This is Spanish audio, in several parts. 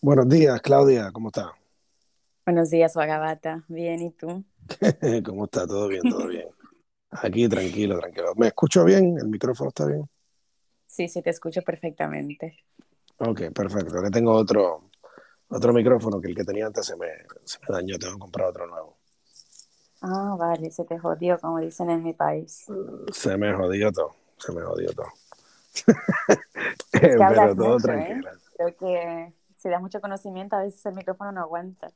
Buenos días, Claudia, ¿cómo está? Buenos días, Wagabata. Bien, ¿y tú? ¿Cómo está? ¿Todo bien? ¿Todo bien? Aquí, tranquilo, tranquilo. ¿Me escucho bien? ¿El micrófono está bien? Sí, sí, te escucho perfectamente. Ok, perfecto. Que tengo otro, otro micrófono que el que tenía antes se me, se me dañó. Tengo que comprar otro nuevo. Ah, vale, se te jodió, como dicen en mi país. Se me jodió todo. Se me jodió todo. Es que Pero todo mucho, ¿eh? tranquilo. Creo que si das mucho conocimiento, a veces el micrófono no aguanta.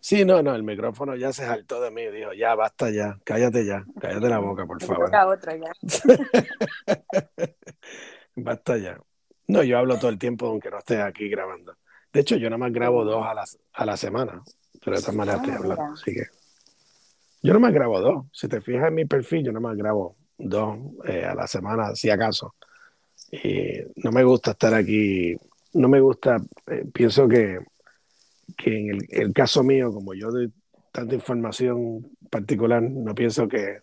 Sí, no, no, el micrófono ya se saltó de mí. Dijo, ya, basta ya. Cállate ya. Cállate la boca, por favor. toca otro ya. Basta ya. No, yo hablo todo el tiempo aunque no esté aquí grabando. De hecho, yo nada más grabo dos a la, a la semana, pero de todas maneras Ah, estoy hablando. mira. Así que yo nada más grabo dos. Si te fijas en mi perfil, yo nada más grabo dos eh, a la semana, si acaso. Y no me gusta estar aquí, no me gusta, eh, pienso que, que en el, el caso mío, como yo doy tanta información particular, no pienso que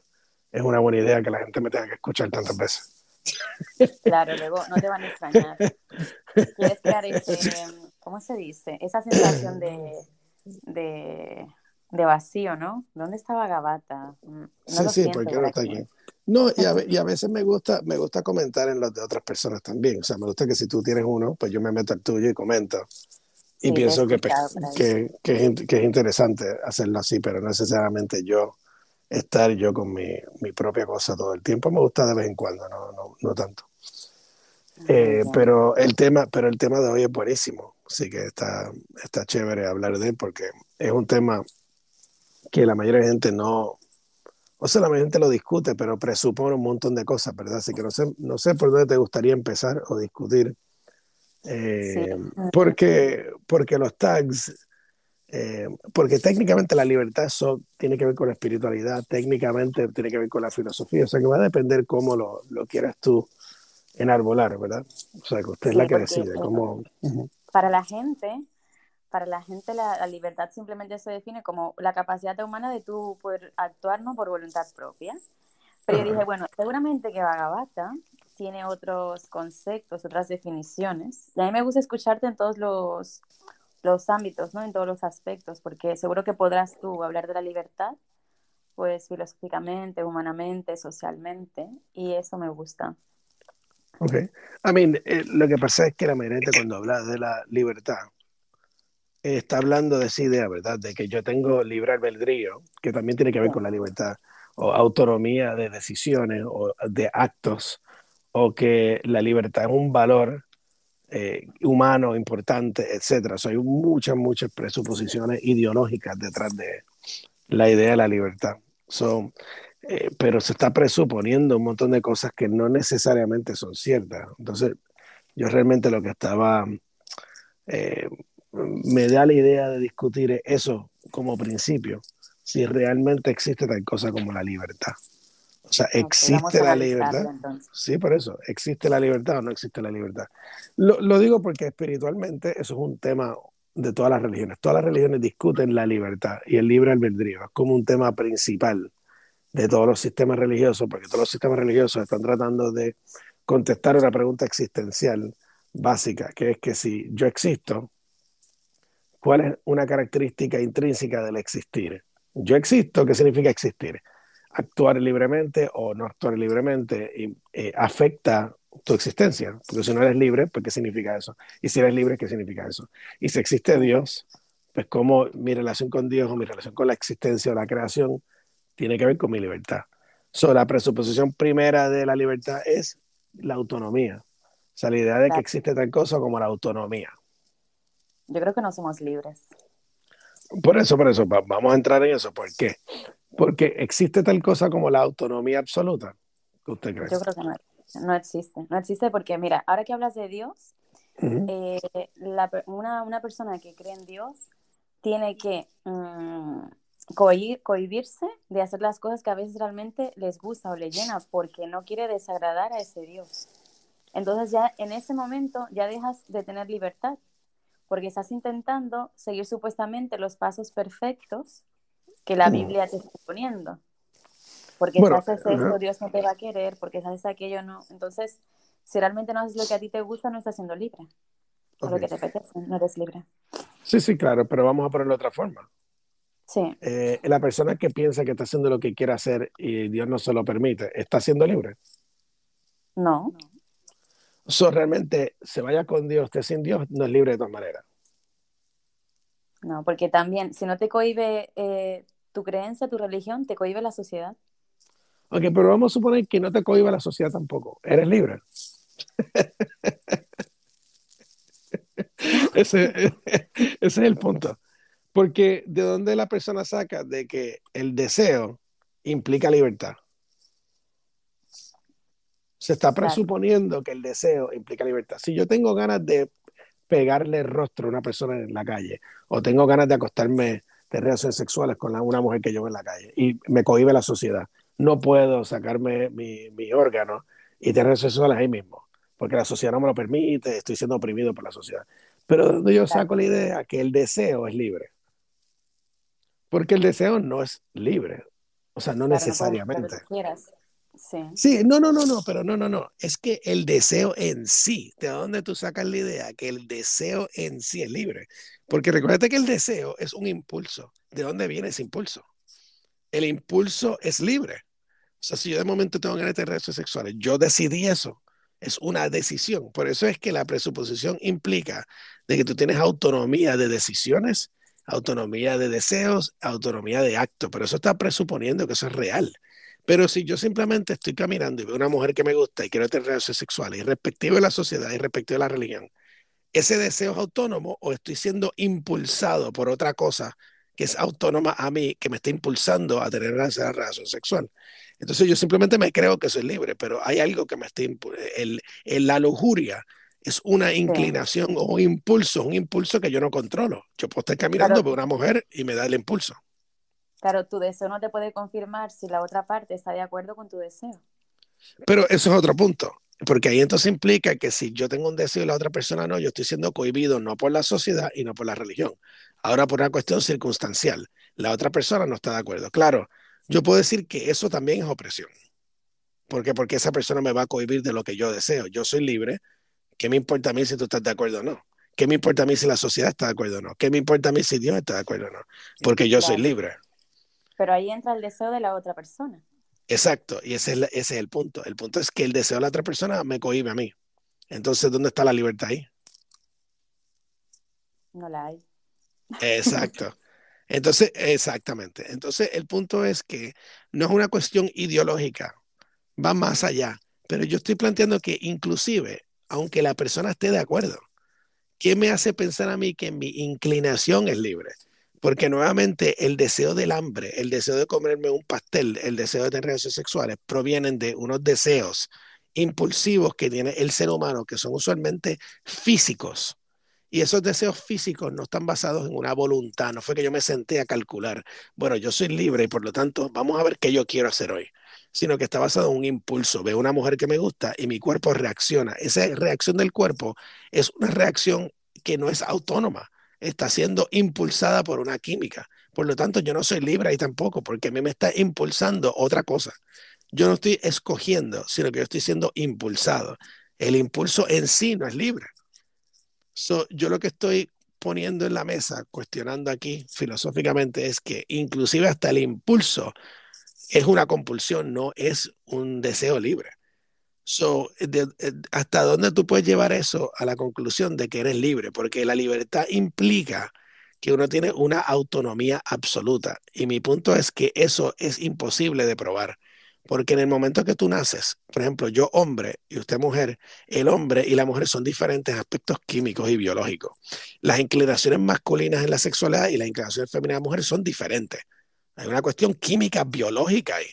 es una buena idea que la gente me tenga que escuchar tantas veces. Claro, luego no te van a extrañar. Quieres crear ese, ¿cómo se dice? Esa sensación de, de, de vacío, ¿no? ¿Dónde estaba Gabata? Mm, No Sí, sí, porque por no está aquí. aquí. No, y a, y a veces me gusta, me gusta comentar en los de otras personas también. O sea, me gusta que si tú tienes uno, pues yo me meto al tuyo y comento. Y Sí, pienso que, ahí. que, que que es interesante hacerlo así, pero no necesariamente yo estar yo con mi, mi propia cosa todo el tiempo. Me gusta de vez en cuando, no, no, no tanto. Muy Eh, pero el tema, pero el tema de hoy es buenísimo. Así que está, está chévere hablar de él porque es un tema que la mayoría de gente no, o sea, la mayoría de gente lo discute, pero presupone un montón de cosas, ¿verdad? Así que no sé, no sé por dónde te gustaría empezar o discutir, Sí, eh, porque, porque los tags, eh, porque técnicamente la libertad eso tiene que ver con la espiritualidad, técnicamente tiene que ver con la filosofía, o sea que va a depender cómo lo, lo quieras tú enarbolar, ¿verdad? O sea que usted es sí, la que decide eh, cómo... Para la gente, para la gente la, la libertad simplemente se define como la capacidad humana de tú poder actuar no por voluntad propia. Pero yo dije, bueno, seguramente que Bhagavata tiene otros conceptos, otras definiciones. Y a mí me gusta escucharte en todos los, los ámbitos, ¿no? En todos los aspectos, porque seguro que podrás tú hablar de la libertad, pues filosóficamente, humanamente, socialmente, y eso me gusta. Ok. I mean, eh, lo que pasa es que la mayoría de cuando habla de la libertad está hablando de esa idea, ¿verdad? De que yo tengo libre albedrío, que también tiene que ver con la libertad, o autonomía de decisiones o de actos, o que la libertad es un valor eh, humano importante, etcétera. O hay muchas, muchas presuposiciones ideológicas detrás de la idea de la libertad. So, eh, pero se está presuponiendo un montón de cosas que no necesariamente son ciertas. Entonces, yo realmente lo que estaba, eh, me da la idea de discutir eso como principio, si realmente existe tal cosa como la libertad. O sea, ¿existe la libertad? Sí, por eso. ¿Existe la libertad o no existe la libertad? Lo, lo digo porque espiritualmente eso es un tema de todas las religiones. Todas las religiones discuten la libertad y el libre albedrío. Es como un tema principal de todos los sistemas religiosos, porque todos los sistemas religiosos están tratando de contestar una pregunta existencial básica, que es que si yo existo, ¿cuál es una característica intrínseca del existir? Yo existo, ¿qué significa existir? Actuar libremente o no actuar libremente y, eh, afecta tu existencia, porque si no eres libre, pues ¿qué significa eso? Y si eres libre, ¿qué significa eso? Y si existe Dios, pues cómo mi relación con Dios o mi relación con la existencia o la creación tiene que ver con mi libertad. So, la presuposición primera de la libertad es la autonomía. O sea, la idea de que existe tal cosa como la autonomía. Yo creo que no somos libres. Por eso, por eso, va- vamos a entrar en eso. ¿Por qué? Porque existe tal cosa como la autonomía absoluta. ¿Qué usted cree? Yo creo que no, no existe. No existe porque, mira, ahora que hablas de Dios, eh, la una, una persona que cree en Dios tiene que mm, cohibir- cohibirse de hacer las cosas que a veces realmente les gusta o le llena porque no quiere desagradar a ese Dios. Entonces ya en ese momento ya dejas de tener libertad porque estás intentando seguir supuestamente los pasos perfectos que la Mm. Biblia te está poniendo. Porque Bueno, si haces esto, Dios no te va a querer, porque si haces aquello, no. Entonces, si realmente no haces lo que a ti te gusta, no estás siendo libre. lo que te apetece, no eres libre. Sí, sí, claro, pero vamos a ponerlo de otra forma. Sí. Eh, la persona que piensa que está haciendo lo que quiere hacer y Dios no se lo permite, ¿está siendo libre? No. Realmente se vaya con Dios, esté sin Dios, no es libre de todas maneras. No, porque también, si no te cohibe eh, tu creencia, tu religión, te cohibe la sociedad. Ok, pero vamos a suponer que no te cohiba la sociedad tampoco. Eres libre. ese, ese es el punto. Porque de dónde la persona saca de que el deseo implica libertad. Se está presuponiendo que el deseo implica libertad. Si yo tengo ganas de pegarle el rostro a una persona en la calle o tengo ganas de acostarme de relaciones sexuales con una mujer que yo veo en la calle y me cohibe la sociedad, no puedo sacarme mi, mi órgano y tener relaciones sexuales ahí mismo, porque la sociedad no me lo permite, estoy siendo oprimido por la sociedad. Pero donde yo saco la idea que el deseo es libre. Porque el deseo no es libre. O sea, no necesariamente. Sí. sí, no, no, no, no, pero no, no, no. Es que el deseo en sí, ¿de dónde tú sacas la idea que el deseo en sí es libre? Porque recuerda que el deseo es un impulso. ¿De dónde viene ese impulso? El impulso es libre. O sea, si yo de momento tengo ganas de relaciones sexuales, yo decidí eso. Es una decisión. Por eso es que la presuposición implica de que tú tienes autonomía de decisiones autonomía de deseos, autonomía de acto, pero eso está presuponiendo que eso es real. Pero si yo simplemente estoy caminando y veo una mujer que me gusta y quiero tener relaciones sexuales, y respectivo de la sociedad y respectivo de la religión, ¿ese deseo es autónomo o estoy siendo impulsado por otra cosa que es autónoma a mí, que me está impulsando a tener una relación sexual? Entonces yo simplemente me creo que soy libre, pero hay algo que me está... El, el, la lujuria es una inclinación o un impulso, un impulso que yo no controlo. Yo puedo estar caminando por una mujer y me da el impulso. Claro, tu deseo no te puede confirmar si la otra parte está de acuerdo con tu deseo. Pero eso es otro punto, porque ahí entonces implica que si yo tengo un deseo y la otra persona no, yo estoy siendo cohibido no por la sociedad y no por la religión. Ahora por una cuestión circunstancial, la otra persona no está de acuerdo. Claro, yo puedo decir que eso también es opresión. ¿Por qué? Porque esa persona me va a cohibir de lo que yo deseo. Yo soy libre, ¿Qué me importa a mí si tú estás de acuerdo o no? ¿Qué me importa a mí si la sociedad está de acuerdo o no? ¿Qué me importa a mí si Dios está de acuerdo o no? Porque yo soy libre. Pero ahí entra el deseo de la otra persona. Exacto, y ese es, ese es el punto. El punto es que el deseo de la otra persona me cohibe a mí. Entonces, ¿dónde está la libertad ahí? No la hay. Exacto. Entonces, exactamente. Entonces, el punto es que no es una cuestión ideológica, va más allá. Pero yo estoy planteando que inclusive aunque la persona esté de acuerdo. ¿Qué me hace pensar a mí que mi inclinación es libre? Porque nuevamente el deseo del hambre, el deseo de comerme un pastel, el deseo de tener relaciones sexuales, provienen de unos deseos impulsivos que tiene el ser humano, que son usualmente físicos. Y esos deseos físicos no están basados en una voluntad, no fue que yo me senté a calcular, bueno, yo soy libre y por lo tanto vamos a ver qué yo quiero hacer hoy sino que está basado en un impulso. Veo una mujer que me gusta y mi cuerpo reacciona. Esa reacción del cuerpo es una reacción que no es autónoma, está siendo impulsada por una química. Por lo tanto, yo no soy libre ahí tampoco, porque a mí me está impulsando otra cosa. Yo no estoy escogiendo, sino que yo estoy siendo impulsado. El impulso en sí no es libre. yo lo que estoy poniendo en la mesa, cuestionando aquí filosóficamente, es que inclusive hasta el impulso es una compulsión, no es un deseo libre. So, ¿Hasta dónde tú puedes llevar eso a la conclusión de que eres libre? Porque la libertad implica que uno tiene una autonomía absoluta. Y mi punto es que eso es imposible de probar. Porque en el momento que tú naces, por ejemplo, yo hombre y usted mujer, el hombre y la mujer son diferentes aspectos químicos y biológicos. Las inclinaciones masculinas en la sexualidad y las inclinaciones femeninas de la mujer son diferentes. Hay una cuestión química, biológica ahí.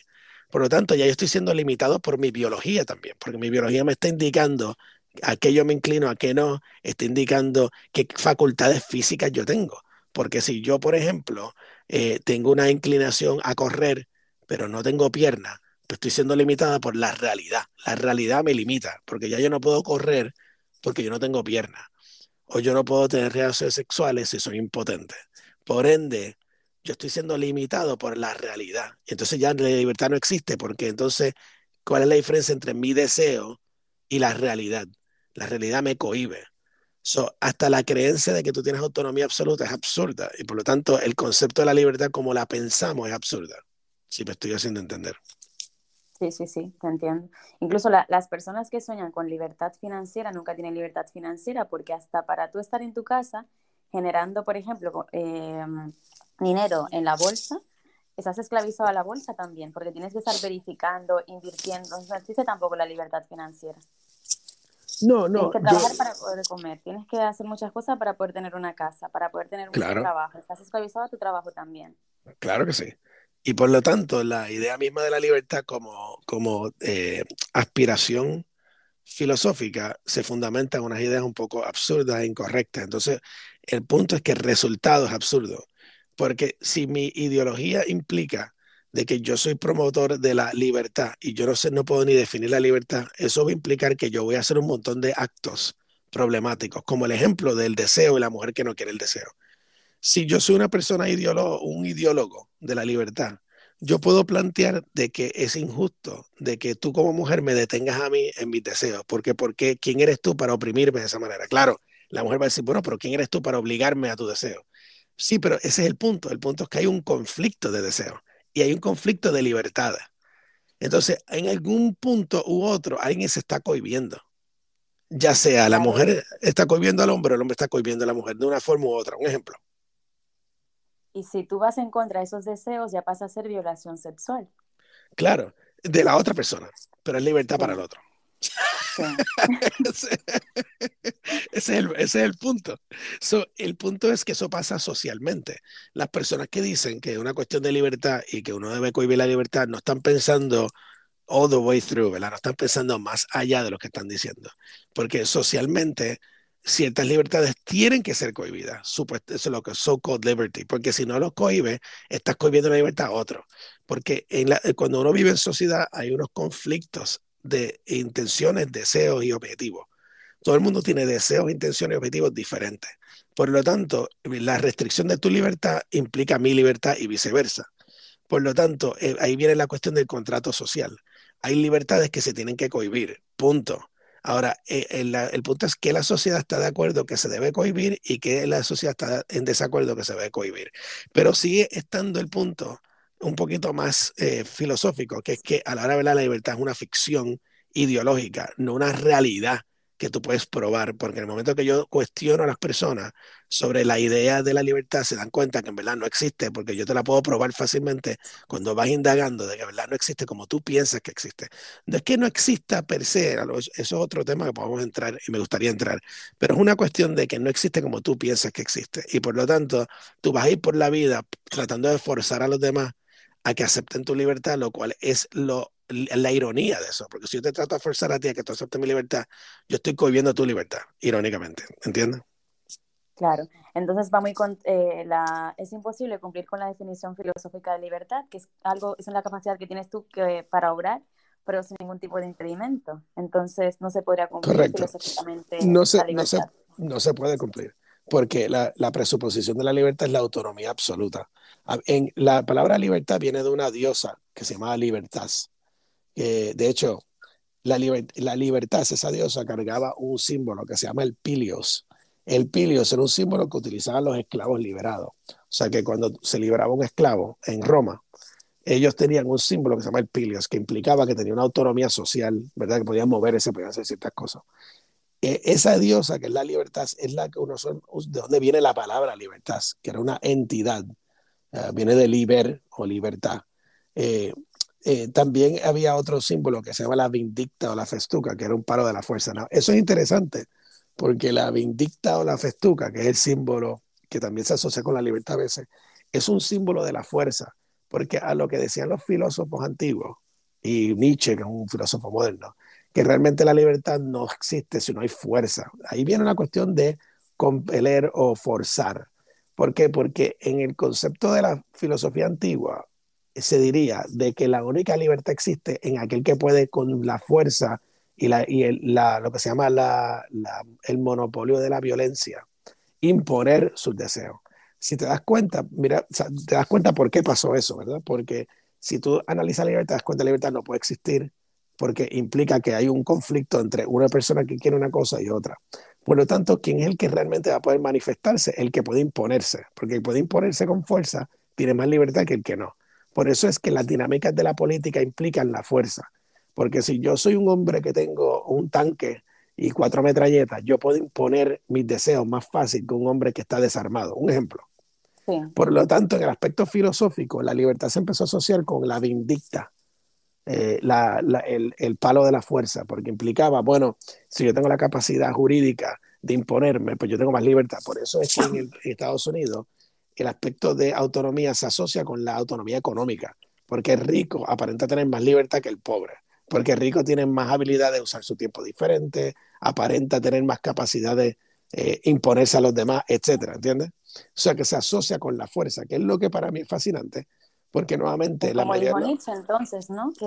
Por lo tanto, ya yo estoy siendo limitado por mi biología también, porque mi biología me está indicando a qué yo me inclino, a qué no, está indicando qué facultades físicas yo tengo. Porque si yo, por ejemplo, eh, tengo una inclinación a correr, pero no tengo pierna, pues estoy siendo limitada por la realidad. La realidad me limita, porque ya yo no puedo correr porque yo no tengo pierna. O yo no puedo tener relaciones sexuales si soy impotente. Por ende, yo estoy siendo limitado por la realidad. Entonces ya la libertad no existe, porque entonces, ¿cuál es la diferencia entre mi deseo y la realidad? La realidad me cohibe. So, hasta la creencia de que tú tienes autonomía absoluta es absurda y por lo tanto el concepto de la libertad como la pensamos es absurda. Si me estoy haciendo entender. Sí, sí, sí, te entiendo. Incluso las personas que sueñan con libertad financiera nunca tienen libertad financiera porque hasta para tú estar en tu casa generando, por ejemplo, em, dinero en la bolsa, estás esclavizado a la bolsa también porque tienes que estar verificando, invirtiendo. No existe tampoco la libertad financiera. No, no. Tienes que trabajar para poder comer, tienes que hacer muchas cosas para poder tener una casa, para poder tener un trabajo. Estás esclavizado a tu trabajo también. Claro que sí. Y por lo tanto, la idea misma de la libertad como, como eh, aspiración filosófica se fundamenta en unas ideas un poco absurdas e incorrectas. Entonces, el punto es que el resultado es absurdo. Porque si mi ideología implica de que yo soy promotor de la libertad y yo no sé, no puedo ni definir la libertad, eso va a implicar que yo voy a hacer un montón de actos problemáticos, como el ejemplo del deseo y la mujer que no quiere el deseo si yo soy una persona ideólogo, un ideólogo de la libertad, yo puedo plantear de que es injusto de que tú como mujer me detengas a mí en mis deseos, porque porque quién eres tú para oprimirme de esa manera. Claro, la mujer va a decir, bueno, pero quién eres tú para obligarme a tu deseo. Sí, pero ese es el punto. El punto es que hay un conflicto de deseo y hay un conflicto de libertad. Entonces, en algún punto u otro, alguien se está cohibiendo. Ya sea la mujer está cohibiendo al hombre o el hombre está cohibiendo a la mujer de una forma u otra. Un ejemplo. Y si tú vas en contra de esos deseos, ya pasa a ser violación sexual. Claro, de la otra persona, pero es libertad para el otro. ese, es el, ese, es el, punto. el punto es que eso pasa socialmente. Las personas que dicen que es una cuestión de libertad y que uno debe cohibir la libertad no están pensando all the way through, ¿verdad? No están pensando más allá de lo que están diciendo. Porque socialmente ciertas libertades tienen que ser cohibidas. Supuesto, eso es lo que es so-called liberty, porque si no lo cohibe, estás cohibiendo la libertad a otro. Porque en la, cuando uno vive en sociedad hay unos conflictos de intenciones, deseos y objetivos. Todo el mundo tiene deseos, intenciones y objetivos diferentes. Por lo tanto, la restricción de tu libertad implica mi libertad y viceversa. Por lo tanto, eh, ahí viene la cuestión del contrato social. Hay libertades que se tienen que cohibir, punto. Ahora, eh, el, punto es que la sociedad está de acuerdo que se debe cohibir y que la sociedad está en desacuerdo que se debe cohibir. Pero sigue estando el punto un poquito más eh, filosófico, que es que a la hora de la libertad es una ficción ideológica, no una realidad que tú puedes probar, porque en el momento que yo cuestiono a las personas sobre la idea de la libertad, se dan cuenta que en verdad no existe, porque yo te la puedo probar fácilmente cuando vas indagando de que en verdad no existe como tú piensas que existe. No es que no exista per se, eso es otro tema que podemos entrar y me gustaría entrar, pero es una cuestión de que no existe como tú piensas que existe. Y por lo tanto, tú vas a ir por la vida tratando de forzar a los demás a que acepten tu libertad, lo cual es lo la ironía de eso, porque si yo te trato de forzar a ti a que tú aceptes mi libertad, yo estoy cohibiendo tu libertad, irónicamente, ¿entiendes? Claro, entonces va muy con, eh, la, es imposible cumplir con la definición filosófica de libertad, que es algo, es la capacidad que tienes tú que, para obrar, pero sin ningún tipo de impedimento. Entonces no se podría cumplir filosóficamente no se, No se, no se puede cumplir, porque la, la, presuposición de la libertad es la autonomía absoluta. En, la palabra libertad viene de una diosa que se llamaba Libertas de hecho, la, la libertad, esa diosa cargaba un símbolo que se llama el pilios. El pilios era un símbolo que utilizaban los esclavos liberados. O sea que cuando se liberaba un esclavo en Roma, ellos tenían un símbolo que se llama el pilios, que implicaba que tenía una autonomía social, ¿verdad? Que podían moverse, podían hacer ciertas cosas. E, esa diosa, que es la libertad, es la que uno son, de dónde viene la palabra libertad, que era una entidad, uh, viene de liber o libertad. Eh, eh, también había otro símbolo que se llama la vindicta o la festuca, que era un paro de la fuerza. Eso es interesante, porque la vindicta o la festuca, que es el símbolo que también se asocia con la libertad a veces, es un símbolo de la fuerza, porque a lo que decían los filósofos antiguos, y Nietzsche, que es un filósofo moderno, que realmente la libertad no existe si no hay fuerza. Ahí viene una cuestión de compeler o forzar. ¿Por qué? Porque en el concepto de la filosofía antigua, se diría de que la única libertad existe en aquel que puede con la fuerza y, la, y el, la, lo que se llama la, el monopolio de la violencia, imponer sus deseos. Si te das cuenta, mira, te das cuenta por qué pasó eso, ¿verdad? Porque si tú analizas la libertad, te das cuenta que la libertad no puede existir porque implica que hay un conflicto entre una persona que quiere una cosa y otra. Por lo tanto, ¿quién es el que realmente va a poder manifestarse? El que puede imponerse, porque el que puede imponerse con fuerza tiene más libertad que el que no. Por eso es que las dinámicas de la política implican la fuerza. Porque si yo soy un hombre que tengo un tanque y cuatro metralletas, yo puedo imponer mis deseos más fácil que un hombre que está desarmado. Un ejemplo. Por lo tanto, en el aspecto filosófico, la libertad se empezó a asociar con la vindicta, eh, el, palo de la fuerza, porque implicaba, bueno, si yo tengo la capacidad jurídica de imponerme, pues yo tengo más libertad. Por eso es que en, Estados Unidos el aspecto de autonomía se asocia con la autonomía económica, porque el rico aparenta tener más libertad que el pobre, porque el rico tiene más habilidad de usar su tiempo diferente, aparenta tener más capacidad de eh, imponerse a los demás, etcétera, ¿entiendes? O sea, que se asocia con la fuerza, que es lo que para mí es fascinante, porque nuevamente la mayoría... Como Nietzsche, entonces, ¿no? Que,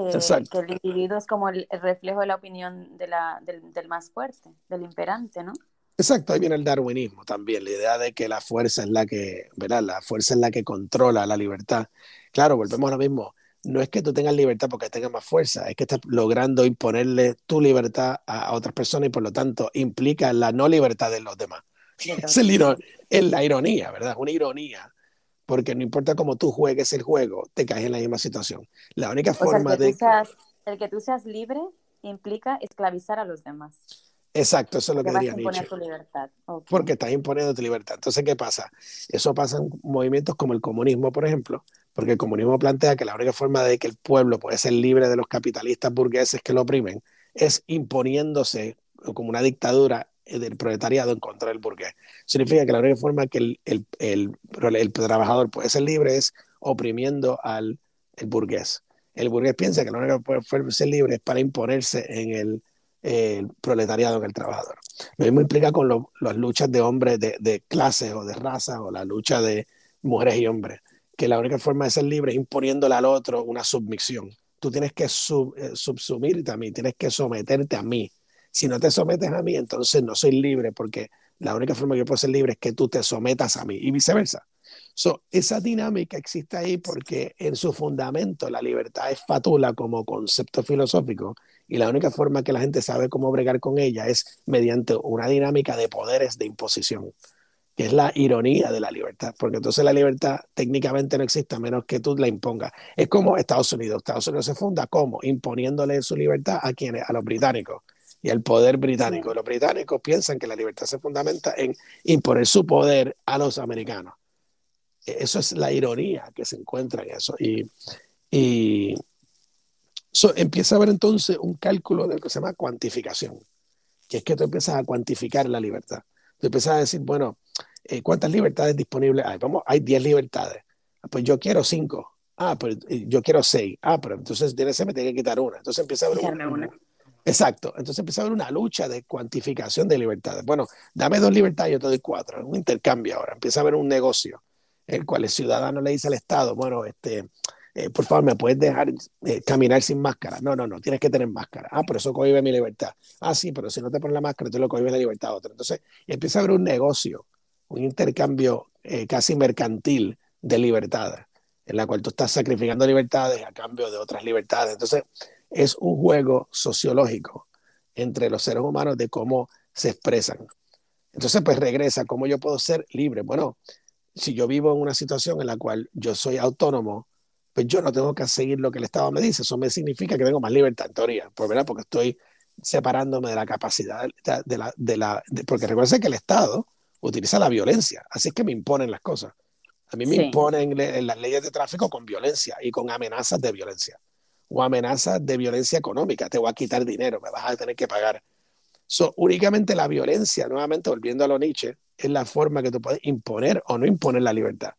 que, el individuo es como el, reflejo de la opinión de la, del, del, más fuerte, del imperante, ¿no? Exacto, ahí viene el darwinismo también, la idea de que la fuerza es la que, ¿verdad? La fuerza es la que controla la libertad. Claro, volvemos a lo mismo, no es que tú tengas libertad porque tengas más fuerza, es que estás logrando imponerle tu libertad a, otras personas y por lo tanto implica la no libertad de los demás. Es, es la ironía, ¿verdad? Una ironía, porque no importa cómo tú juegues el juego, te caes en la misma situación. La única forma de... el que tú seas libre implica esclavizar a los demás. Exacto, eso es lo que diría Nietzsche. Tu libertad. Porque estás imponiendo tu libertad. Entonces, ¿qué pasa? Eso pasa en movimientos como el comunismo, por ejemplo, porque el comunismo plantea que la única forma de que el pueblo puede ser libre de los capitalistas burgueses que lo oprimen es imponiéndose como una dictadura del proletariado en contra del burgués. Significa que la única forma que el, el, el, trabajador puede ser libre es oprimiendo al el burgués. El burgués piensa que la única forma de ser libre es para imponerse en el, proletariado, en el trabajador. Lo mismo implica con las luchas de hombres de, de clases o de razas o la lucha de mujeres y hombres que la única forma de ser libre es imponiéndole al otro una submisión. Tú tienes que sub, eh, subsumirte a mí, tienes que someterte a mí. Si no te sometes a mí, entonces no soy libre, porque la única forma que yo puedo ser libre es que tú te sometas a mí y viceversa. So, esa dinámica existe ahí porque en su fundamento la libertad es fatula como concepto filosófico y la única forma que la gente sabe cómo bregar con ella es mediante una dinámica de poderes de imposición que es la ironía de la libertad, porque entonces la libertad técnicamente no existe a menos que tú la impongas. Es como Estados Unidos. Estados Unidos se funda como imponiéndole su libertad a quienes, a los británicos y al poder británico. Los británicos piensan que la libertad se fundamenta en imponer su poder a los americanos. E, eso es la ironía que se encuentra en eso. Y, y empieza a haber entonces un cálculo de lo que se llama cuantificación, que es que tú empiezas a cuantificar la libertad. Tú empiezas a decir, bueno, eh, ¿cuántas libertades disponibles hay? Vamos, hay 10 libertades. Ah, pues yo quiero 5. Ah, pero eh, yo quiero 6. Ah, pero entonces DNC me tiene que quitar una. Entonces empieza a haber una. Exacto. Entonces empieza a haber una lucha de cuantificación de libertades. Bueno, dame dos libertades, yo te doy cuatro. Un intercambio ahora. Empieza a haber un negocio, el cual el ciudadano le dice al Estado, bueno, este, eh, por favor, ¿me puedes dejar caminar sin máscara? No, no, no, tienes que tener máscara. Ah, pero eso cohibe mi libertad. Ah, sí, pero si no te pones la máscara, tú lo cohibes la libertad a otro. Entonces empieza a haber un negocio un intercambio eh, casi mercantil de libertades, en la cual tú estás sacrificando libertades a cambio de otras libertades. Entonces, es un juego sociológico entre los seres humanos de cómo se expresan. Entonces, pues regresa, ¿cómo yo puedo ser libre? Bueno, si yo vivo en una situación en la cual yo soy autónomo, pues yo no tengo que seguir lo que el Estado me dice. Eso me significa que tengo más libertad en teoría, pues, ¿verdad? porque estoy separándome de la capacidad de la... De la porque recuerden que el Estado utiliza la violencia. Así es que me imponen las cosas. A mí me imponen las leyes de tráfico con violencia y con amenazas de violencia. O amenazas de violencia económica. Te voy a quitar dinero, me vas a tener que pagar. So, únicamente la violencia, nuevamente volviendo a lo Nietzsche, es la forma que tú puedes imponer o no imponer la libertad.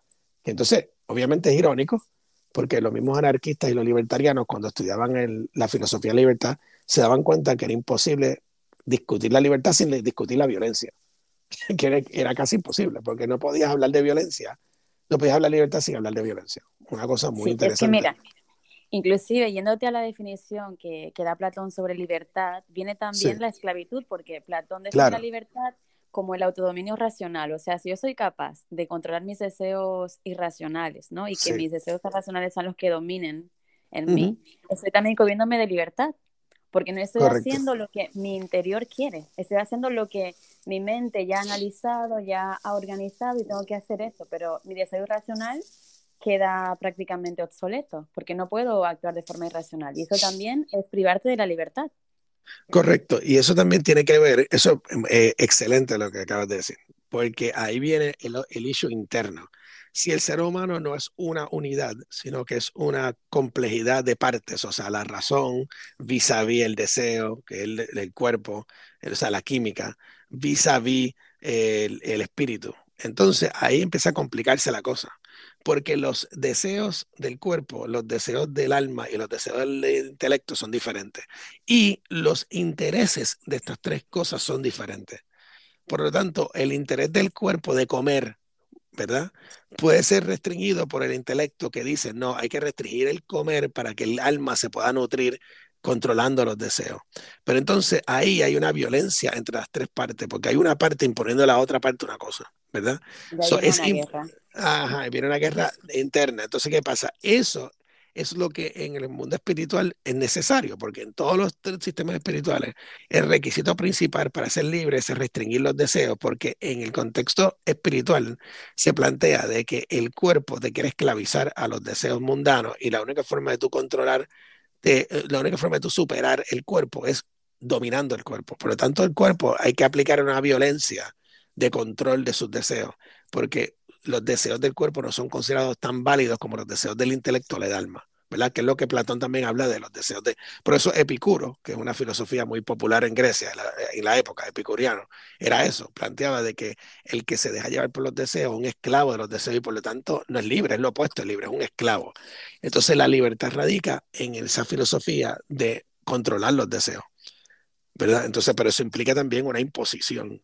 entonces, obviamente es irónico, porque los mismos anarquistas y los libertarianos, cuando estudiaban la filosofía de libertad, se daban cuenta que era imposible discutir la libertad sin discutir la violencia. que era, casi imposible, porque no podías hablar de violencia, no podías hablar de libertad sin hablar de violencia. Una cosa muy interesante. Es que mira, inclusive yéndote a la definición que, que da Platón sobre libertad, viene también la esclavitud, porque Platón define la libertad como el autodominio racional, o sea, si yo soy capaz de controlar mis deseos irracionales, ¿no? Y que mis deseos irracionales son los que dominen en mí, estoy también cogiéndome de libertad, porque no estoy haciendo lo que mi interior quiere, estoy haciendo lo que mi mente ya ha analizado, ya ha organizado y tengo que hacer eso, pero mi deseo racional queda prácticamente obsoleto, porque no puedo actuar de forma irracional. Y eso también es privarte de la libertad. Correcto, y eso también tiene que ver, eso es eh, excelente lo que acabas de decir, porque ahí viene el, el issue interno. Si el ser humano no es una unidad, sino que es una complejidad de partes, o sea, la razón vis a vis el deseo, que es el, el cuerpo, o sea, la química, vis a vis el, el espíritu. Entonces ahí empieza a complicarse la cosa porque los deseos del cuerpo, los deseos del alma y los deseos del intelecto son diferentes. Y los intereses de estas tres cosas son diferentes. Por lo tanto, el interés del cuerpo de comer, ¿verdad? Puede ser restringido por el intelecto que dice, no, hay que restringir el comer para que el alma se pueda nutrir controlando los deseos. Pero entonces ahí hay una violencia entre las tres partes, porque hay una parte imponiendo a la otra parte una cosa, ¿verdad? So, es una guerra. Ajá, viene una guerra interna. Entonces, ¿qué pasa? Eso es lo que en el mundo espiritual es necesario, porque en todos los sistemas espirituales el requisito principal para ser libre es restringir los deseos, porque en el contexto espiritual se plantea de que el cuerpo te quiere esclavizar a los deseos mundanos y la única forma de tú controlar, de, la única forma de tú superar el cuerpo es dominando el cuerpo. Por lo tanto, el cuerpo hay que aplicar una violencia de control de sus deseos, porque los deseos del cuerpo no son considerados tan válidos como los deseos del intelecto o del alma, ¿verdad? Que es lo que Platón también habla de los deseos de... Por eso Epicuro, que es una filosofía muy popular en Grecia, en la, época, epicuriano, era eso, planteaba de que el que se deja llevar por los deseos es un esclavo de los deseos y por lo tanto no es libre, es lo opuesto, es libre, es un esclavo. Entonces la libertad radica en esa filosofía de controlar los deseos, ¿verdad? Entonces, pero eso implica también una imposición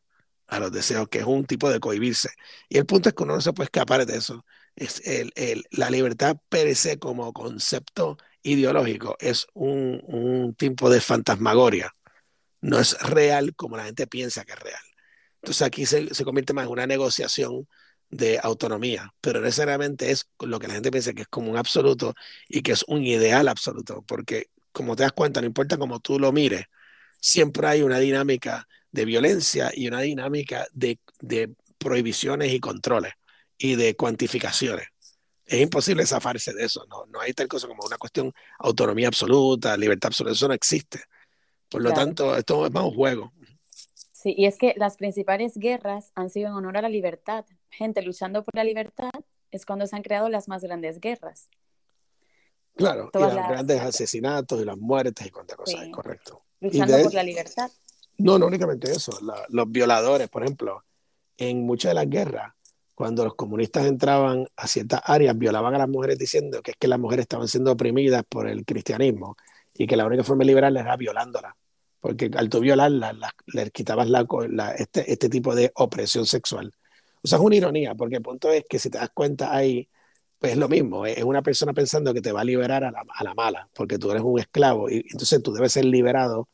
a los deseos, que es un tipo de cohibirse. Y el punto es que uno no se puede escapar de eso. Es el, el, la libertad per se como concepto ideológico es un, un, tipo de fantasmagoria. No es real como la gente piensa que es real. Entonces aquí se, se convierte más en una negociación de autonomía, pero necesariamente es lo que la gente piensa que es como un absoluto y que es un ideal absoluto, porque como te das cuenta, no importa cómo tú lo mires, siempre hay una dinámica de violencia y una dinámica de, de prohibiciones y controles y de cuantificaciones. Es imposible zafarse de eso, no, no hay tal cosa como una cuestión autonomía absoluta, libertad absoluta, eso no existe. Por lo claro. tanto, esto es más un juego. Sí, y es que las principales guerras han sido en honor a la libertad. Gente luchando por la libertad es cuando se han creado las más grandes guerras. Claro, Todas y los las... grandes asesinatos y las muertes y cuantas cosas, sí. correcto. Luchando de... por la libertad. No, no únicamente eso. Los violadores, por ejemplo, en muchas de las guerras, cuando los comunistas entraban a ciertas áreas, violaban a las mujeres diciendo que es que las mujeres estaban siendo oprimidas por el cristianismo y que la única forma de liberarlas era violándolas. Porque al tú violarlas, les quitabas la, la, este, este tipo de opresión sexual. O sea, es una ironía, porque el punto es que si te das cuenta ahí, pues es lo mismo, es una persona pensando que te va a liberar a la, a la mala, porque tú eres un esclavo y entonces tú debes ser liberado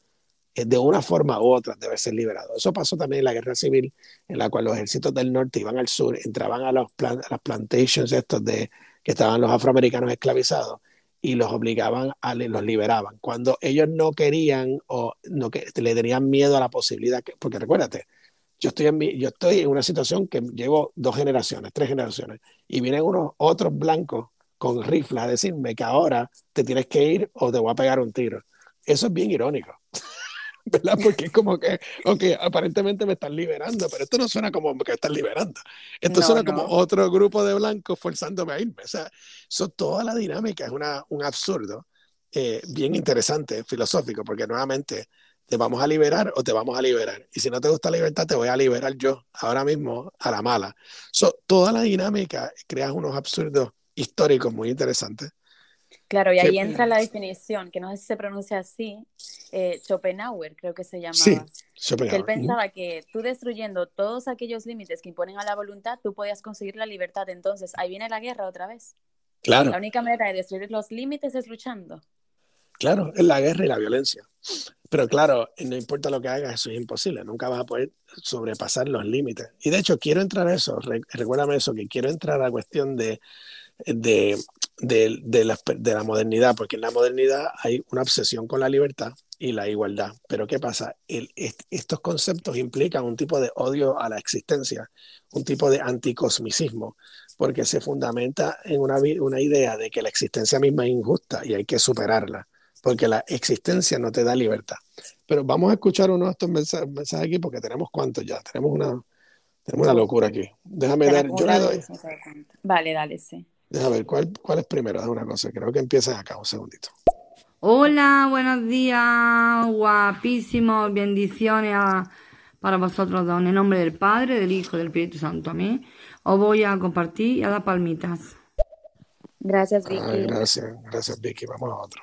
de una forma u otra debe ser liberado. Eso pasó también en la guerra civil, en la cual los ejércitos del norte iban al sur, entraban a, las plantations estos de que estaban los afroamericanos esclavizados y los obligaban a los liberaban. Cuando ellos no querían o no que le tenían miedo a la posibilidad que, porque recuérdate, yo estoy en yo estoy en una situación que llevo dos generaciones, tres generaciones y vienen unos otros blancos con rifles a decirme que ahora te tienes que ir o te voy a pegar un tiro. Eso es bien irónico. ¿verdad? Porque es como que, ok, aparentemente me están liberando, pero esto no suena como que están liberando. Esto no, suena no. como otro grupo de blancos forzándome a irme. O sea, eso, toda la dinámica es una, un absurdo eh, bien interesante, filosófico, porque nuevamente te vamos a liberar o te vamos a liberar. Y si no te gusta la libertad, te voy a liberar yo, ahora mismo, a la mala. So, toda la dinámica crea unos absurdos históricos muy interesantes Claro, y ahí entra la definición, que no sé si se pronuncia así, eh, Schopenhauer creo que se llamaba. Sí, Schopenhauer. Que él pensaba que tú destruyendo todos aquellos límites que imponen a la voluntad, tú podías conseguir la libertad. Entonces, ahí viene la guerra otra vez. Claro. La única manera de destruir los límites es luchando. Claro, es la guerra y la violencia. Pero claro, no importa lo que hagas, eso es imposible. Nunca vas a poder sobrepasar los límites. Y de hecho, quiero entrar a eso, recuérdame eso, que quiero entrar a la cuestión de, de de, de, la, de, la, modernidad, porque en la modernidad hay una obsesión con la libertad y la igualdad. Pero ¿qué pasa? El, estos conceptos implican un tipo de odio a la existencia, un tipo de anticosmicismo, porque se fundamenta en una, una idea de que la existencia misma es injusta y hay que superarla, porque la existencia no te da libertad. Pero vamos a escuchar uno de estos mensajes, aquí porque tenemos cuántos ya, tenemos una, tenemos una locura aquí. Déjame dar, yo le doy. Vale, dale, sí. Déjame ver, ¿cuál, cuál es primero? Es una cosa, creo que empiezan acá, un segundito. Hola, buenos días, guapísimos, bendiciones para vosotros dos. En el nombre del Padre, del Hijo y del Espíritu Santo. Amén. Os voy a compartir y a dar palmitas. Gracias, Vicky. gracias, gracias, Vicky. Vamos a otro.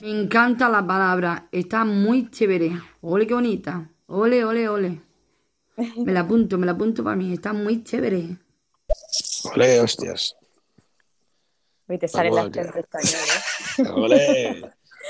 Me encanta la palabra, está muy chévere. Ole, qué bonita. Ole, ole, ole. Me la apunto, me la apunto para mí, está muy chévere. Ole, hostias. Hoy te sale la gente español, Ole.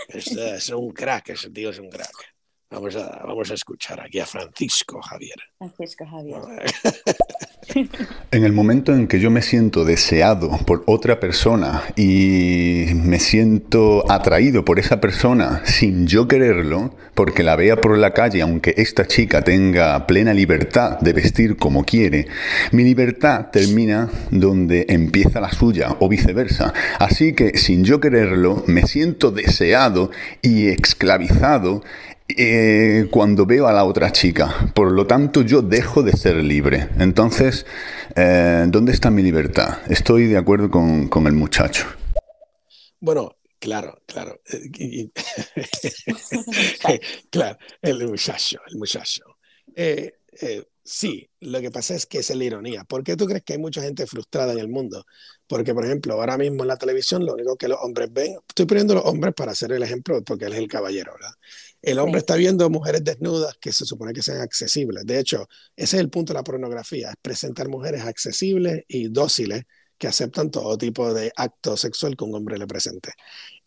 es un crack, ese tío es un crack. Vamos a, vamos a escuchar aquí a Francisco Javier. Francisco Javier. En el momento en que yo me siento deseado por otra persona y me siento atraído por esa persona sin yo quererlo, porque la vea por la calle, aunque esta chica tenga plena libertad de vestir como quiere, mi libertad termina donde empieza la suya o viceversa. Así que sin yo quererlo, me siento deseado y esclavizado eh, cuando veo a la otra chica. Por lo tanto, yo dejo de ser libre. Entonces, eh, ¿dónde está mi libertad? Estoy de acuerdo con, con el muchacho. Bueno, claro, claro. claro, el muchacho, el muchacho. Eh, sí, lo que pasa es que es la ironía. ¿Por qué tú crees que hay mucha gente frustrada en el mundo? Porque, por ejemplo, ahora mismo en la televisión lo único que los hombres ven, estoy poniendo los hombres para hacer el ejemplo porque él es el caballero, ¿verdad? El hombre está viendo mujeres desnudas que se supone que sean accesibles. De hecho, ese es el punto de la pornografía, es presentar mujeres accesibles y dóciles que aceptan todo tipo de acto sexual que un hombre le presente.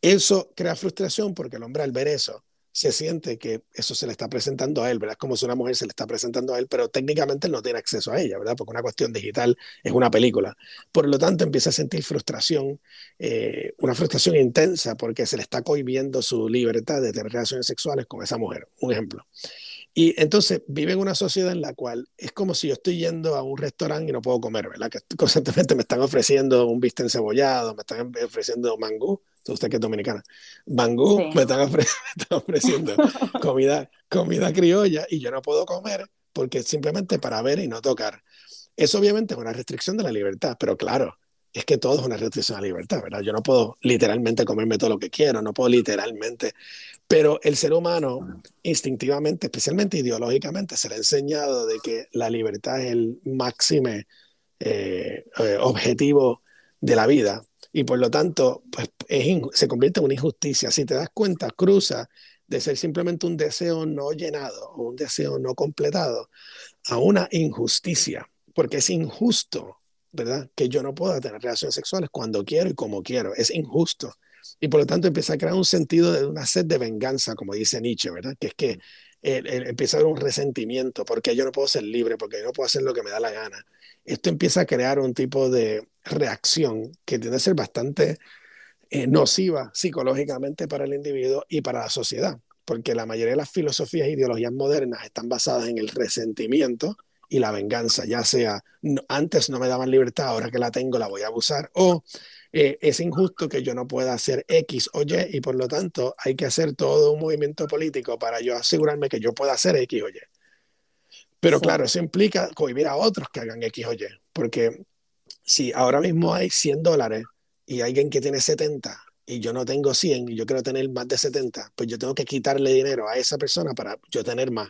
Eso crea frustración porque el hombre al ver eso se siente que eso se le está presentando a él, ¿verdad? Como si una mujer se le está presentando a él, pero técnicamente él no tiene acceso a ella, ¿verdad? Porque una cuestión digital es una película. Por lo tanto, empieza a sentir frustración, eh, una frustración intensa porque se le está cohibiendo su libertad de tener relaciones sexuales con esa mujer, un ejemplo. Y entonces vive en una sociedad en la cual es como si yo estoy yendo a un restaurante y no puedo comer, ¿verdad? Que constantemente me están ofreciendo un bistec encebollado, me están ofreciendo mangú, usted que es dominicana, mangú, me, están ofreciendo comida, comida criolla y yo no puedo comer porque simplemente para ver y no tocar. Eso obviamente es una restricción de la libertad, pero claro, es que todo es una restricción a la libertad, ¿verdad? Yo no puedo literalmente comerme todo lo que quiero, no puedo literalmente, pero el ser humano instintivamente, especialmente ideológicamente, se le ha enseñado de que la libertad es el máximo eh, eh, objetivo de la vida y por lo tanto pues, se convierte en una injusticia. Si te das cuenta, cruza de ser simplemente un deseo no llenado o un deseo no completado a una injusticia, porque es injusto ¿verdad? Que yo no pueda tener relaciones sexuales cuando quiero y como quiero. Es injusto. Y por lo tanto empieza a crear un sentido de una sed de venganza, como dice Nietzsche, ¿verdad? Que es que empieza a haber un resentimiento, porque yo no puedo ser libre, porque yo no puedo hacer lo que me da la gana. Esto empieza a crear un tipo de reacción que tiende a ser bastante eh, nociva psicológicamente para el individuo y para la sociedad, porque la mayoría de las filosofías e ideologías modernas están basadas en el resentimiento, y la venganza, ya sea antes no me daban libertad, ahora que la tengo la voy a abusar, o eh, es injusto que yo no pueda hacer X o Y y por lo tanto hay que hacer todo un movimiento político para yo asegurarme que yo pueda hacer X o Y. Pero claro, eso implica cohibir a otros que hagan X o Y, porque si ahora mismo hay 100 dólares y alguien que tiene 70 y yo no tengo 100 y yo quiero tener más de 70, pues yo tengo que quitarle dinero a esa persona para yo tener más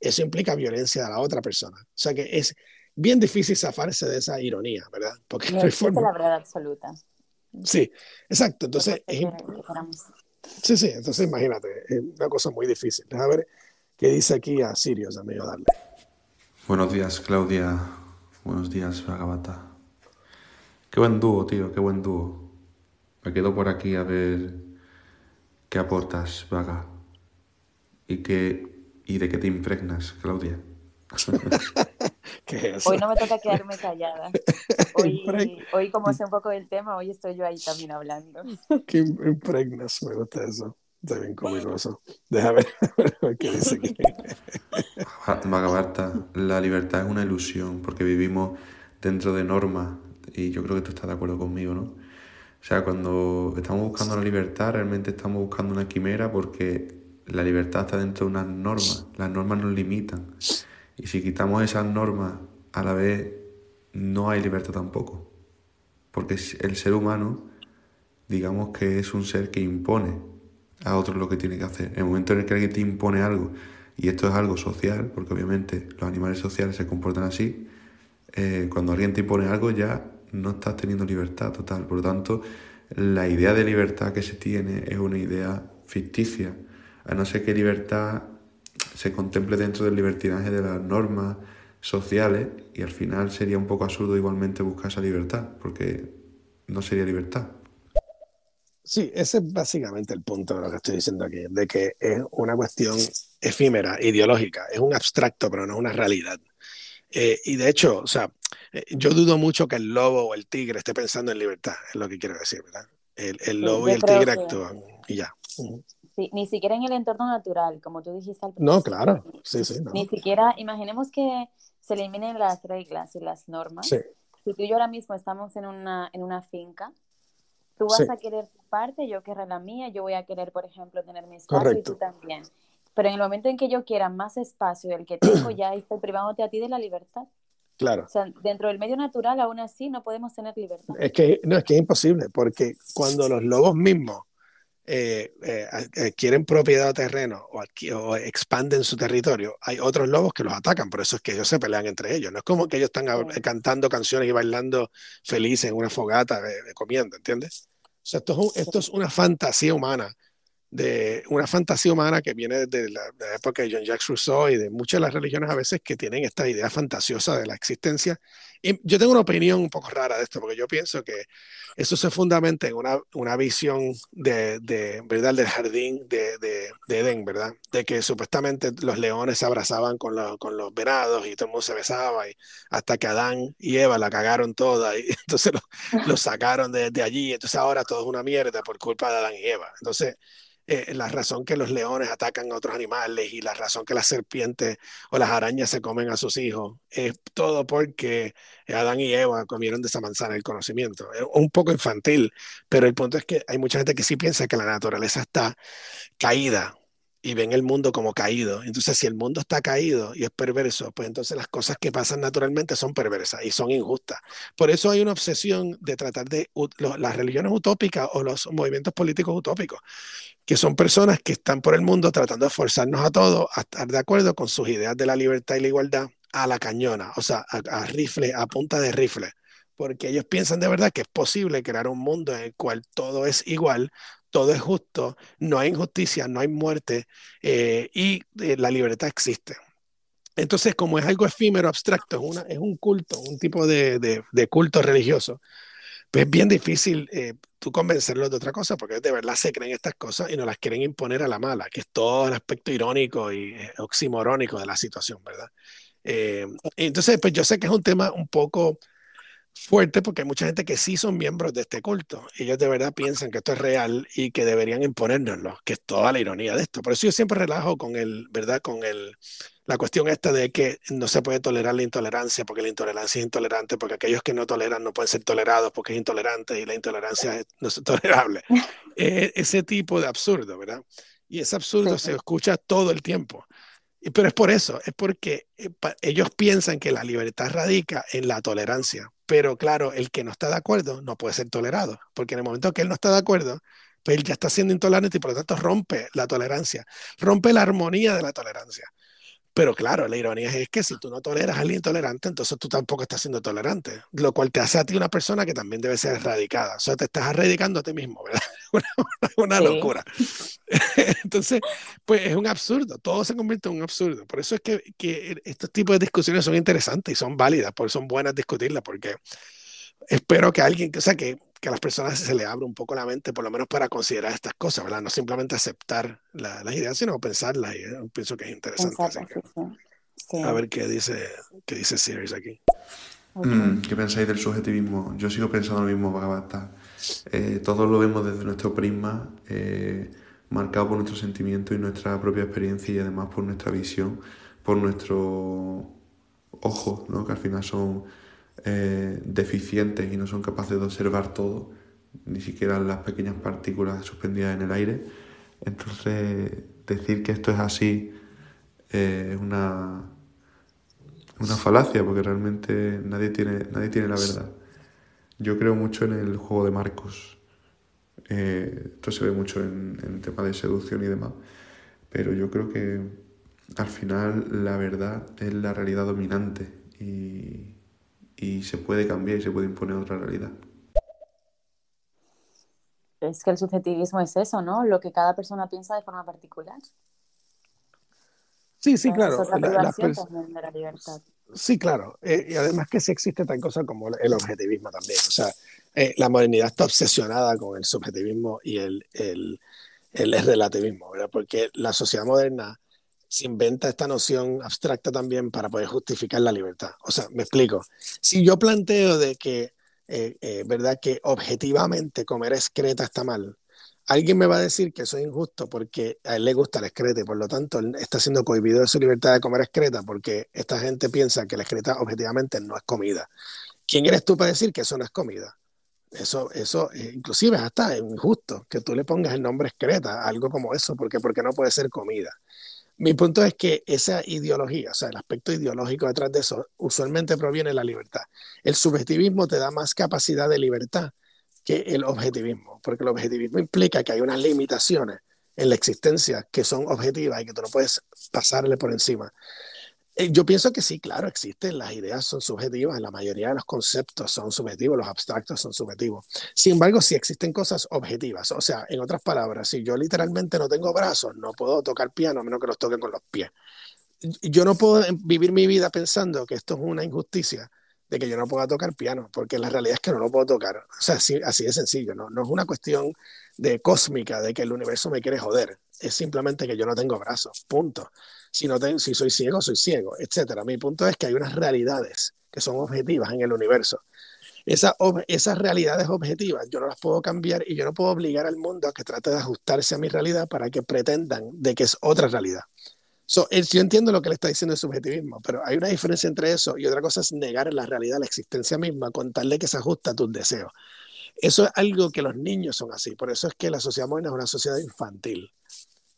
eso implica violencia a la otra persona. O sea que es bien difícil zafarse de esa ironía, ¿verdad? Porque no es la verdad absoluta. Sí, exacto. Entonces, sí, sí, entonces imagínate, es una cosa muy difícil. A ver qué dice aquí a Sirius, amigo, darle. Buenos días, Claudia. Buenos días, Vagabata. Qué buen dúo, tío, qué buen dúo. Me quedo por aquí a ver qué aportas, Vaga. Y qué ¿Y de qué te impregnas, Claudia? Hoy no me toca quedarme callada. Hoy, hoy, como sé un poco del tema, hoy estoy yo ahí también hablando. ¿Qué impregnas? Me gusta eso. Está bien cómico eso. Déjame ver qué dice aquí. Bhagavatta, la libertad es una ilusión porque vivimos dentro de normas y yo creo que tú estás de acuerdo conmigo, ¿no? O sea, cuando estamos buscando la libertad, realmente estamos buscando una quimera porque la libertad está dentro de unas normas. Las normas nos limitan. Y si quitamos esas normas, a la vez no hay libertad tampoco. Porque el ser humano, digamos que es un ser que impone a otros lo que tiene que hacer. En el momento en el que alguien te impone algo, y esto es algo social, porque obviamente los animales sociales se comportan así, eh, cuando alguien te impone algo ya no estás teniendo libertad total. Por lo tanto, la idea de libertad que se tiene es una idea ficticia, a no ser que libertad se contemple dentro del libertinaje de las normas sociales y al final sería un poco absurdo igualmente buscar esa libertad, porque no sería libertad. Sí, ese es básicamente el punto de lo que estoy diciendo aquí, de que es una cuestión efímera, ideológica, es un abstracto, pero no es una realidad. Eh, y de hecho, o sea, eh, yo dudo mucho que el lobo o el tigre esté pensando en libertad, es lo que quiero decir, ¿verdad? El, lobo y el tigre actúan y ya. Sí, ni siquiera en el entorno natural, como tú dijiste al principio. No, claro, sí, sí. Ni siquiera, imaginemos que se eliminen las reglas y las normas. Sí. Si tú y yo ahora mismo estamos en una, en una finca, tú vas a querer parte, yo querré la mía, yo voy a querer, por ejemplo, tener mi espacio y tú también. Pero en el momento en que yo quiera más espacio del que tengo, ya estoy privándote a ti de la libertad. Claro. O sea, dentro del medio natural, aún así, no podemos tener libertad. Es que, no, es que es imposible, porque cuando los lobos mismos eh, eh, eh, quieren propiedad o terreno o, expanden su territorio, hay otros lobos que los atacan, por eso es que ellos se pelean entre ellos. No es como que ellos están cantando canciones y bailando felices en una fogata comiendo, ¿entiendes? Sea, esto es, esto es una fantasía humana de una fantasía humana que viene de la, época de Jean-Jacques Rousseau y de muchas de las religiones a veces que tienen esta idea fantasiosa de la existencia. Yo tengo una opinión un poco rara de esto, porque yo pienso que eso se fundamenta en una, una visión de, de, ¿verdad? del jardín de, de, Edén, ¿verdad? De que supuestamente los leones se abrazaban con, con los venados y todo el mundo se besaba, y hasta que Adán y Eva la cagaron toda, y entonces los sacaron de, allí, entonces ahora todo es una mierda por culpa de Adán y Eva. Entonces, eh, la razón que los leones atacan a otros animales y la razón que las serpientes o las arañas se comen a sus hijos es todo porque Adán y Eva comieron de esa manzana el conocimiento. Es un poco infantil, pero el punto es que hay mucha gente que sí piensa que la naturaleza está caída y ven el mundo como caído. Entonces, si el mundo está caído y es perverso, pues entonces las cosas que pasan naturalmente son perversas y son injustas. Por eso hay una obsesión de tratar de las religiones utópicas o los movimientos políticos utópicos, que son personas que están por el mundo tratando de forzarnos a todos a estar de acuerdo con sus ideas de la libertad y la igualdad a la cañona, o sea, a, rifle, a punta de rifle porque ellos piensan de verdad que es posible crear un mundo en el cual todo es igual, todo es justo, no hay injusticia, no hay muerte eh, y eh, la libertad existe. Entonces, como es algo efímero, abstracto, es, es un culto, un tipo de, de, culto religioso, pues es bien difícil eh, tú convencerlos de otra cosa, porque de verdad se creen estas cosas y no las quieren imponer a la mala, que es todo el aspecto irónico y oximorónico de la situación, ¿verdad? entonces, pues yo sé que es un tema un poco fuerte porque hay mucha gente que sí son miembros de este culto. Ellos de verdad piensan que esto es real y que deberían imponérnoslo, que es toda la ironía de esto. Por eso yo siempre relajo con el, ¿verdad? Con el, la cuestión esta de que no se puede tolerar la intolerancia porque la intolerancia es intolerante, porque aquellos que no toleran no pueden ser tolerados porque es intolerante y la intolerancia no es tolerable. Eh, ese tipo de absurdo, ¿verdad? Y ese absurdo se escucha todo el tiempo. Pero es por eso, es porque eh, ellos piensan que la libertad radica en la tolerancia. Pero claro, el que no está de acuerdo no puede ser tolerado, porque en el momento que él no está de acuerdo, pues él ya está siendo intolerante y por lo tanto rompe la tolerancia, rompe la armonía de la tolerancia. Pero claro, la ironía es que si tú no toleras al intolerante, entonces tú tampoco estás siendo tolerante, lo cual te hace a ti una persona que también debe ser erradicada. O sea, te estás erradicando a ti mismo, ¿verdad? Una, locura. Entonces, pues es un absurdo, todo se convierte en un absurdo. Por eso es que, que estos tipos de discusiones son interesantes y son válidas, por son buenas discutirlas, porque espero que alguien, o sea, que que a las personas se le abra un poco la mente, por lo menos para considerar estas cosas, ¿verdad? No simplemente aceptar las ideas, sino pensarlas. Y eh, pienso que es interesante. A ver qué dice, qué dice Series aquí. Mm, ¿Qué pensáis del subjetivismo? Yo sigo pensando lo mismo, Bhagavata. Eh, todos lo vemos desde nuestro prisma. Eh, marcado por nuestros sentimientos y nuestra propia experiencia y además por nuestra visión, por nuestro ojo, ¿no? que al final son eh, deficientes y no son capaces de observar todo, ni siquiera las pequeñas partículas suspendidas en el aire. Entonces, decir que esto es así es una, una falacia, porque realmente nadie tiene, nadie tiene la verdad. Yo creo mucho en el juego de Marcos. Eh, esto se ve mucho en, en el tema de seducción y demás. Pero yo creo que al final la verdad es la realidad dominante y, y se puede cambiar y se puede imponer otra realidad. Es que el subjetivismo es eso, ¿no? Lo que cada persona piensa de forma particular. Sí, sí, claro. Es otra La- pers- de la libertad. Sí, claro. Eh, y además que sí existe tal cosa como el objetivismo también. O sea, eh, la modernidad está obsesionada con el subjetivismo y el, el, el relativismo, ¿verdad? Porque la sociedad moderna se inventa esta noción abstracta también para poder justificar la libertad. O sea, me explico. Si yo planteo de que, eh, ¿verdad? Que objetivamente comer excreta está mal, alguien me va a decir que eso es injusto porque a él le gusta la excreta y por lo tanto él está siendo cohibido de su libertad de comer excreta porque esta gente piensa que la excreta objetivamente no es comida. ¿Quién eres tú para decir que eso no es comida? Eso, eso eh, inclusive es hasta injusto que tú le pongas el nombre excreta, a algo como eso, porque, porque no puede ser comida. Mi punto es que esa ideología, o sea, el aspecto ideológico detrás de eso, usualmente proviene de la libertad. El subjetivismo te da más capacidad de libertad que el objetivismo, porque el objetivismo implica que hay unas limitaciones en la existencia que son objetivas y que tú no puedes pasarle por encima. Eh, Yo pienso que sí, claro, existen, las ideas son subjetivas, la mayoría de los conceptos son subjetivos, los abstractos son subjetivos. Sin embargo, sí existen cosas objetivas, o sea, en otras palabras, si yo literalmente no tengo brazos, no puedo tocar piano a menos que los toque con los pies. Yo no puedo vivir mi vida pensando que esto es una injusticia de que yo no pueda tocar piano, porque la realidad es que no lo puedo tocar. O sea, así, así de sencillo, ¿no? No es una cuestión de cósmica, de que el universo me quiere joder. Es simplemente que yo no tengo brazos, punto. Si, no tengo, si soy ciego, soy ciego, etcétera. Mi punto es que hay unas realidades que son objetivas en el universo. Esas realidades objetivas yo no las puedo cambiar y yo no puedo obligar al mundo a que trate de ajustarse a mi realidad para que pretendan de que es otra realidad. So, yo entiendo lo que le está diciendo el subjetivismo, pero hay una diferencia entre eso y otra cosa es negar la realidad, la existencia misma, con tal de que se ajusta a tus deseos. Eso es algo que los niños son así, por eso es que la sociedad moderna es una sociedad infantil,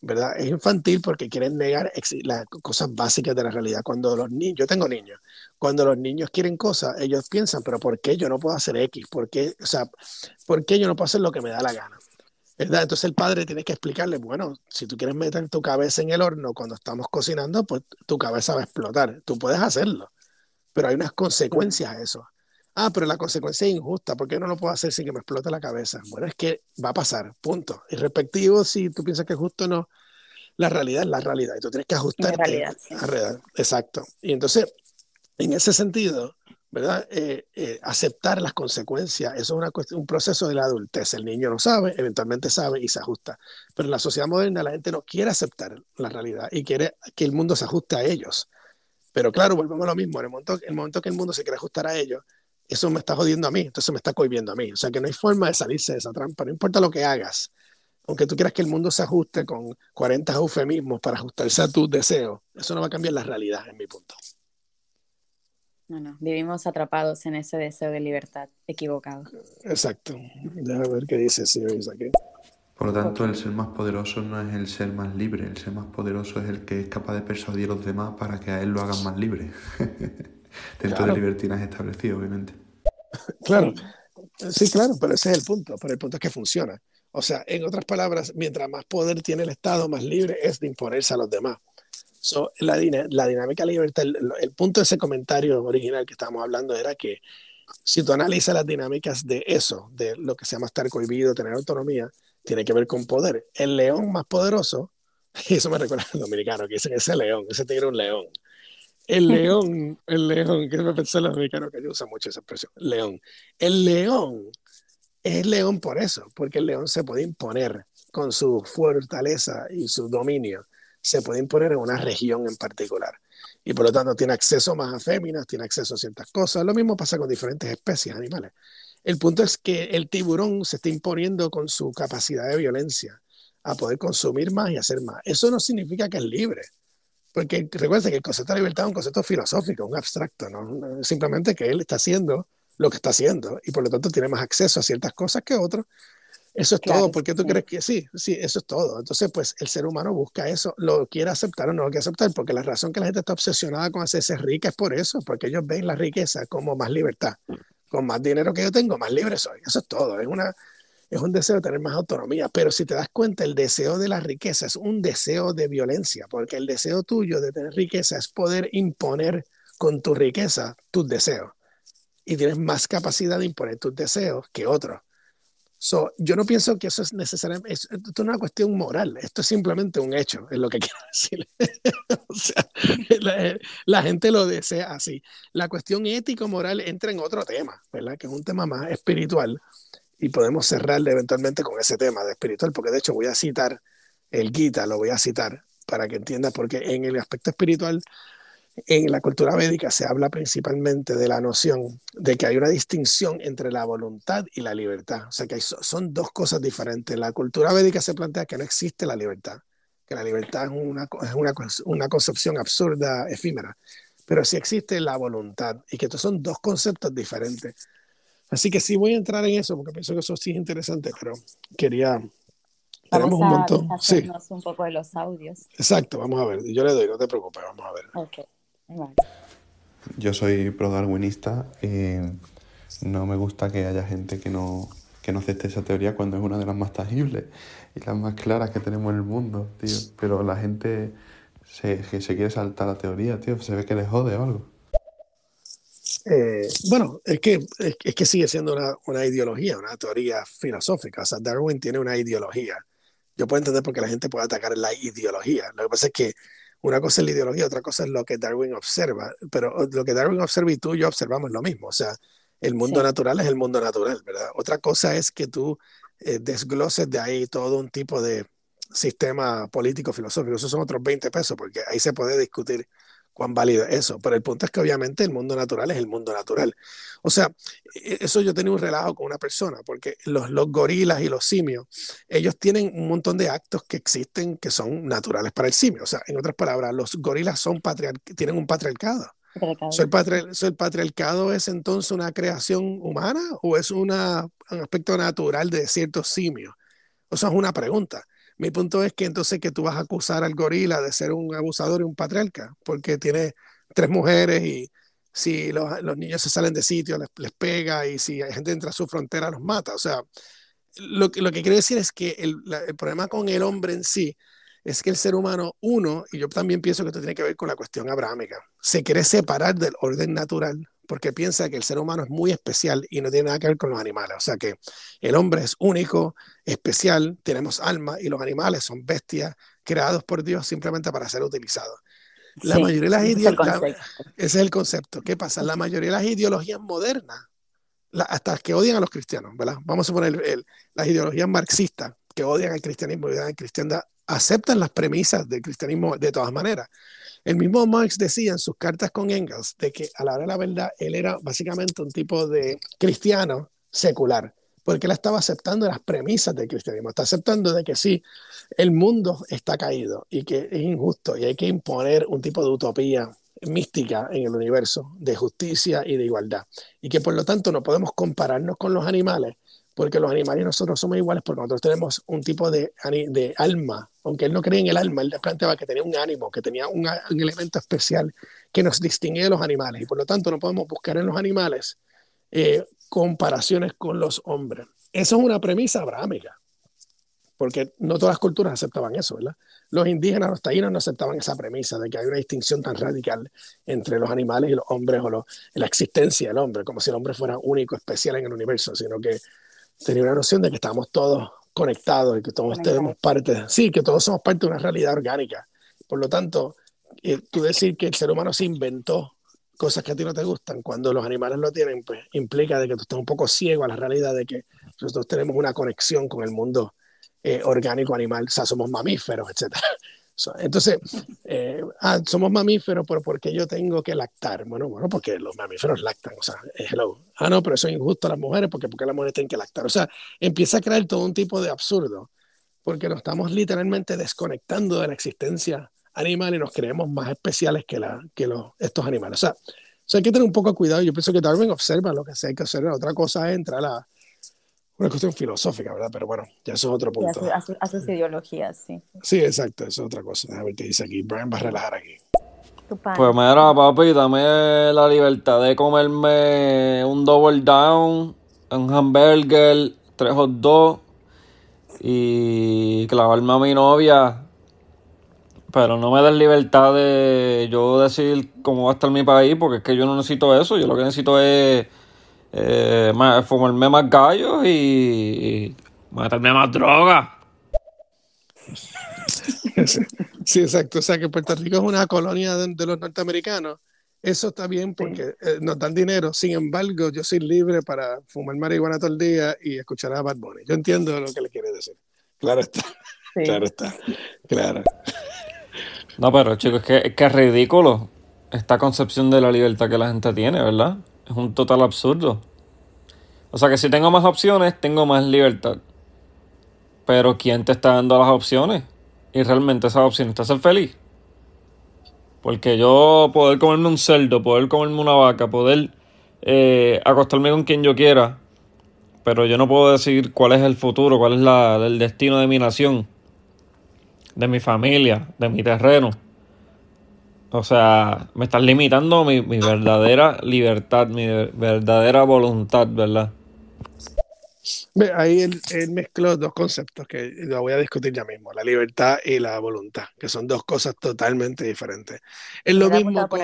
¿verdad? Es infantil porque quieren negar las cosas básicas de la realidad. Cuando los niños, yo tengo niños, cuando los niños quieren cosas, ellos piensan, pero ¿por qué yo no puedo hacer X? ¿Por qué, o sea, ¿por qué yo no puedo hacer lo que me da la gana? ¿Verdad? Entonces el padre tiene que explicarle, bueno, si tú quieres meter tu cabeza en el horno cuando estamos cocinando, pues tu cabeza va a explotar. Tú puedes hacerlo, pero hay unas consecuencias a eso. Ah, pero la consecuencia es injusta, ¿por qué no lo puedo hacer sin que me explote la cabeza? Bueno, es que va a pasar, punto. Y respectivo, si tú piensas que es justo o no, la realidad es la realidad y tú tienes que ajustarte. La realidad, sí. a realidad. Exacto. Y entonces, en ese sentido, ¿verdad? Eh, eh, aceptar las consecuencias, eso es una cuestión, un proceso de la adultez. El niño no sabe, eventualmente sabe y se ajusta. Pero en la sociedad moderna la gente no quiere aceptar la realidad y quiere que el mundo se ajuste a ellos. Pero claro, volvemos a lo mismo. En el momento, el momento que el mundo se quiere ajustar a ellos, eso me está jodiendo a mí, entonces me está cohibiendo a mí. O sea que no hay forma de salirse de esa trampa, no importa lo que hagas. Aunque tú quieras que el mundo se ajuste con 40 eufemismos para ajustarse a tus deseos, eso no va a cambiar la realidad, en mi punto. No, no, vivimos atrapados en ese deseo de libertad equivocado. Exacto. Déjame ver qué dice Sirius aquí. Por lo tanto, el ser más poderoso no es el ser más libre, el ser más poderoso es el que es capaz de persuadir a los demás para que a él lo hagan más libre. Dentro Claro. del libertinaje establecido, obviamente. Claro, sí, claro, pero ese es el punto. Pero el punto es que funciona. O sea, en otras palabras, mientras más poder tiene el Estado, más libre es de imponerse a los demás. So, la, la dinámica de libertad, el, el punto de ese comentario original que estábamos hablando era que si tú analizas las dinámicas de eso, de lo que se llama estar cohibido, tener autonomía, tiene que ver con poder. El león más poderoso, y eso me recuerda al dominicano, que dicen ese león, ese tigre es un león. El león, el león, que me pensé en los dominicanos que usan mucho esa expresión, león. El león es león por eso, porque el león se puede imponer con su fortaleza y su dominio, se puede imponer en una región en particular. Y por lo tanto tiene acceso más a féminas, tiene acceso a ciertas cosas. Lo mismo pasa con diferentes especies animales. El punto es que el tiburón se está imponiendo con su capacidad de violencia a poder consumir más y hacer más. Eso no significa que es libre, porque recuerden que el concepto de libertad es un concepto filosófico, un abstracto, ¿no? simplemente que él está haciendo lo que está haciendo y por lo tanto tiene más acceso a ciertas cosas que otros. Eso es todo, porque tú crees que sí, sí, eso es todo. Entonces, pues el ser humano busca eso, lo quiere aceptar o no lo quiere aceptar, porque la razón que la gente está obsesionada con hacerse rica es por eso, porque ellos ven la riqueza como más libertad. Con más dinero que yo tengo, más libre soy. Eso es todo. Es, una, es un deseo de tener más autonomía. Pero si te das cuenta, el deseo de la riqueza es un deseo de violencia, porque el deseo tuyo de tener riqueza es poder imponer con tu riqueza tus deseos y tienes más capacidad de imponer tus deseos que otros. So, yo no pienso que eso es necesariamente, esto es una cuestión moral, esto es simplemente un hecho, es lo que quiero decir. o sea, la, la, gente lo desea así. La cuestión ético-moral entra en otro tema, ¿verdad? Que es un tema más espiritual y podemos cerrarle eventualmente con ese tema de espiritual, porque de hecho voy a citar el Gita, lo voy a citar para que entiendas, porque en el aspecto espiritual en la cultura védica se habla principalmente de la noción de que hay una distinción entre la voluntad y la libertad. O sea, que son dos cosas diferentes. En la cultura védica se plantea que no existe la libertad, que la libertad es una, es una, una concepción absurda, efímera, pero sí existe la voluntad y que estos son dos conceptos diferentes. Así que sí voy a entrar en eso porque pienso que eso sí es interesante, pero quería... Tenemos un montón. Sí. un poco de los audios. Exacto, vamos a ver. Yo le doy, no te preocupes, vamos a ver. Okay. Yo soy pro-darwinista y no me gusta que haya gente que no, que no acepte esa teoría cuando es una de las más tangibles y las más claras que tenemos en el mundo, tío. Pero la gente se, que se quiere saltar la teoría, tío, se ve que les jode o algo. Eh, bueno, es que, es, que sigue siendo una, una, ideología, una teoría filosófica. O sea, Darwin tiene una ideología. Yo puedo entender por qué la gente puede atacar la ideología. Lo que pasa es que una cosa es la ideología, otra cosa es lo que Darwin observa, pero lo que Darwin observa y tú y yo observamos lo mismo, o sea, el mundo natural es el mundo natural, ¿verdad? Otra cosa es que tú eh, desgloses de ahí todo un tipo de sistema político filosófico, esos son otros 20 pesos, porque ahí se puede discutir cuán válido es eso. Pero el punto es que obviamente el mundo natural es el mundo natural. O sea, e, eso yo tenía un relajo con una persona, porque los, los gorilas y los simios, ellos tienen un montón de actos que existen que son naturales para el simio. O sea, en otras palabras, los gorilas son tienen un patriarcado. ¿El patriarcado es entonces una creación humana o es una, un aspecto natural de ciertos simios? O sea, es una pregunta. Mi punto es que entonces que tú vas a acusar al gorila de ser un abusador y un patriarca, porque tiene tres mujeres y si los, los niños se salen de sitio les, les, pega y si hay gente entra a su frontera los mata. O sea, lo, lo que quiero decir es que el, el problema con el hombre en sí es que el ser humano, uno, y yo también pienso que esto tiene que ver con la cuestión abrámica, se quiere separar del orden natural porque piensa que el ser humano es muy especial y no tiene nada que ver con los animales. O sea que el hombre es único, especial, tenemos alma y los animales son bestias creados por Dios simplemente para ser utilizados. La sí, mayoría de las ideologías, ese es el concepto. ¿Qué pasa? La mayoría de las ideologías modernas, la, hasta que odian a los cristianos, ¿verdad? Vamos a poner el, las ideologías marxistas que odian al cristianismo y odian al cristiandad, aceptan las premisas del cristianismo de todas maneras. El mismo Marx decía en sus cartas con Engels de que a la hora de la verdad él era básicamente un tipo de cristiano secular, porque él estaba aceptando las premisas del cristianismo, está aceptando de que sí, el mundo está caído y que es injusto y hay que imponer un tipo de utopía mística en el universo de justicia y de igualdad y que por lo tanto no podemos compararnos con los animales porque los animales nosotros somos iguales porque nosotros tenemos un tipo de, de alma, aunque él no cree en el alma, él planteaba que tenía un ánimo, que tenía un, un, elemento especial que nos distingue de los animales y por lo tanto no podemos buscar en los animales eh, comparaciones con los hombres. Eso es una premisa abrámica, porque no todas las culturas aceptaban eso, ¿verdad? Los indígenas, los taínos no aceptaban esa premisa de que hay una distinción tan radical entre los animales y los hombres o la existencia del hombre, como si el hombre fuera único, especial en el universo, sino que tenía una noción de que estamos todos conectados y que todos tenemos parte, sí, que todos somos parte de una realidad orgánica. Por lo tanto, eh, tú decir que el ser humano se inventó cosas que a ti no te gustan, cuando los animales lo tienen, pues implica de que tú estás un poco ciego a la realidad de que nosotros tenemos una conexión con el mundo eh, orgánico animal, o sea, somos mamíferos, etcétera. Entonces, eh, ah, somos mamíferos, pero ¿por qué yo tengo que lactar? Bueno, bueno, porque los mamíferos lactan, o sea, hello. Ah, no, pero eso es injusto a las mujeres, porque porque las mujeres tienen que lactar. O sea, empieza a crear todo un tipo de absurdo, porque nos estamos literalmente desconectando de la existencia animal y nos creemos más especiales que, la, que los, estos animales. O sea, o sea, hay que tener un poco de cuidado. Yo pienso que Darwin observa lo que se hay que observar. Otra cosa entra la, una cuestión filosófica, ¿verdad? Pero bueno, ya eso es otro punto. A, sus ideologías, sí. Sí, exacto, eso es otra cosa. A ver qué dice aquí. Brian va a relajar aquí. Pues mira, papi, dame la libertad de comerme un double down, un hamburger, tres hot dogs y clavarme a mi novia. Pero no me den libertad de yo decir cómo va a estar mi país, porque es que yo no necesito eso. Yo lo que necesito es eh, fumarme más gallos y, matarme más droga. Sí, exacto. O sea, que Puerto Rico es una colonia de, los norteamericanos. Eso está bien porque eh, nos dan dinero. Sin embargo, yo soy libre para fumar marihuana todo el día y escuchar a Bad Bunny. Yo entiendo lo que le quiere decir. Claro está. Claro está. Claro. No, pero chicos, es que, es que es ridículo esta concepción de la libertad que la gente tiene, ¿verdad? Es un total absurdo. O sea que si tengo más opciones, tengo más libertad. Pero ¿quién te está dando las opciones? Y realmente esas opciones te hacen feliz. Porque yo poder comerme un cerdo, poder comerme una vaca, poder eh, acostarme con quien yo quiera, pero yo no puedo decidir cuál es el futuro, cuál es la, el destino de mi nación, de mi familia, de mi terreno. O sea, me estás limitando mi, mi verdadera libertad, mi verdadera voluntad, ¿verdad? Ahí él, mezcló dos conceptos que lo voy a discutir ya mismo, la libertad y la voluntad, que son dos cosas totalmente diferentes. Es lo mismo con...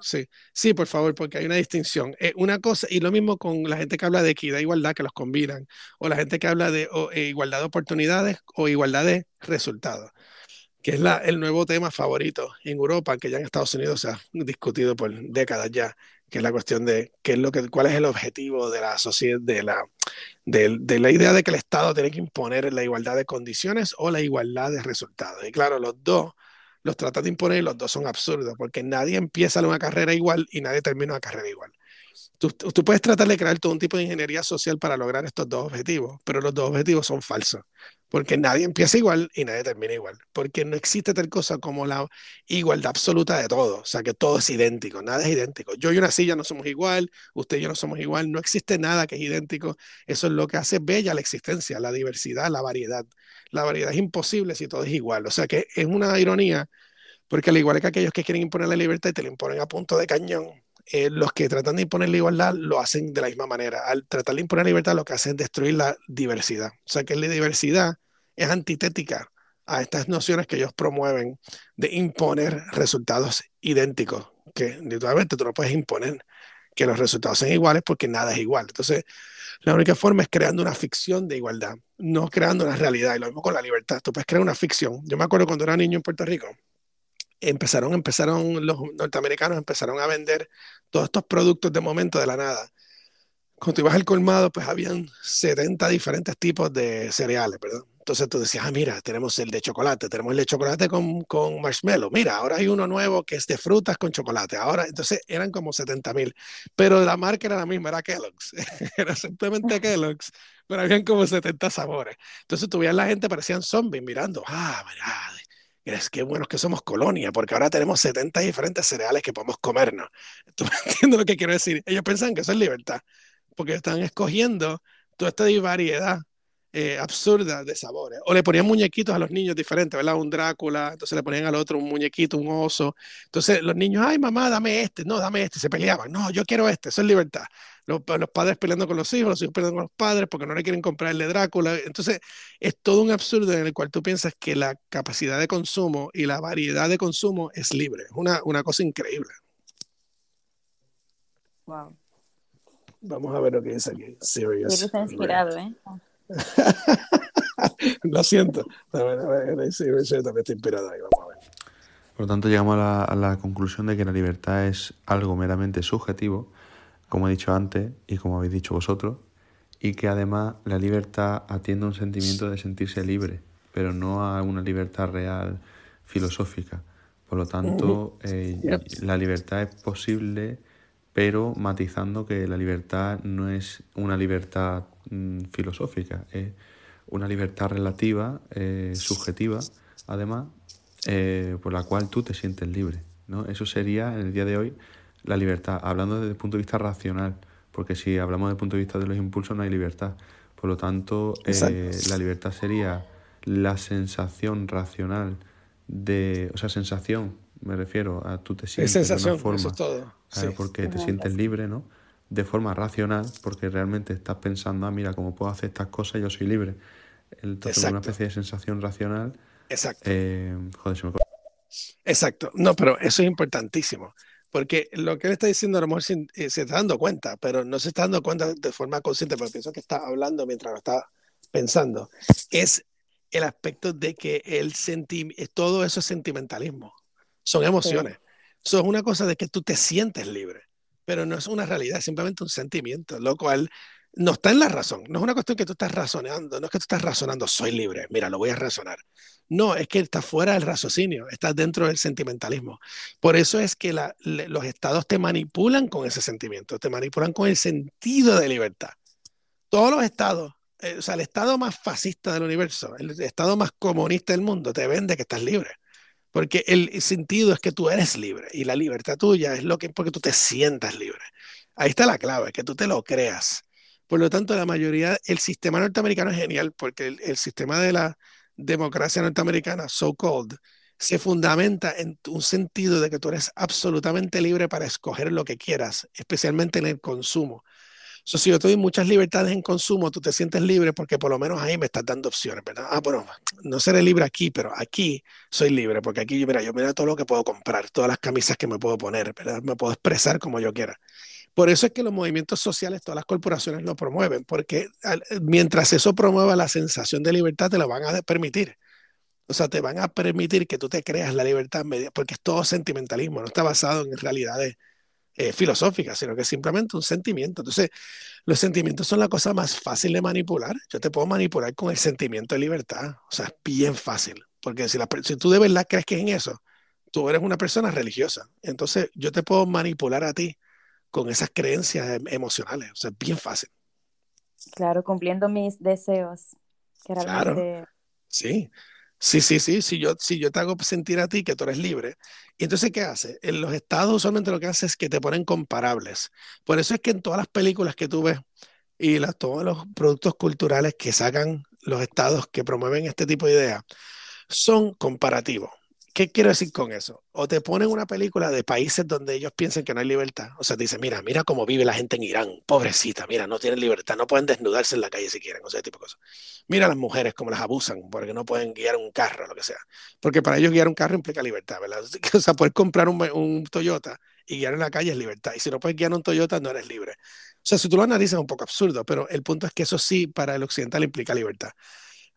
Sí, sí, por favor, porque hay una distinción. Eh, una cosa, y lo mismo con la gente que habla de equidad e igualdad, que los combinan, o la gente que habla de eh, igualdad de oportunidades o igualdad de resultados, que es la, el nuevo tema favorito en Europa, que ya en Estados Unidos se ha discutido por décadas ya, que es la cuestión de qué es lo que, cuál es el objetivo de la sociedad, de la, de, la idea de que el Estado tiene que imponer la igualdad de condiciones o la igualdad de resultados. Y claro, los dos los trata de imponer y los dos son absurdos, porque nadie empieza una carrera igual y nadie termina una carrera igual. Tú, tú, puedes tratar de crear todo un tipo de ingeniería social para lograr estos dos objetivos, pero los dos objetivos son falsos porque nadie empieza igual y nadie termina igual, porque no existe tal cosa como la igualdad absoluta de todo, o sea que todo es idéntico, nada es idéntico. Yo y una silla no somos igual, usted y yo no somos igual, no existe nada que es idéntico, eso es lo que hace bella la existencia, la diversidad, la variedad. La variedad es imposible si todo es igual, o sea que es una ironía, porque al igual que aquellos que quieren imponer la libertad y te la imponen a punto de cañón, eh, los que tratan de imponer la igualdad lo hacen de la misma manera. Al tratar de imponer la libertad, lo que hacen es destruir la diversidad. O sea que la diversidad es antitética a estas nociones que ellos promueven de imponer resultados idénticos, que literalmente tú no puedes imponer que los resultados sean iguales porque nada es igual. Entonces, la única forma es creando una ficción de igualdad, no creando una realidad. Y lo mismo con la libertad. Tú puedes crear una ficción. Yo me acuerdo cuando era niño en Puerto Rico, empezaron, empezaron los norteamericanos empezaron a vender todos estos productos de momento de la nada cuando ibas al colmado, pues habían 70 diferentes tipos de cereales, ¿verdad? Entonces tú decías, ah, mira, tenemos el de chocolate, tenemos el de chocolate con, con marshmallow, mira, ahora hay uno nuevo que es de frutas con chocolate. Ahora, entonces eran como 70 mil, pero la marca era la misma, era Kellogg's, era simplemente Kellogg's, pero habían como 70 sabores. Entonces tú veías la gente, parecían zombies mirando, ah, mira, es que buenos que somos colonia, porque ahora tenemos 70 diferentes cereales que podemos comernos. ¿Tú entiendes lo que quiero decir? Ellos pensan que eso es libertad porque están escogiendo toda esta variedad eh, absurda de sabores. O le ponían muñequitos a los niños diferentes, ¿verdad? Un Drácula, entonces le ponían al otro un muñequito, un oso. Entonces los niños, ay mamá, dame este, no, dame este, se peleaban, no, yo quiero este, eso es libertad. Los, los padres peleando con los hijos, los hijos peleando con los padres porque no le quieren comprarle Drácula. Entonces es todo un absurdo en el cual tú piensas que la capacidad de consumo y la variedad de consumo es libre. Es una, una cosa increíble. Wow. Vamos a ver lo que dice aquí. Serious. está inspirado, ¿eh? lo siento. también está inspirado ahí. Vamos a ver. Por lo tanto, llegamos a la, a la, conclusión de que la libertad es algo meramente subjetivo, como he dicho antes y como habéis dicho vosotros, y que además la libertad atiende a un sentimiento de sentirse libre, pero no a una libertad real filosófica. Por lo tanto, eh, la libertad es posible pero matizando que la libertad no es una libertad mm, filosófica, es una libertad relativa, eh, subjetiva, además, eh, por la cual tú te sientes libre. ¿no? Eso sería, en el día de hoy, la libertad, hablando desde el punto de vista racional, porque si hablamos desde el punto de vista de los impulsos no hay libertad. Por lo tanto, eh, la libertad sería la sensación racional de, o sea, sensación, me refiero a tú te sientes sensación, de una forma, eso es todo. Sí. porque te sientes libre, ¿no? De forma racional, porque realmente estás pensando, ah, mira, como puedo hacer estas cosas, yo soy libre. Entonces, una especie de sensación racional. Exacto. Eh, joder, se me Exacto. No, pero eso es importantísimo. Porque lo que él está diciendo, a lo mejor se, eh, se, está dando cuenta, pero no se está dando cuenta de forma consciente, porque pienso que está hablando mientras lo está pensando. Es el aspecto de que el senti todo eso es sentimentalismo. Son emociones. Eso es una cosa de que tú te sientes libre, pero no es una realidad, es simplemente un sentimiento, lo cual no está en la razón. No es una cuestión que tú estás razonando, no es que tú estás razonando, soy libre, mira, lo voy a razonar. No, es que está fuera del raciocinio, está dentro del sentimentalismo. Por eso es que la, le, los estados te manipulan con ese sentimiento, te manipulan con el sentido de libertad. Todos los estados, eh, o sea, el estado más fascista del universo, el estado más comunista del mundo, te vende que estás libre. Porque el sentido es que tú eres libre y la libertad tuya es lo que porque tú te sientas libre. Ahí está la clave, que tú te lo creas. Por lo tanto, la mayoría, el sistema norteamericano es genial porque el, sistema de la democracia norteamericana, so-called, se fundamenta en un sentido de que tú eres absolutamente libre para escoger lo que quieras, especialmente en el consumo. So, si yo te doy muchas libertades en consumo, tú te sientes libre porque por lo menos ahí me estás dando opciones, ¿verdad? Ah, bueno, no seré libre aquí, pero aquí soy libre porque aquí, yo, mira, yo mira todo lo que puedo comprar, todas las camisas que me puedo poner, ¿verdad? Me puedo expresar como yo quiera. Por eso es que los movimientos sociales, todas las corporaciones lo promueven, porque mientras eso promueva la sensación de libertad, te lo van a permitir. O sea, te van a permitir que tú te creas la libertad media, porque es todo sentimentalismo, no está basado en realidades eh, filosóficas, sino que es simplemente un sentimiento. Entonces, los sentimientos son la cosa más fácil de manipular. Yo te puedo manipular con el sentimiento de libertad. O sea, es bien fácil. Porque si, la, si tú de verdad crees que es en eso, tú eres una persona religiosa. Entonces, yo te puedo manipular a ti con esas creencias em, emocionales. O sea, es bien fácil. Claro, cumpliendo mis deseos. Que realmente... Claro. Sí. Sí, sí, sí, si yo, si yo te hago sentir a ti que tú eres libre. Y entonces, ¿qué hace? En los estados usualmente lo que hace es que te ponen comparables. Por eso es que en todas las películas que tú ves y las, todos los productos culturales que sacan los estados que promueven este tipo de ideas, son comparativos. ¿Qué quiero decir con eso? O te ponen una película de países donde ellos piensan que no hay libertad. O sea, te dicen, mira, mira cómo vive la gente en Irán, pobrecita, mira, no tienen libertad, no pueden desnudarse en la calle si quieren, o sea, ese tipo de cosas. Mira a las mujeres cómo las abusan, porque no pueden guiar un carro, lo que sea. Porque para ellos guiar un carro implica libertad, ¿verdad? O sea, poder comprar un, un Toyota y guiar en la calle es libertad. Y si no puedes guiar un Toyota, no eres libre. O sea, si tú lo analizas es un poco absurdo, pero el punto es que eso sí para el occidental implica libertad.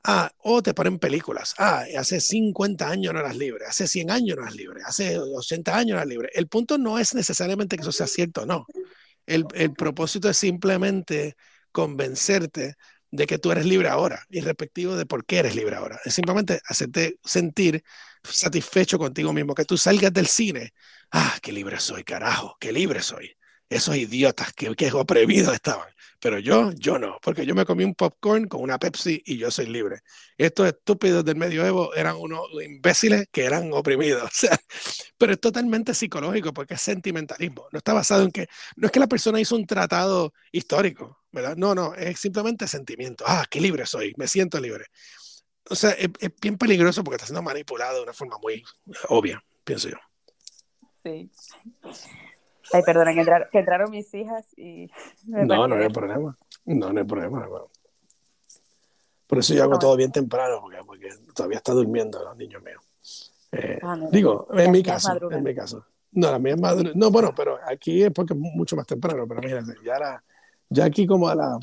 Ah, o te ponen películas. Ah, hace 50 años no eras libre, hace 100 años no eras libre, hace 80 años no eras libre. El punto no es necesariamente que eso sea cierto, no. El, el propósito es simplemente convencerte de que tú eres libre ahora, irrespectivo de por qué eres libre ahora. Es simplemente hacerte sentir satisfecho contigo mismo, que tú salgas del cine. Ah, qué libre soy, carajo, qué libre soy. Esos idiotas que, que oprimidos estaban. Pero yo, yo no, porque yo me comí un popcorn con una Pepsi y yo soy libre. Estos estúpidos del medioevo eran unos imbéciles que eran oprimidos. O sea, pero es totalmente psicológico porque es sentimentalismo. No está basado en que, no es que la persona hizo un tratado histórico, ¿verdad? No, no, es simplemente sentimiento. Ah, qué libre soy, me siento libre. O sea, es, es bien peligroso porque está siendo manipulado de una forma muy obvia, pienso yo. Sí. Ay, perdona, que, entrar, que entraron mis hijas y... No, no hay problema. No, no hay problema. Hermano. Por eso yo hago todo bien temprano, porque, porque todavía está durmiendo los niños míos. Eh, ah, no, digo, en mi caso, en mi caso. No, la mía es madre. No, bueno, pero aquí es porque es mucho más temprano, pero imagínate, ya, la, ya aquí como a la,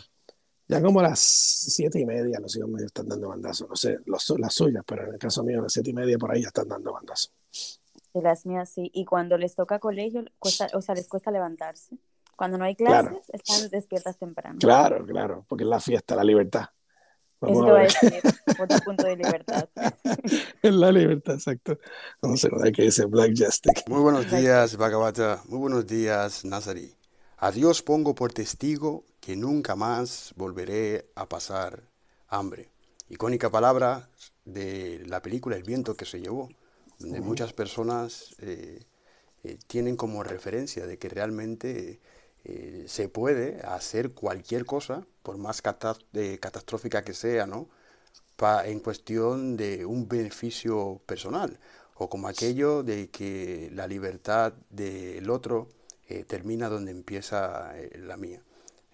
ya como a las siete y media los hijos me están dando bandazos. No sé, los, las suyas, pero en el caso mío, a las siete y media por ahí ya están dando bandazos. De las mías sí. Y cuando les toca colegio, cuesta, o sea, les cuesta levantarse. Cuando no hay clases, claro. están despiertas temprano. Claro, claro, porque es la fiesta, la libertad. Vamos Eso a decir, otro punto de libertad. es la libertad, exacto. Vamos a ver qué dice Black Justic. Muy buenos días, Bhagavata. Muy buenos días, Nazari. A Dios pongo por testigo que nunca más volveré a pasar hambre. icónica palabra de la película El viento que se llevó, donde muchas personas eh, eh, tienen como referencia de que realmente eh, se puede hacer cualquier cosa, por más catastrófica que sea, ¿no? en cuestión de un beneficio personal, o como aquello de que la libertad del otro termina donde empieza la mía.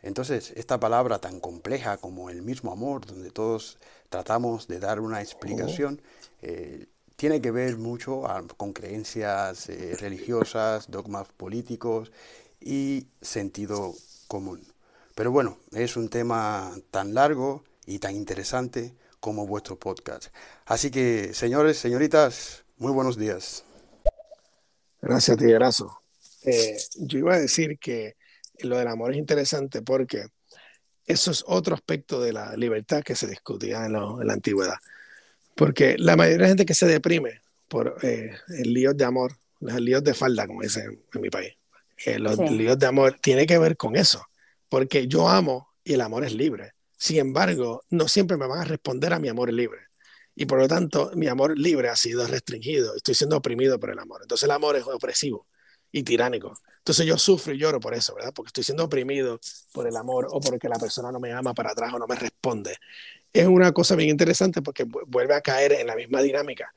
Entonces, esta palabra tan compleja como el mismo amor, donde todos tratamos de dar una explicación, eh, tiene que ver mucho con creencias eh, religiosas, dogmas políticos y sentido común. Pero bueno, es un tema tan largo y tan interesante como vuestro podcast. Así que, señores, señoritas, muy buenos días. Gracias, Tigrazo. Eh, yo iba a decir que lo del amor es interesante porque eso es otro aspecto de la libertad que se discutía en, la antigüedad. Porque la mayoría de la gente que se deprime por eh, el lío de amor, los líos de falda, como dicen en mi país, eh, los líos de amor, tiene que ver con eso. Porque yo amo y el amor es libre. Sin embargo, no siempre me van a responder a mi amor libre. Y por lo tanto, mi amor libre ha sido restringido. Estoy siendo oprimido por el amor. Entonces el amor es opresivo y tiránico. Entonces yo sufro y lloro por eso, ¿verdad? Porque estoy siendo oprimido por el amor o porque la persona no me ama para atrás o no me responde. Es una cosa bien interesante porque vuelve a caer en la misma dinámica.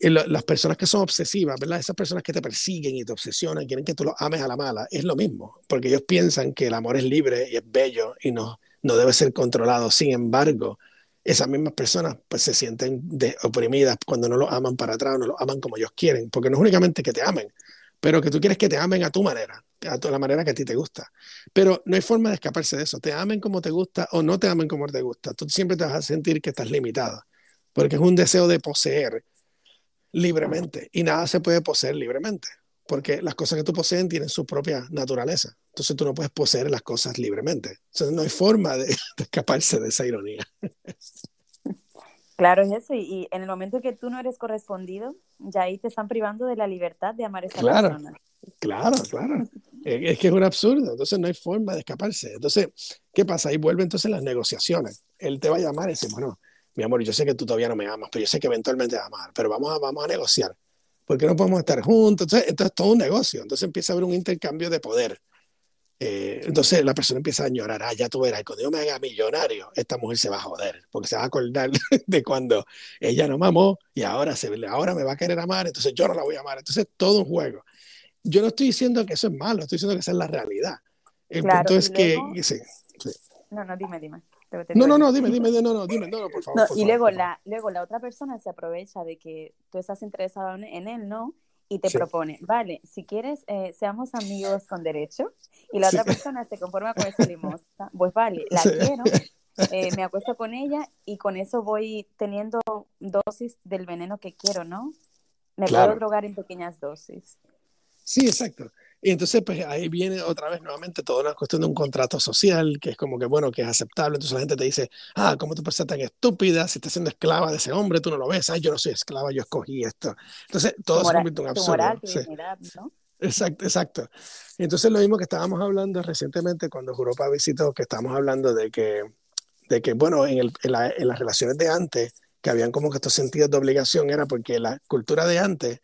las personas que son obsesivas, ¿verdad? Esas personas que te persiguen y te obsesionan, quieren que tú los ames a la mala, es lo mismo, porque ellos piensan que el amor es libre y es bello y no, no debe ser controlado. Sin embargo, esas mismas personas pues se sienten oprimidas cuando no lo aman para atrás, no lo aman como ellos quieren, porque no es únicamente que te amen, pero que tú quieres que te amen a tu manera, a la manera que a ti te gusta. Pero no hay forma de escaparse de eso. Te amen como te gusta o no te amen como te gusta. Tú siempre te vas a sentir que estás limitada, porque es un deseo de poseer libremente y nada se puede poseer libremente, porque las cosas que tú posees tienen su propia naturaleza. Entonces tú no puedes poseer las cosas libremente. Entonces no hay forma de, de escaparse de esa ironía. Claro, es eso. Y, en el momento que tú no eres correspondido, ya ahí te están privando de la libertad de amar a esa persona. Claro, claro. es que es un absurdo. Entonces no hay forma de escaparse. Entonces, ¿qué pasa? Ahí vuelven entonces las negociaciones. Él te va a llamar y dice, bueno, mi amor, yo sé que tú todavía no me amas, pero yo sé que eventualmente te vas a amar, pero vamos a, vamos a negociar. Porque no podemos estar juntos. Entonces, entonces, es todo un negocio. Entonces empieza a haber un intercambio de poder. Eh, entonces la persona empieza a llorar, ah, ya tú verás, cuando yo me haga millonario, esta mujer se va a joder, porque se va a acordar de cuando ella no me amó y ahora, se, ahora me va a querer amar, entonces yo no la voy a amar. Entonces todo un juego. Yo no estoy diciendo que eso es malo, estoy diciendo que esa es la realidad. El punto es que... No, no, dime, dime. No, no, no, dime, dime, no, no, dime, no, no, por favor. y luego, La, luego la otra persona se aprovecha de que tú estás interesado en él, ¿no? Y te propone, vale, si quieres, eh, seamos amigos con derecho, y la otra persona se conforma con esa limosna, pues vale, la quiero, eh, me acuesto con ella y con eso voy teniendo dosis del veneno que quiero, ¿no? Me puedo drogar en pequeñas dosis. Sí, exacto. Y entonces, pues ahí viene otra vez nuevamente toda una cuestión de un contrato social, que es como que, bueno, que es aceptable. Entonces la gente te dice, ah, ¿cómo tú persona tan estúpida? Si estás siendo esclava de ese hombre, tú no lo ves. Ay, yo no soy esclava, yo escogí esto. Entonces, todo se convierte en un absurdo. Moral, ¿no? Exacto, exacto. Y entonces lo mismo que estábamos hablando recientemente cuando Europa visitó, que estábamos hablando de que, de que bueno, en, el, en, la, en las relaciones de antes, que habían como que estos sentidos de obligación, era porque la cultura de antes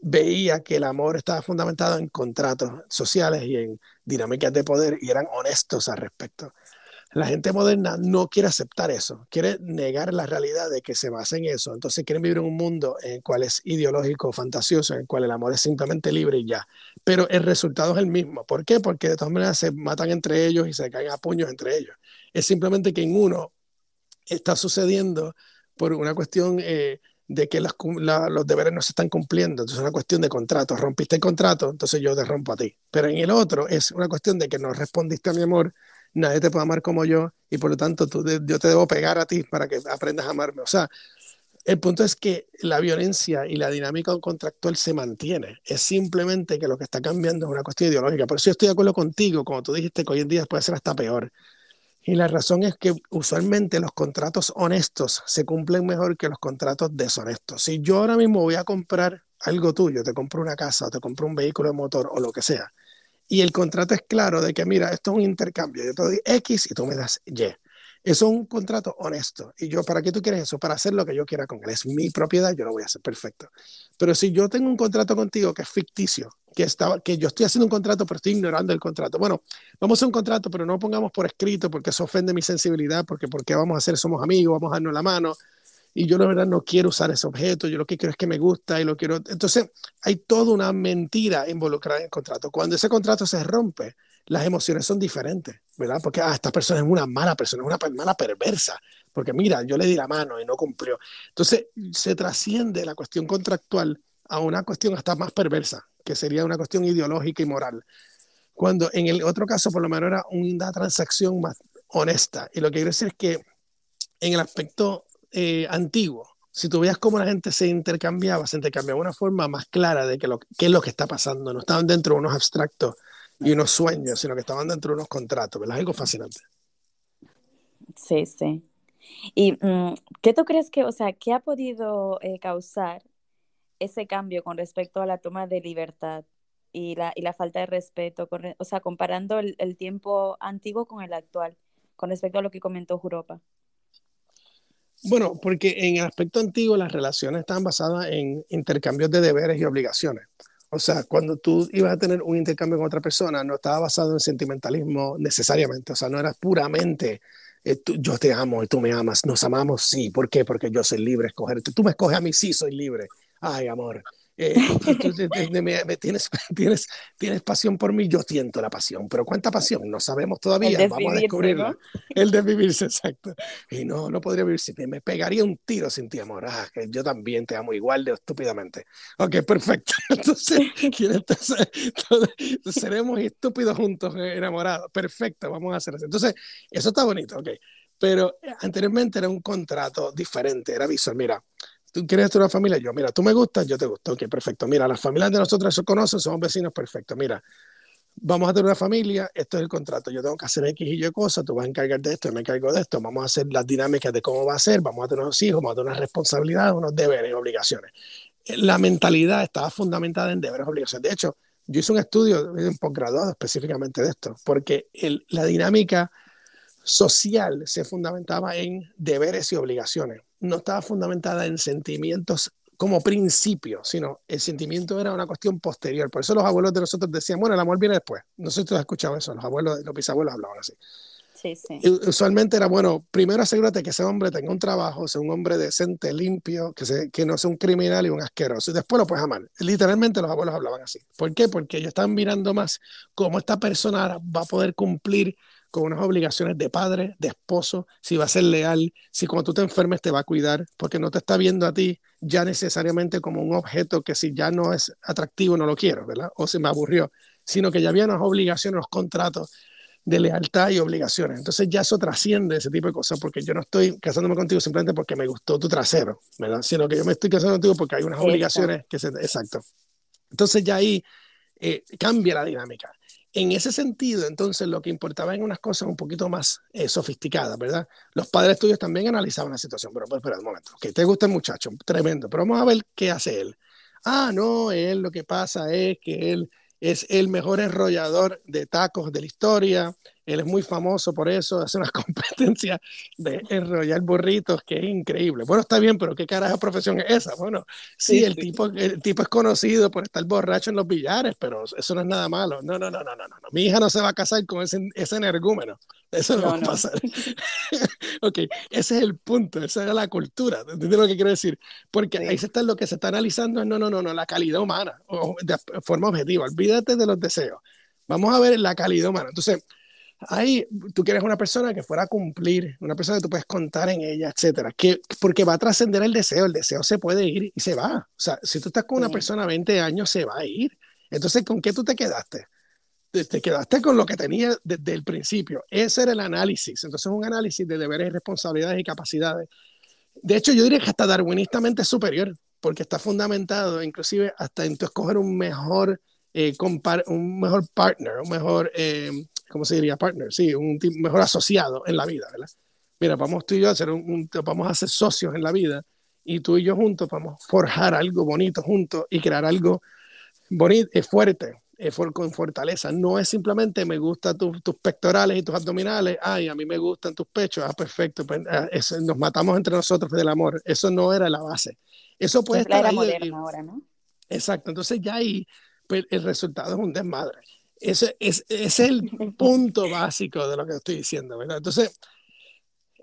veía que el amor estaba fundamentado en contratos sociales y en dinámicas de poder y eran honestos al respecto. La gente moderna no quiere aceptar eso, quiere negar la realidad de que se basa en eso. Entonces quieren vivir en un mundo en el cual es ideológico, fantasioso, en el cual el amor es simplemente libre y ya. Pero el resultado es el mismo. ¿Por qué? Porque de todas maneras se matan entre ellos y se caen a puños entre ellos. Es simplemente que en uno está sucediendo por una cuestión eh, de que los deberes no se están cumpliendo. Entonces es una cuestión de contrato. Rompiste el contrato, entonces yo te rompo a ti. Pero en el otro es una cuestión de que no respondiste a mi amor, nadie te puede amar como yo y por lo tanto tú, yo te debo pegar a ti para que aprendas a amarme. O sea, el punto es que la violencia y la dinámica contractual se mantiene. Es simplemente que lo que está cambiando es una cuestión ideológica. Por eso yo estoy de acuerdo contigo, como tú dijiste, que hoy en día puede ser hasta peor. Y la razón es que usualmente los contratos honestos se cumplen mejor que los contratos deshonestos. Si yo ahora mismo voy a comprar algo tuyo, te compro una casa o te compro un vehículo de motor o lo que sea, y el contrato es claro de que, mira, esto es un intercambio, yo te doy X y tú me das Y. Eso es un contrato honesto. Y yo, ¿para qué tú quieres eso? Para hacer lo que yo quiera con él. Es mi propiedad, yo lo voy a hacer perfecto. Pero si yo tengo un contrato contigo que es ficticio, que, estaba, que yo estoy haciendo un contrato, pero estoy ignorando el contrato. Bueno, vamos a un contrato, pero no pongamos por escrito porque eso ofende mi sensibilidad, porque porque vamos a hacer, somos amigos, vamos a darnos la mano. Y yo la verdad no quiero usar ese objeto, yo lo que quiero es que me gusta y lo quiero. Entonces, hay toda una mentira involucrada en el contrato. Cuando ese contrato se rompe, las emociones son diferentes, ¿verdad? Porque ah, esta persona es una mala persona, es una mala perversa, porque mira, yo le di la mano y no cumplió. Entonces, se trasciende la cuestión contractual a una cuestión hasta más perversa, que sería una cuestión ideológica y moral. Cuando en el otro caso, por lo menos, era una transacción más honesta. Y lo que quiero decir es que en el aspecto eh, antiguo, si tú veías cómo la gente se intercambiaba, se intercambiaba de una forma más clara de que lo, qué es lo que está pasando. No estaban dentro de unos abstractos y unos sueños, sino que estaban dentro de unos contratos, ¿verdad? Algo fascinante. Sí, sí. ¿Y mm, qué tú crees que, o sea, qué ha podido eh, causar ese cambio con respecto a la toma de libertad y la, y la falta de respeto, o sea, comparando el, el, tiempo antiguo con el actual, con respecto a lo que comentó Juropa? Bueno, porque en el aspecto antiguo las relaciones estaban basadas en intercambios de deberes y obligaciones. O sea, cuando tú ibas a tener un intercambio con otra persona, no estaba basado en sentimentalismo necesariamente. O sea, no era puramente eh, yo te amo y tú me amas. Nos amamos, sí. ¿Por qué? Porque yo soy libre escogerte. Tú me escoges a mí, sí, soy libre. Ay, amor. Eh, me, tienes, tienes, tienes pasión por mí, yo siento la pasión, pero ¿cuánta pasión? No sabemos todavía, vamos a descubrirlo. El de vivirse, exacto. Y no, no podría vivir sin ti, me pegaría un tiro sin ti, amor. Ah, que yo también te amo igual de estúpidamente. Ok, perfecto. Entonces, entonces, seremos estúpidos juntos, eh, enamorados. Perfecto, vamos a hacer eso. Entonces, eso está bonito, ok. Pero anteriormente era un contrato diferente, era visual. Mira, tú quieres tener una familia, yo, mira, tú me gustas, yo te gusto, ok, perfecto. Mira, las familias de nosotros se conocen, somos vecinos, perfecto. Mira, vamos a tener una familia, esto es el contrato, yo tengo que hacer X y Y cosas, tú vas a encargar de esto, yo me encargo de esto, vamos a hacer las dinámicas de cómo va a ser, vamos a tener unos hijos, vamos a tener unas responsabilidades, unos deberes, obligaciones. La mentalidad estaba fundamentada en deberes, obligaciones. De hecho, yo hice un estudio, un posgraduado específicamente de esto, porque el, la dinámica social se fundamentaba en deberes y obligaciones no estaba fundamentada en sentimientos como principio, sino el sentimiento era una cuestión posterior. Por eso los abuelos de nosotros decían, bueno, el amor viene después. No sé si tú has escuchado eso, los abuelos, los bisabuelos hablaban así. Sí, sí. usualmente era, bueno, primero asegúrate que ese hombre tenga un trabajo, sea un hombre decente, limpio, que, se, que no sea un criminal y un asqueroso. Y después lo puedes amar. Literalmente los abuelos hablaban así. ¿Por qué? Porque ellos estaban mirando más cómo esta persona va a poder cumplir con unas obligaciones de padre, de esposo, si va a ser leal, si cuando tú te enfermes te va a cuidar, porque no te está viendo a ti ya necesariamente como un objeto que si ya no es atractivo no lo quiero, ¿verdad? O se me aburrió, sino que ya había unas obligaciones, unos contratos de lealtad y obligaciones. Entonces ya eso trasciende ese tipo de cosas, porque yo no estoy casándome contigo simplemente porque me gustó tu trasero, ¿verdad? Sino que yo me estoy casando contigo porque hay unas obligaciones que se... Exacto. Entonces ya ahí eh, cambia la dinámica. En ese sentido, entonces, lo que importaba en unas cosas un poquito más eh, sofisticadas, ¿verdad? Los padres tuyos también analizaban la situación, pero pues, espera un momento, que te gusta muchacho, tremendo, pero vamos a ver qué hace él. Ah, no, él lo que pasa es que él es el mejor enrollador de tacos de la historia, él es muy famoso por eso, hace una competencia de enrollar burritos que es increíble. Bueno, está bien, pero ¿qué carajo profesión es esa? Bueno, sí, el, Tipo, el tipo es conocido por estar borracho en los billares, pero eso no es nada malo. No, no, no, no, no, no. Mi hija no se va a casar con ese, ese energúmeno. Eso no, va a pasar. ok, ese es el punto, esa es la cultura. ¿Entiendes lo que quiero decir? Porque ahí se está lo que se está analizando es no, no, no, no, la calidad humana, o de forma objetiva. Olvídate de los deseos. Vamos a ver la calidad humana. Entonces, ahí tú quieres una persona que fuera a cumplir, una persona que tú puedes contar en ella, etcétera, que, porque va a trascender el deseo, el deseo se puede ir y se va. O sea, si tú estás con una persona 20 años, se va a ir. Entonces, ¿con qué tú te quedaste? Te quedaste con lo que tenía desde el principio. Ese era el análisis. Entonces, un análisis de deberes, responsabilidades y capacidades. De hecho, yo diría que hasta darwinistamente superior, porque está fundamentado inclusive hasta en tu escoger un mejor, eh, un mejor partner, un mejor eh, ¿cómo se diría? Partner, sí, un mejor asociado en la vida, ¿verdad? Mira, vamos tú y yo a ser un, vamos a ser socios en la vida y tú y yo juntos vamos a forjar algo bonito juntos y crear algo bonito, y fuerte. eh, con fortaleza. No es simplemente me gustan tus pectorales y tus abdominales, ay, a mí me gustan tus pechos, ah, perfecto, pues, ah, nos matamos entre nosotros del amor. Eso no era la base. Eso puede estar ahí. moderna ahora, ¿no? Exacto, entonces ya ahí pues, el resultado es un desmadre. Ese, es, es el punto básico de lo que estoy diciendo, ¿verdad? Entonces,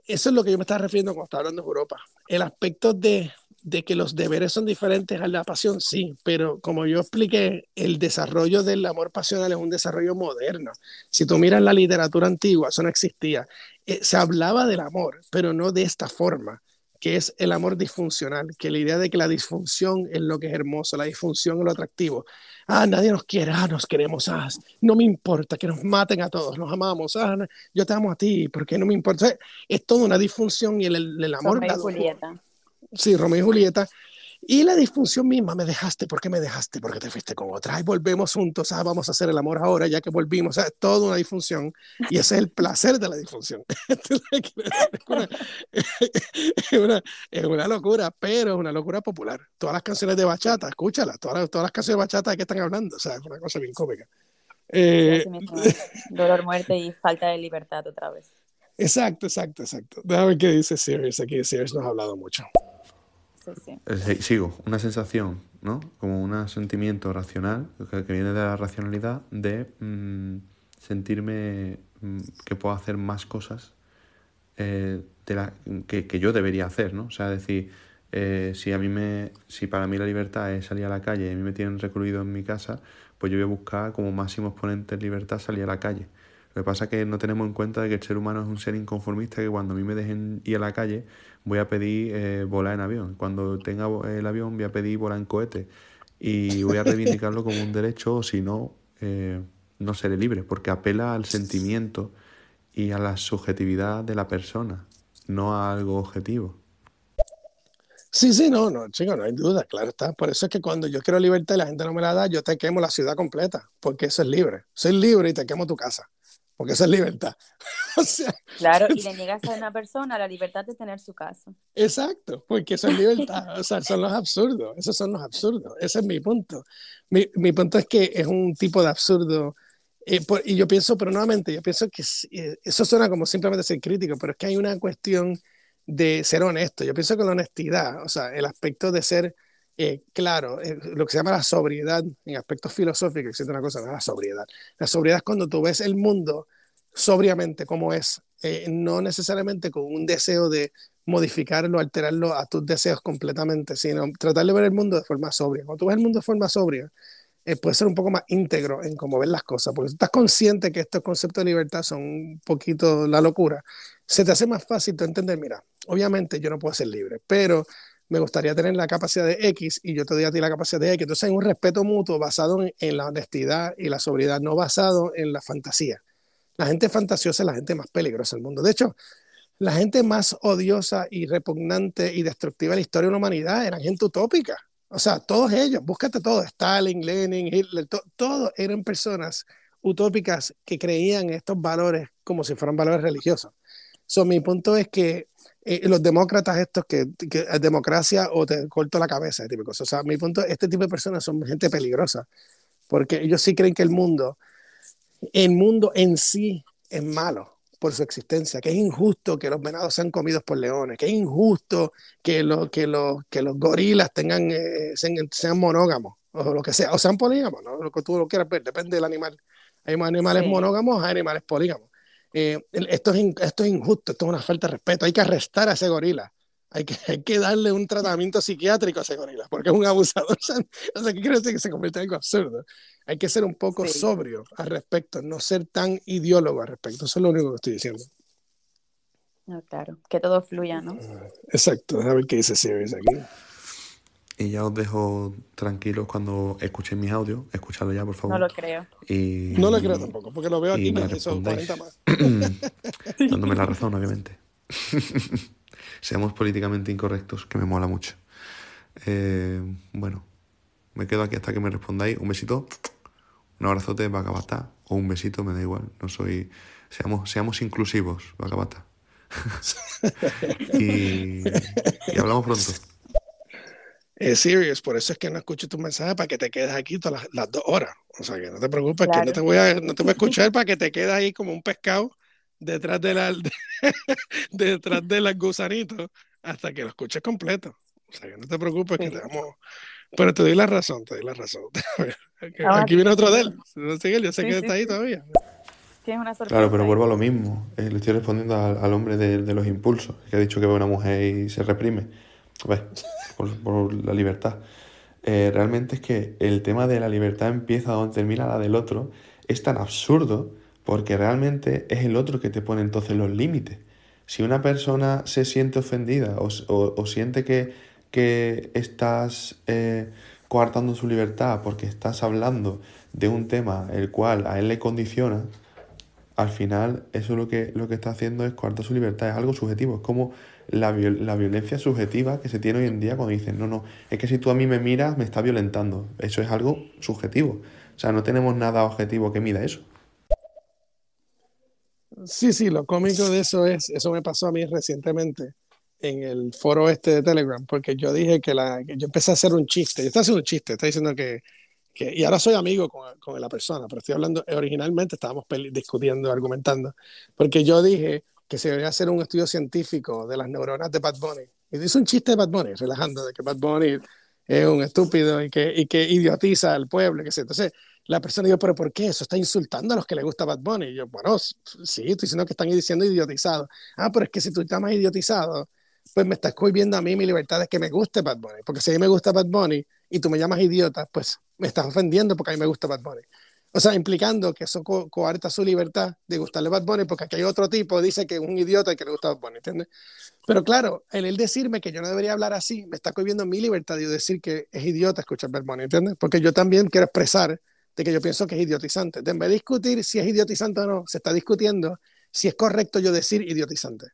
eso es lo que yo me estaba refiriendo cuando estaba hablando de Europa. El aspecto de de que los deberes son diferentes a la pasión, sí, pero como yo expliqué, el desarrollo del amor pasional es un desarrollo moderno. Si tú miras la literatura antigua, eso no existía. Eh, se hablaba del amor, pero no de esta forma, que es el amor disfuncional, que la idea de que la disfunción es lo que es hermoso, la disfunción es lo atractivo. Ah, nadie nos quiere, ah, nos queremos, ah, no me importa que nos maten a todos, nos amamos, ah, yo te amo a ti, porque no me importa. Es toda una disfunción y el, el, amor... Sí, Romeo y Julieta. Y la disfunción misma, me dejaste, ¿por qué me dejaste? Porque te fuiste con otra. Y volvemos juntos, ah, vamos a hacer el amor ahora, ya que volvimos. O sea, es toda una disfunción. Y ese es el placer de la disfunción. es, una, es una locura, pero es una locura popular. Todas las canciones de bachata, escúchala, todas las, todas las canciones de bachata de qué están hablando. O sea, es una cosa bien cómica. Eh, dolor, muerte y falta de libertad otra vez. Exacto, exacto, exacto. Déjame ver qué dice Sirius. Aquí Sirius nos ha hablado mucho. Eh, sigo, una sensación, ¿no? Como un sentimiento racional, que, viene de la racionalidad, de mm, sentirme mm, que puedo hacer más cosas eh, de la, que, que, yo debería hacer, ¿no? O sea, decir, eh, si a mí me, si para mí la libertad es salir a la calle y a mí me tienen recluido en mi casa, pues yo voy a buscar como máximo exponente de libertad salir a la calle. Lo que pasa es que no tenemos en cuenta de que el ser humano es un ser inconformista que cuando a mí me dejen ir a la calle voy a pedir eh, volar en avión. Cuando tenga el avión voy a pedir volar en cohete. Y voy a reivindicarlo como un derecho o si no, eh, no seré libre, porque apela al sentimiento y a la subjetividad de la persona, no a algo objetivo. Sí, sí, no, no, chico, no hay duda, claro está. Por eso es que cuando yo quiero libertad y la gente no me la da, yo te quemo la ciudad completa, porque eso es libre. Soy libre y te quemo tu casa porque eso es libertad. claro, y le niegas a una persona la libertad de tener su casa. Exacto, porque eso es libertad. O sea, son los absurdos, esos son los absurdos. Ese es mi punto. Mi, mi punto es que es un tipo de absurdo. Eh, y yo pienso, pero nuevamente, yo pienso que eh, eso suena como simplemente ser crítico, pero es que hay una cuestión de ser honesto. Yo pienso que la honestidad, o sea, el aspecto de ser eh, claro, eh, lo que se llama la sobriedad, en aspectos filosóficos, existe una cosa, la sobriedad. La sobriedad es cuando tú ves el mundo sobriamente como es, eh, no necesariamente con un deseo de modificarlo, alterarlo a tus deseos completamente, sino tratar de ver el mundo de forma sobria. Cuando tú ves el mundo de forma sobria, puede ser un poco más íntegro en cómo ves las cosas, porque si estás consciente que estos conceptos de libertad son un poquito la locura, se te hace más fácil entender, mira, obviamente yo no puedo ser libre, pero me gustaría tener la capacidad de X y yo te doy a ti la capacidad de X. Entonces hay un respeto mutuo basado en, la honestidad y la sobriedad, no basado en la fantasía. La gente fantasiosa es la gente más peligrosa del mundo. De hecho, la gente más odiosa y repugnante y destructiva de la historia de la humanidad eran gente utópica. O sea, todos ellos, búscate todos, Stalin, Lenin, Hitler, todos eran personas utópicas que creían en estos valores como si fueran valores religiosos. So, mi punto es que eh, los demócratas estos que, que es democracia o te corto la cabeza, tipo O sea, mi punto, este tipo de personas son gente peligrosa, porque ellos sí creen que el mundo, el mundo en sí es malo por su existencia, que es injusto que los venados sean comidos por leones, que es injusto que, lo, que, los, que los gorilas tengan, eh, sean, monógamos, o lo que sea, o sean polígamos, ¿no? lo que tú lo quieras ver, depende del animal. Hay animales monógamos, hay animales polígamos. Eh, esto, es esto es injusto, esto es una falta de respeto, hay que arrestar a ese gorila. Hay que, hay que darle un tratamiento psiquiátrico a ese gorila, porque es un abusador. O sea, ¿qué quiere decir que se convierte en algo absurdo? Hay que ser un poco sobrio al respecto, no ser tan ideólogo al respecto. Eso es lo único que estoy diciendo. No, claro, que todo fluya, ¿no? Exacto, a ver qué dice Sirius aquí. Y ya os dejo tranquilos cuando escuchen mis audios. Escuchadlo ya, por favor. No lo creo. Y, no lo creo tampoco, porque lo veo aquí y me son 40 más. Dándome la razón, obviamente. Seamos políticamente incorrectos, que me mola mucho. Eh, bueno, me quedo aquí hasta que me respondáis. Un besito, un abrazote, Bacabata, o un besito, me da igual. No soy. Seamos, seamos inclusivos, Bacabata. y, y hablamos pronto. Es serious, por eso es que no escucho tu mensaje para que te quedes aquí todas las, las dos horas. O sea, que no te preocupes, que no te voy a, no te voy a escuchar para que te quedes ahí como un pescado detrás de la, detrás de los gusanitos hasta que lo escuches completo. O sea, que no te preocupes, que te vamos. Pero te doy la razón, te doy la razón. Ah, Aquí viene otro de él. No sé, yo sé Sí, que sí, está ahí sí. todavía. Tienes una sorpresa. Claro, pero vuelvo a lo mismo. Eh, le estoy respondiendo al, al hombre de, de los impulsos, que ha dicho que ve una mujer y se reprime. Ver, por, por la libertad. Eh, realmente es que el tema de la libertad empieza donde termina la del otro. Es tan absurdo porque realmente es el otro que te pone entonces los límites. Si una persona se siente ofendida o, o- o siente que, que estás eh, coartando su libertad porque estás hablando de un tema el cual a él le condiciona, al final eso lo que, lo que está haciendo es coartar su libertad, es algo subjetivo, es como la, viol- la violencia subjetiva que se tiene hoy en día cuando dicen, no, no, es que si tú a mí me miras me estás violentando, eso es algo subjetivo, o sea, no tenemos nada objetivo que mida eso. Sí, sí, lo cómico de eso es, eso me pasó a mí recientemente en el foro este de Telegram, porque yo dije que, la, que yo empecé a hacer un chiste, yo estaba haciendo un chiste, está diciendo que, que, y ahora soy amigo con, con la persona, pero estoy hablando, originalmente estábamos discutiendo, argumentando, porque yo dije que se debería hacer un estudio científico de las neuronas de Bad Bunny, y hice un chiste de Bad Bunny, relajando, de que Bad Bunny es un estúpido y que, y que idiotiza al pueblo, que sé. Entonces, la persona dijo, pero ¿por qué? Eso está insultando a los que les gusta Bad Bunny. Y yo, bueno, sí, estoy diciendo que están diciendo idiotizados. Ah, pero es que si tú estás más idiotizado, pues me estás cohibiendo a mí mi libertad de que me guste Bad Bunny. Porque si a mí me gusta Bad Bunny y tú me llamas idiota, pues me estás ofendiendo porque a mí me gusta Bad Bunny. O sea, implicando que eso co- coarta su libertad de gustarle Bad Bunny porque aquí hay otro tipo dice que es un idiota y que le gusta Bad Bunny, ¿entiendes? Pero claro, el él decirme que yo no debería hablar así, me está cohibiendo mi libertad de decir que es idiota escuchar Bad Bunny, ¿entiendes? Porque yo también quiero expresar de que yo pienso que es idiotizante. En vez de discutir si es idiotizante o no, se está discutiendo si es correcto yo decir idiotizante.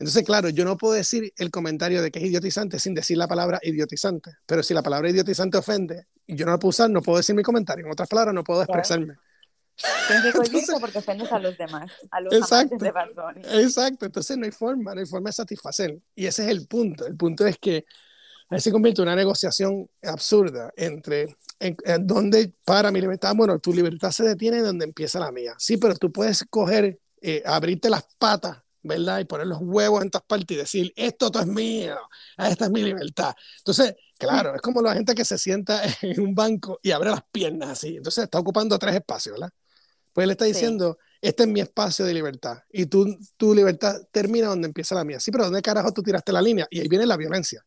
Entonces, claro, yo no puedo decir el comentario de que es idiotizante sin decir la palabra idiotizante. Pero si la palabra idiotizante ofende y yo no la puedo usar, no puedo decir mi comentario. En otras palabras, no puedo expresarme. Cohibirte porque ofendes a los demás, a los Exacto. de Bunny. Exacto, entonces no hay forma, no hay forma de satisfacer. Y ese es el punto. El punto es que ahí se convierte en una negociación absurda entre en, en dónde para mi libertad. Bueno, tu libertad se detiene donde empieza la mía. Sí, pero tú puedes coger, eh, abrirte las patas, ¿verdad? Y poner los huevos en todas partes y decir, esto todo es mío, esta es mi libertad. Entonces, claro, es como la gente que se sienta en un banco y abre las piernas así. Entonces está ocupando tres espacios, ¿verdad? Pues él está Sí. diciendo, este es mi espacio de libertad y tú, tu libertad termina donde empieza la mía. Sí, pero ¿dónde carajo tú tiraste la línea? Y ahí viene la violencia.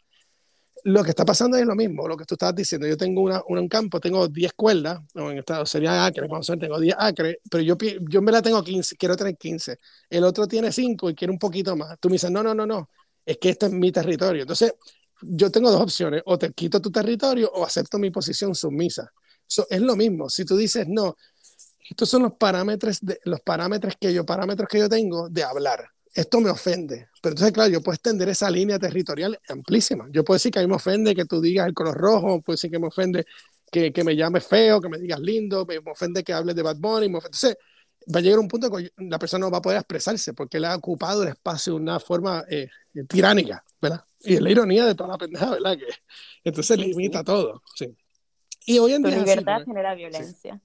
Lo que está pasando es lo mismo, lo que tú estabas diciendo. Yo tengo una, un campo, tengo 10 cuerdas, o en Estados sería acres, vamos a tengo 10 acres, pero yo, yo me la tengo 15, quiero tener 15. El otro tiene 5 y quiere un poquito más. Tú me dices, no, no, no, no, es que este es mi territorio. Entonces, yo tengo dos opciones, o te quito tu territorio o acepto mi posición sumisa. So, es lo mismo, si tú dices, no, estos son los parámetros, de, los parámetros que yo, parámetros que yo tengo de hablar. Esto me ofende. Pero entonces, claro, yo puedo extender esa línea territorial amplísima. Yo puedo decir que a mí me ofende que tú digas el color rojo, puedo decir que me ofende que, que me llames feo, que me digas lindo, me, ofende que hables de Bad Bunny. me ofende- Entonces, va a llegar un punto que la persona no va a poder expresarse porque él ha ocupado el espacio de una forma eh, tiránica, ¿verdad? Y es la ironía de toda la pendeja, ¿verdad? Que entonces Sí, limita sí. todo, sí. Y hoy en Tu día así, libertad porque- genera violencia.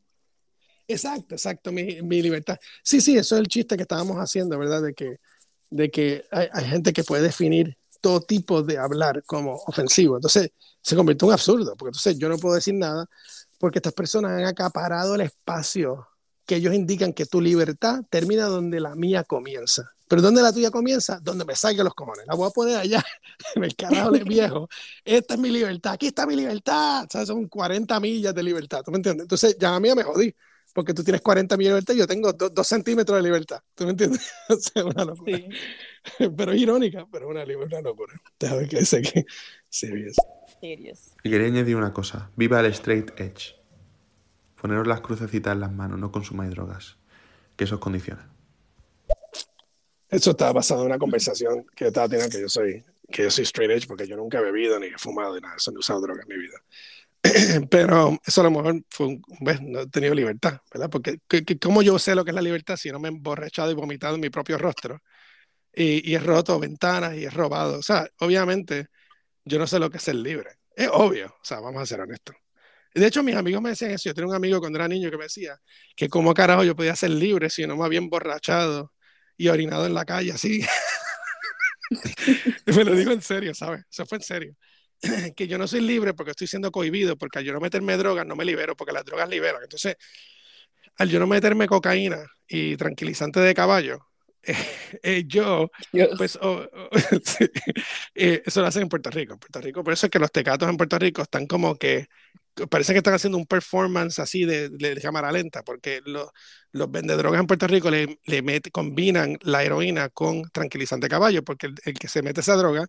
Exacto, exacto, mi, mi libertad. Sí, sí, eso es el chiste que estábamos haciendo, ¿verdad? De que, de que hay, gente que puede definir todo tipo de hablar como ofensivo. Entonces, se convierte en un absurdo, porque entonces yo no puedo decir nada porque estas personas han acaparado el espacio que ellos indican que tu libertad termina donde la mía comienza. Pero ¿dónde la tuya comienza? Donde me salgan los cojones. La voy a poner allá, en el carajo de viejo. Esta es mi libertad, aquí está mi libertad. ¿Sabes? Son 40 millas de libertad, ¿tú me entiendes? Entonces, ya a mí me jodí porque tú tienes 40 millas de libertad y yo tengo 2 centímetros de libertad. ¿Tú me entiendes? o sea, una locura. Sí. Pero es irónica, pero una, una locura. Déjame que sé que serious. Serious. Y quería añadir una cosa. Viva el straight edge. Poneros las crucecitas en las manos, no consumáis drogas. Que eso os condiciona. Eso estaba basado en una conversación que yo estaba teniendo que yo soy, que yo soy straight edge porque yo nunca he bebido ni he fumado ni nada, eso, ni he usado drogas en mi vida. Pero eso a lo mejor fue ¿ves? no he tenido libertad, ¿verdad? Porque que- que- ¿cómo yo sé lo que es la libertad si no me he emborrachado y vomitado en mi propio rostro? Y, y he roto ventanas y he robado. O sea, obviamente yo no sé lo que es ser libre. Es obvio, o sea, vamos a ser honestos. De hecho, mis amigos me decían eso. Yo tenía un amigo cuando era niño que me decía que como carajo yo podía ser libre si no me había emborrachado y orinado en la calle, así. me lo digo en serio, ¿sabes? Eso fue en serio. que yo no soy libre porque estoy siendo cohibido, porque al yo no meterme drogas no me libero, porque las drogas liberan. Entonces, al yo no meterme cocaína y tranquilizante de caballo, eh, yo, pues, oh, oh, eh, eso lo hacen en Puerto Rico. En Puerto Rico, por eso es que los tecatos en Puerto Rico están como que, parece que están haciendo un performance así de, de cámara lenta, porque los, los vendedrogas en Puerto Rico le, le combinan la heroína con tranquilizante de caballo, porque el, el, que se mete esa droga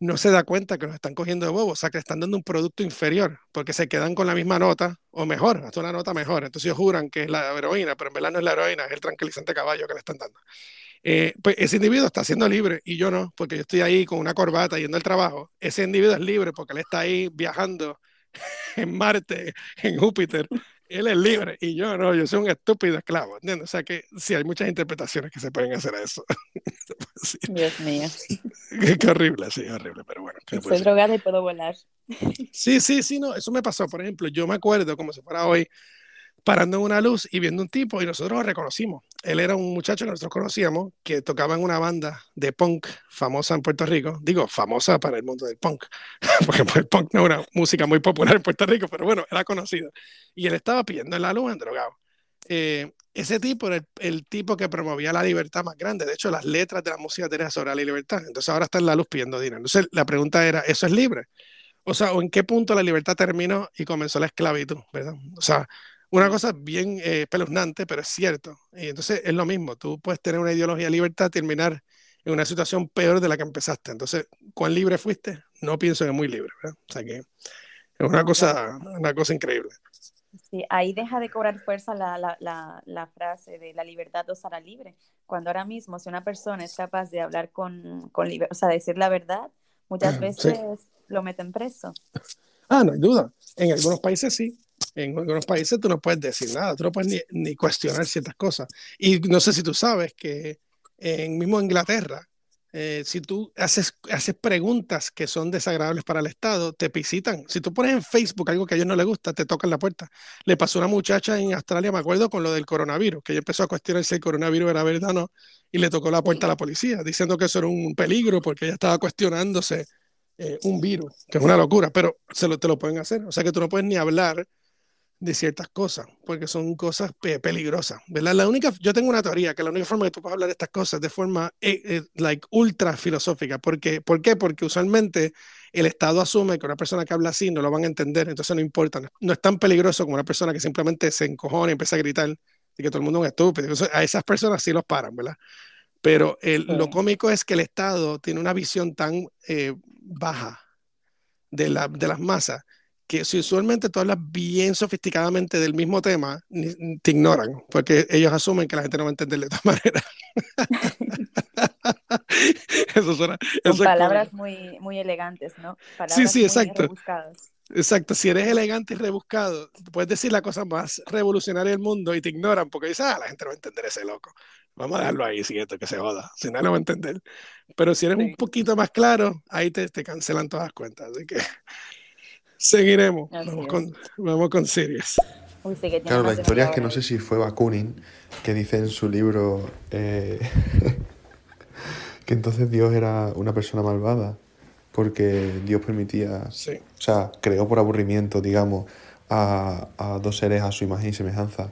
no se da cuenta que nos están cogiendo de bobo, o sea, que le están dando un producto inferior, porque se quedan con la misma nota, o mejor, hasta una nota mejor. Entonces ellos juran que es la heroína, pero en verdad no es la heroína, es el tranquilizante caballo que le están dando. Eh, pues ese individuo está siendo libre y yo no, porque yo estoy ahí con una corbata yendo al trabajo. Ese individuo es libre porque él está ahí viajando en Marte, en Júpiter. Él es libre y yo no, yo soy un estúpido esclavo, ¿entiendes? O sea que sí, hay muchas interpretaciones que se pueden hacer a eso. Dios mío. Qué, horrible, sí, horrible, pero bueno. Soy drogada y puedo volar. Sí, sí, sí, no, eso me pasó, por ejemplo, yo me acuerdo como si fuera hoy, parando en una luz y viendo un tipo y nosotros lo reconocimos. Él era un muchacho que nosotros conocíamos que tocaba en una banda de punk famosa en Puerto Rico. Digo, famosa para el mundo del punk, porque pues, el punk no una música muy popular en Puerto Rico, pero bueno, era conocido. Y él estaba pidiendo en la luz en drogado. Eh, ese tipo era el, tipo que promovía la libertad más grande. De hecho, las letras de la música tenían sobre la libertad. Entonces ahora está en la luz pidiendo dinero. Entonces la pregunta era, ¿eso es libre? O sea, ¿o en qué punto la libertad terminó y comenzó la esclavitud? ¿verdad? O sea, una cosa bien eh, pero es cierto. Y entonces es lo mismo. Tú puedes tener una ideología de libertad, terminar en una situación peor de la que empezaste. Entonces, ¿cuán libre fuiste? No pienso que muy libre, ¿verdad? O sea que es una cosa, una cosa increíble. Sí, ahí deja de cobrar fuerza la, la, la, la frase de la libertad o será libre. Cuando ahora mismo, si una persona es capaz de hablar con, con o sea, decir la verdad, muchas veces lo meten preso. Ah, no hay duda. En algunos países sí. En algunos países tú no puedes decir nada, tú no puedes ni, ni cuestionar ciertas cosas. Y no sé si tú sabes que en mismo Inglaterra, eh, si tú haces, haces preguntas que son desagradables para el Estado, te visitan. Si tú pones en Facebook algo que a ellos no les gusta, te tocan la puerta. Le pasó a una muchacha en Australia, me acuerdo, con lo del coronavirus, que ella empezó a cuestionar si el coronavirus era verdad o no, y le tocó la puerta a la policía, diciendo que eso era un peligro porque ella estaba cuestionándose eh, un virus, que es una locura, pero se lo, te lo pueden hacer. O sea que tú no puedes ni hablar de ciertas cosas, porque son cosas peligrosas, ¿verdad? La única, yo tengo una teoría que la única forma que tú puedes hablar de estas cosas de forma eh, eh, like ultra filosófica, porque, ¿por qué? Porque usualmente el Estado asume que una persona que habla así no lo van a entender, entonces no importa, no, es tan peligroso como una persona que simplemente se encojona y empieza a gritar y que todo el mundo es un estúpido, entonces, a esas personas sí los paran, ¿verdad? Pero el, lo cómico es que el Estado tiene una visión tan eh, baja de, la, de las masas que si usualmente tú hablas bien sofisticadamente del mismo tema, te ignoran, porque ellos asumen que la gente no va a entender de todas maneras. eso suena, Son palabras muy, muy elegantes, ¿no? Palabras sí, sí, exacto. Exacto, si eres elegante y rebuscado, puedes decir la cosa más revolucionaria del mundo y te ignoran porque dices, ah, la gente no va a entender ese loco. Vamos a dejarlo ahí, siguiente, que se joda. Si no, no va a entender. Pero si eres un poquito más claro, ahí te, te cancelan todas las cuentas. Así que Seguiremos. Vamos con, vamos con, series. claro, la historia es que no sé si fue Bakunin que dice en su libro eh, que entonces Dios era una persona malvada porque Dios permitía, sí. o sea, creó por aburrimiento, digamos, a, a dos seres a su imagen y semejanza.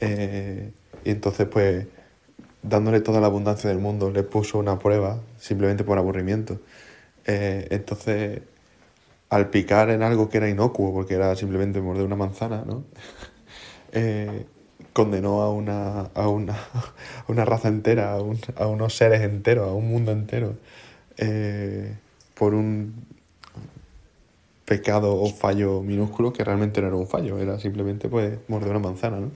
Eh, y entonces, pues, dándole toda la abundancia del mundo, le puso una prueba simplemente por aburrimiento. Eh, entonces, al picar en algo que era inocuo, porque era simplemente morder una manzana, ¿no? Eh, condenó a una, a una, una raza entera, a, unos seres enteros, a un mundo entero, eh, por un pecado o fallo minúsculo que realmente no era un fallo, era simplemente pues morder una manzana, ¿no?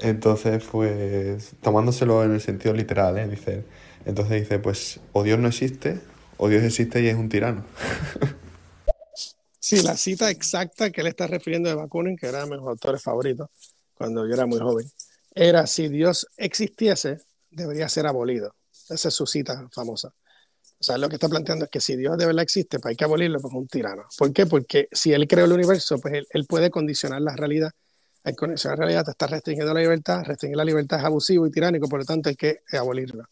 Entonces, pues, tomándoselo en el sentido literal, ¿eh? Dice, entonces dice, pues, o Dios no existe, o Dios existe y es un tirano. Sí, la cita exacta que él está refiriendo de Bakunin, que era de mis autores favoritos cuando yo era muy joven, era si Dios existiese, debería ser abolido. Esa es su cita famosa. O sea, lo que está planteando es que si Dios de verdad existe, pues hay que abolirlo como un tirano. ¿Por qué? Porque si él creó el universo, pues él, puede condicionar la realidad. Al condicionar la realidad te está restringiendo la libertad, restringir la libertad es abusivo y tiránico, por lo tanto hay que abolirlo.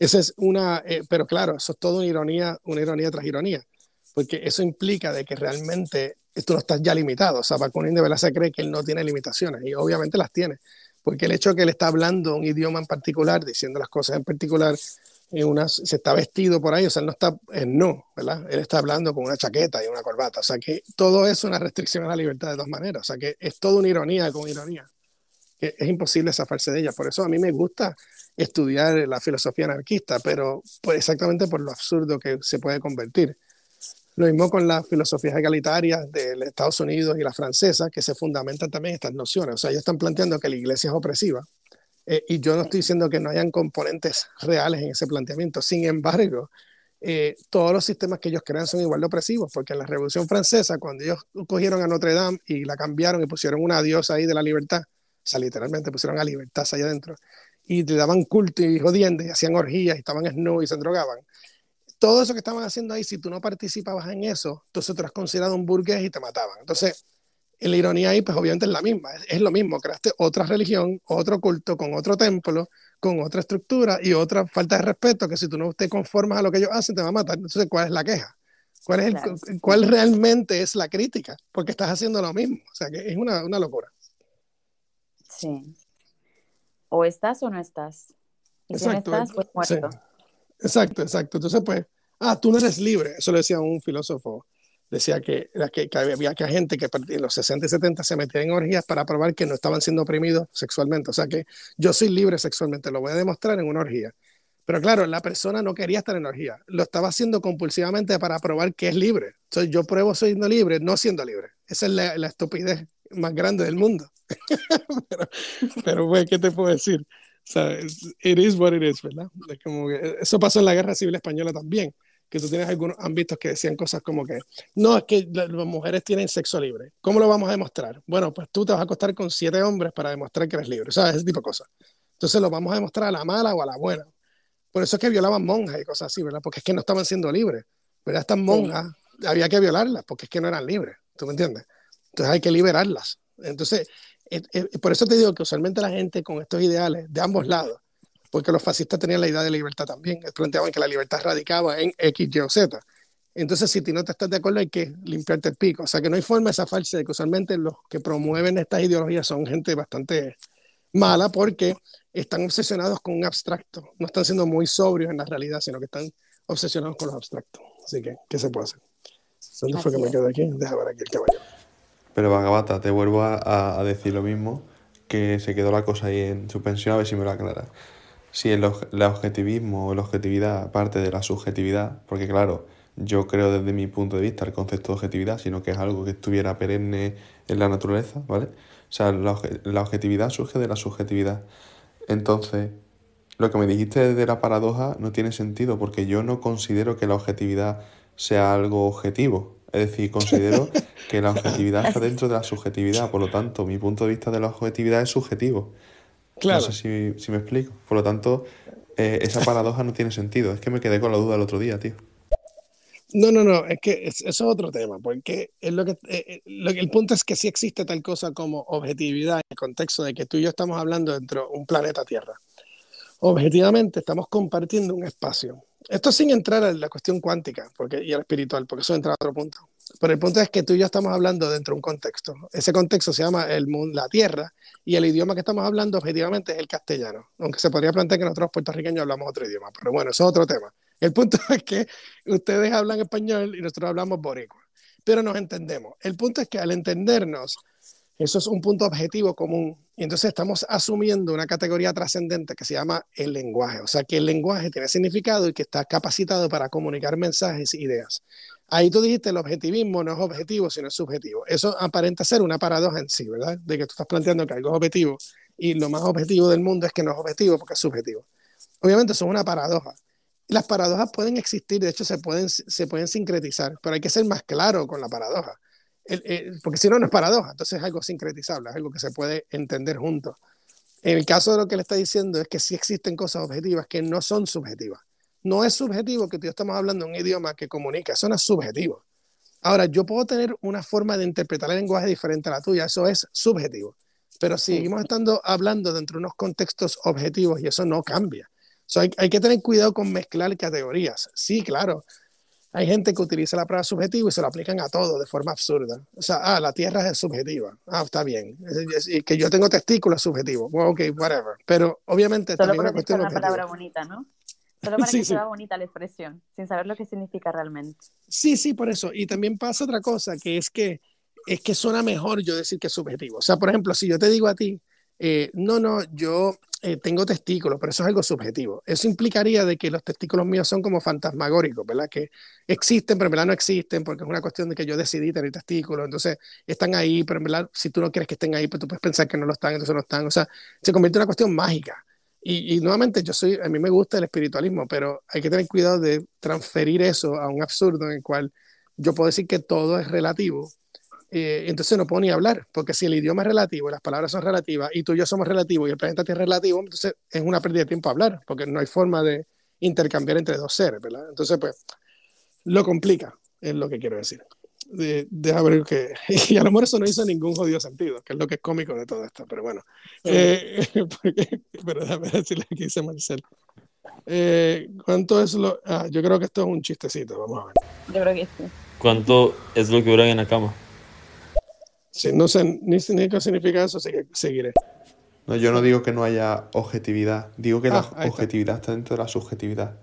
Esa es una, eh, pero claro, eso es todo una ironía, una ironía tras ironía, porque eso implica de que realmente tú no estás ya limitado. O sea, Bakunin de verdad se cree que él no tiene limitaciones y obviamente las tiene, porque el hecho de que él está hablando un idioma en particular, diciendo las cosas en particular, en una, se está vestido por ahí, o sea, él no está en no, ¿verdad? Él está hablando con una chaqueta y una corbata, o sea, que todo es una restricción a la libertad de dos maneras, o sea, que es toda una ironía con ironía, que es imposible zafarse de ella. Por eso a mí me gusta estudiar la filosofía anarquista, pero pues, exactamente por lo absurdo que se puede convertir. Lo mismo con las filosofías egalitarias de Estados Unidos y la francesa, que se fundamentan también estas nociones. O sea, ellos están planteando que la iglesia es opresiva. Eh, y yo no estoy diciendo que no hayan componentes reales en ese planteamiento. Sin embargo, eh, todos los sistemas que ellos crean son igual de opresivos, porque en la Revolución Francesa, cuando ellos cogieron a Notre Dame y la cambiaron y pusieron una diosa ahí de la libertad, o sea, literalmente pusieron a libertad allá adentro, y le daban culto y jodiendo y hacían orgías y estaban snow y se drogaban. Todo eso que estaban haciendo ahí, si tú no participabas en eso, entonces te has considerado un burgués y te mataban. Entonces, la ironía ahí, pues obviamente es la misma, es, lo mismo, creaste otra religión, otro culto, con otro templo, con otra estructura y otra falta de respeto, que si tú no te conformas a lo que ellos hacen, te va a matar. Entonces, ¿cuál es la queja? ¿Cuál, es el, ¿cuál realmente es la crítica? Porque estás haciendo lo mismo. O sea, que es una, una locura. Sí o estás o no estás. Y si no estás, pues muerto. Exacto, exacto. Entonces, pues, ah, tú no eres libre. Eso lo decía un filósofo. Decía que, que, que había que gente que en los 60 y 70 se metía en orgías para probar que no estaban siendo oprimidos sexualmente. O sea que yo soy libre sexualmente, lo voy a demostrar en una orgía. Pero claro, la persona no quería estar en orgía, lo estaba haciendo compulsivamente para probar que es libre. Entonces yo pruebo siendo libre, no siendo libre. Esa es la, estupidez más grande del mundo. pero, pero pues, ¿qué te puedo decir? Sea, it is what it is, ¿verdad? como eso pasó en la Guerra Civil Española también, que tú tienes algunos ámbitos que decían cosas como que, no, es que las mujeres tienen sexo libre. ¿Cómo lo vamos a demostrar? Bueno, pues tú te vas a acostar con siete hombres para demostrar que eres libre, sea, ese tipo de cosas. Entonces lo vamos a demostrar a la mala o a la buena. Por eso es que violaban monjas y cosas así, ¿verdad? Porque es que no estaban siendo libres. Pero estas monjas había que violarlas porque es que no eran libres, ¿tú me entiendes? Entonces hay que liberarlas. Entonces, por eso te digo que usualmente la gente con estos ideales de ambos lados, porque los fascistas tenían la idea de libertad también, planteaban que la libertad radicaba en X, Y o Z. Entonces, si tú no te estás de acuerdo, hay que limpiarte el pico. O sea, que no hay forma de zafarse de que usualmente los que promueven estas ideologías son gente bastante mala porque están obsesionados con un abstracto. No están siendo muy sobrios en la realidad, sino que están obsesionados con los abstractos. Así que, ¿qué se puede hacer? ¿Dónde fue que me quedé aquí? Deja ver aquí el caballero. Pero Vagabata, te vuelvo a, decir lo mismo, que se quedó la cosa ahí en suspensión, a ver si me lo aclara. Si el, objetivismo o la objetividad parte de la subjetividad, porque claro, yo creo desde mi punto de vista el concepto de objetividad, sino que es algo que estuviera perenne en la naturaleza, ¿vale? O sea, la, la objetividad surge de la subjetividad. Entonces, lo que me dijiste de la paradoja no tiene sentido, porque yo no considero que la objetividad sea algo objetivo. Es decir, considero que la objetividad está dentro de la subjetividad, por lo tanto, mi punto de vista de la objetividad es subjetivo. Claro. No sé si, me explico. Por lo tanto, eh, esa paradoja no tiene sentido. Es que me quedé con la duda el otro día, tío. No, no, no, es que eso es otro tema, porque es lo que, eh, eh, el punto es que sí existe tal cosa como objetividad en el contexto de que tú y yo estamos hablando dentro de un planeta Tierra. Objetivamente estamos compartiendo un espacio. Esto sin entrar en la cuestión cuántica porque, y el espiritual, porque eso entra a otro punto. Pero el punto es que tú y yo estamos hablando dentro de un contexto. Ese contexto se llama el mundo, la tierra, y el idioma que estamos hablando objetivamente es el castellano. Aunque se podría plantear que nosotros puertorriqueños hablamos otro idioma, pero bueno, eso es otro tema. El punto es que ustedes hablan español y nosotros hablamos boricua, pero nos entendemos. El punto es que al entendernos, eso es un punto objetivo común. Y entonces estamos asumiendo una categoría trascendente que se llama el lenguaje. O sea, que el lenguaje tiene significado y que está capacitado para comunicar mensajes e ideas. Ahí tú dijiste el objetivismo no es objetivo, sino es subjetivo. Eso aparenta ser una paradoja en sí, ¿verdad? De que tú estás planteando que algo es objetivo y lo más objetivo del mundo es que no es objetivo porque es subjetivo. Obviamente eso es una paradoja. Las paradojas pueden existir, de hecho se pueden, se pueden sincretizar, pero hay que ser más claro con la paradoja porque si no, no es paradoja, entonces es algo sincretizable, es algo que se puede entender juntos. En el caso de lo que le está diciendo es que sí existen cosas objetivas que no son subjetivas. no es subjetivo que tú estamos hablando un idioma que comunica, eso no es subjetivo. Ahora, yo puedo tener una forma de interpretar el lenguaje diferente a la tuya, eso es subjetivo. Pero seguimos estando hablando dentro de unos contextos objetivos y eso no cambia. hay, hay, que tener cuidado con mezclar categorías. Sí, claro. Hay gente que utiliza la prueba subjetiva y se lo aplican a todo de forma absurda. O sea, ah, la Tierra es subjetiva. Ah, está bien. Y que yo tengo testículos subjetivos. Well, ok, whatever. Pero obviamente Solo también una cuestión una palabra bonita, ¿no? Solo para que sea bonita la expresión, sin saber lo que significa realmente. Sí, sí, por eso. Y también pasa otra cosa, que es que es que suena mejor yo decir que es subjetivo. O sea, por ejemplo, si yo te digo a ti, eh, no, no, yo eh, tengo testículos, pero eso es algo subjetivo. Eso implicaría de que los testículos míos son como fantasmagóricos, ¿verdad? Que existen, pero en verdad no existen, porque es una cuestión de que yo decidí tener testículos, entonces están ahí, pero en verdad si tú no quieres que estén ahí, pues tú puedes pensar que no lo están, entonces no están. O sea, se convierte en una cuestión mágica. Y, nuevamente, yo soy, a mí me gusta el espiritualismo, pero hay que tener cuidado de transferir eso a un absurdo en el cual yo puedo decir que todo es relativo. Eh, entonces no puedo ni hablar, porque si el idioma es relativo y las palabras son relativas y tú y yo somos relativos y el planeta es relativo, entonces es una pérdida de tiempo hablar, porque no hay forma de intercambiar entre dos seres, ¿verdad? Entonces, pues, lo complica, es lo que quiero decir de, deja ver que. Y a lo mejor eso no hizo ningún jodido sentido, que es lo que es cómico de todo esto, pero bueno. Eh, pero déjame decirle que dice Marcel. Eh, ¿Cuánto es lo.? Ah, yo creo que esto es un chistecito, vamos a ver. Yo creo que sí. ¿Cuánto es lo que duran en la cama? Sí, no sé ni, ni qué significa eso, así que seguiré. No, yo no digo que no haya objetividad, digo que la ah, objetividad está dentro de la subjetividad.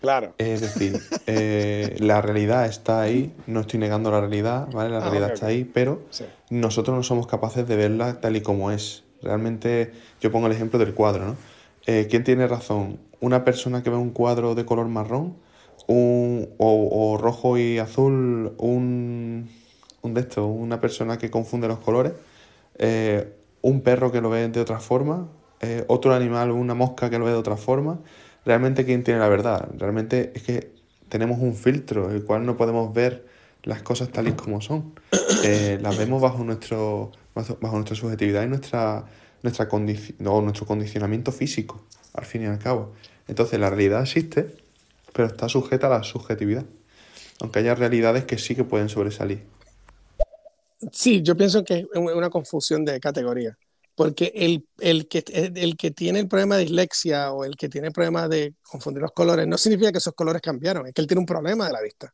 Claro. Es decir, eh, la realidad está ahí, no estoy negando la realidad, ¿vale? La ah, realidad está ahí, pero nosotros no somos capaces de verla tal y como es. Realmente, yo pongo el ejemplo del cuadro, ¿no? Eh, ¿Quién tiene razón? ¿Una persona que ve un cuadro de color marrón? Un, o, rojo y azul? Un, un de estos, una persona que confunde los colores? Eh, ¿Un perro que lo ve de otra forma? ¿Otro animal, una mosca que lo ve de otra forma? realmente quién tiene la verdad. Realmente es que tenemos un filtro, el cual no podemos ver las cosas tal y como son. Eh, las vemos bajo nuestro bajo nuestra subjetividad y nuestra, nuestra nuestro condicionamiento físico, al fin y al cabo. Entonces la realidad existe, pero está sujeta a la subjetividad. Aunque haya realidades que sí que pueden sobresalir. Sí, yo pienso que es una confusión de categoría porque el, el, que, el que tiene el problema de dislexia o el que tiene el problema de confundir los colores no significa que esos colores cambiaron, es que él tiene un problema de la vista.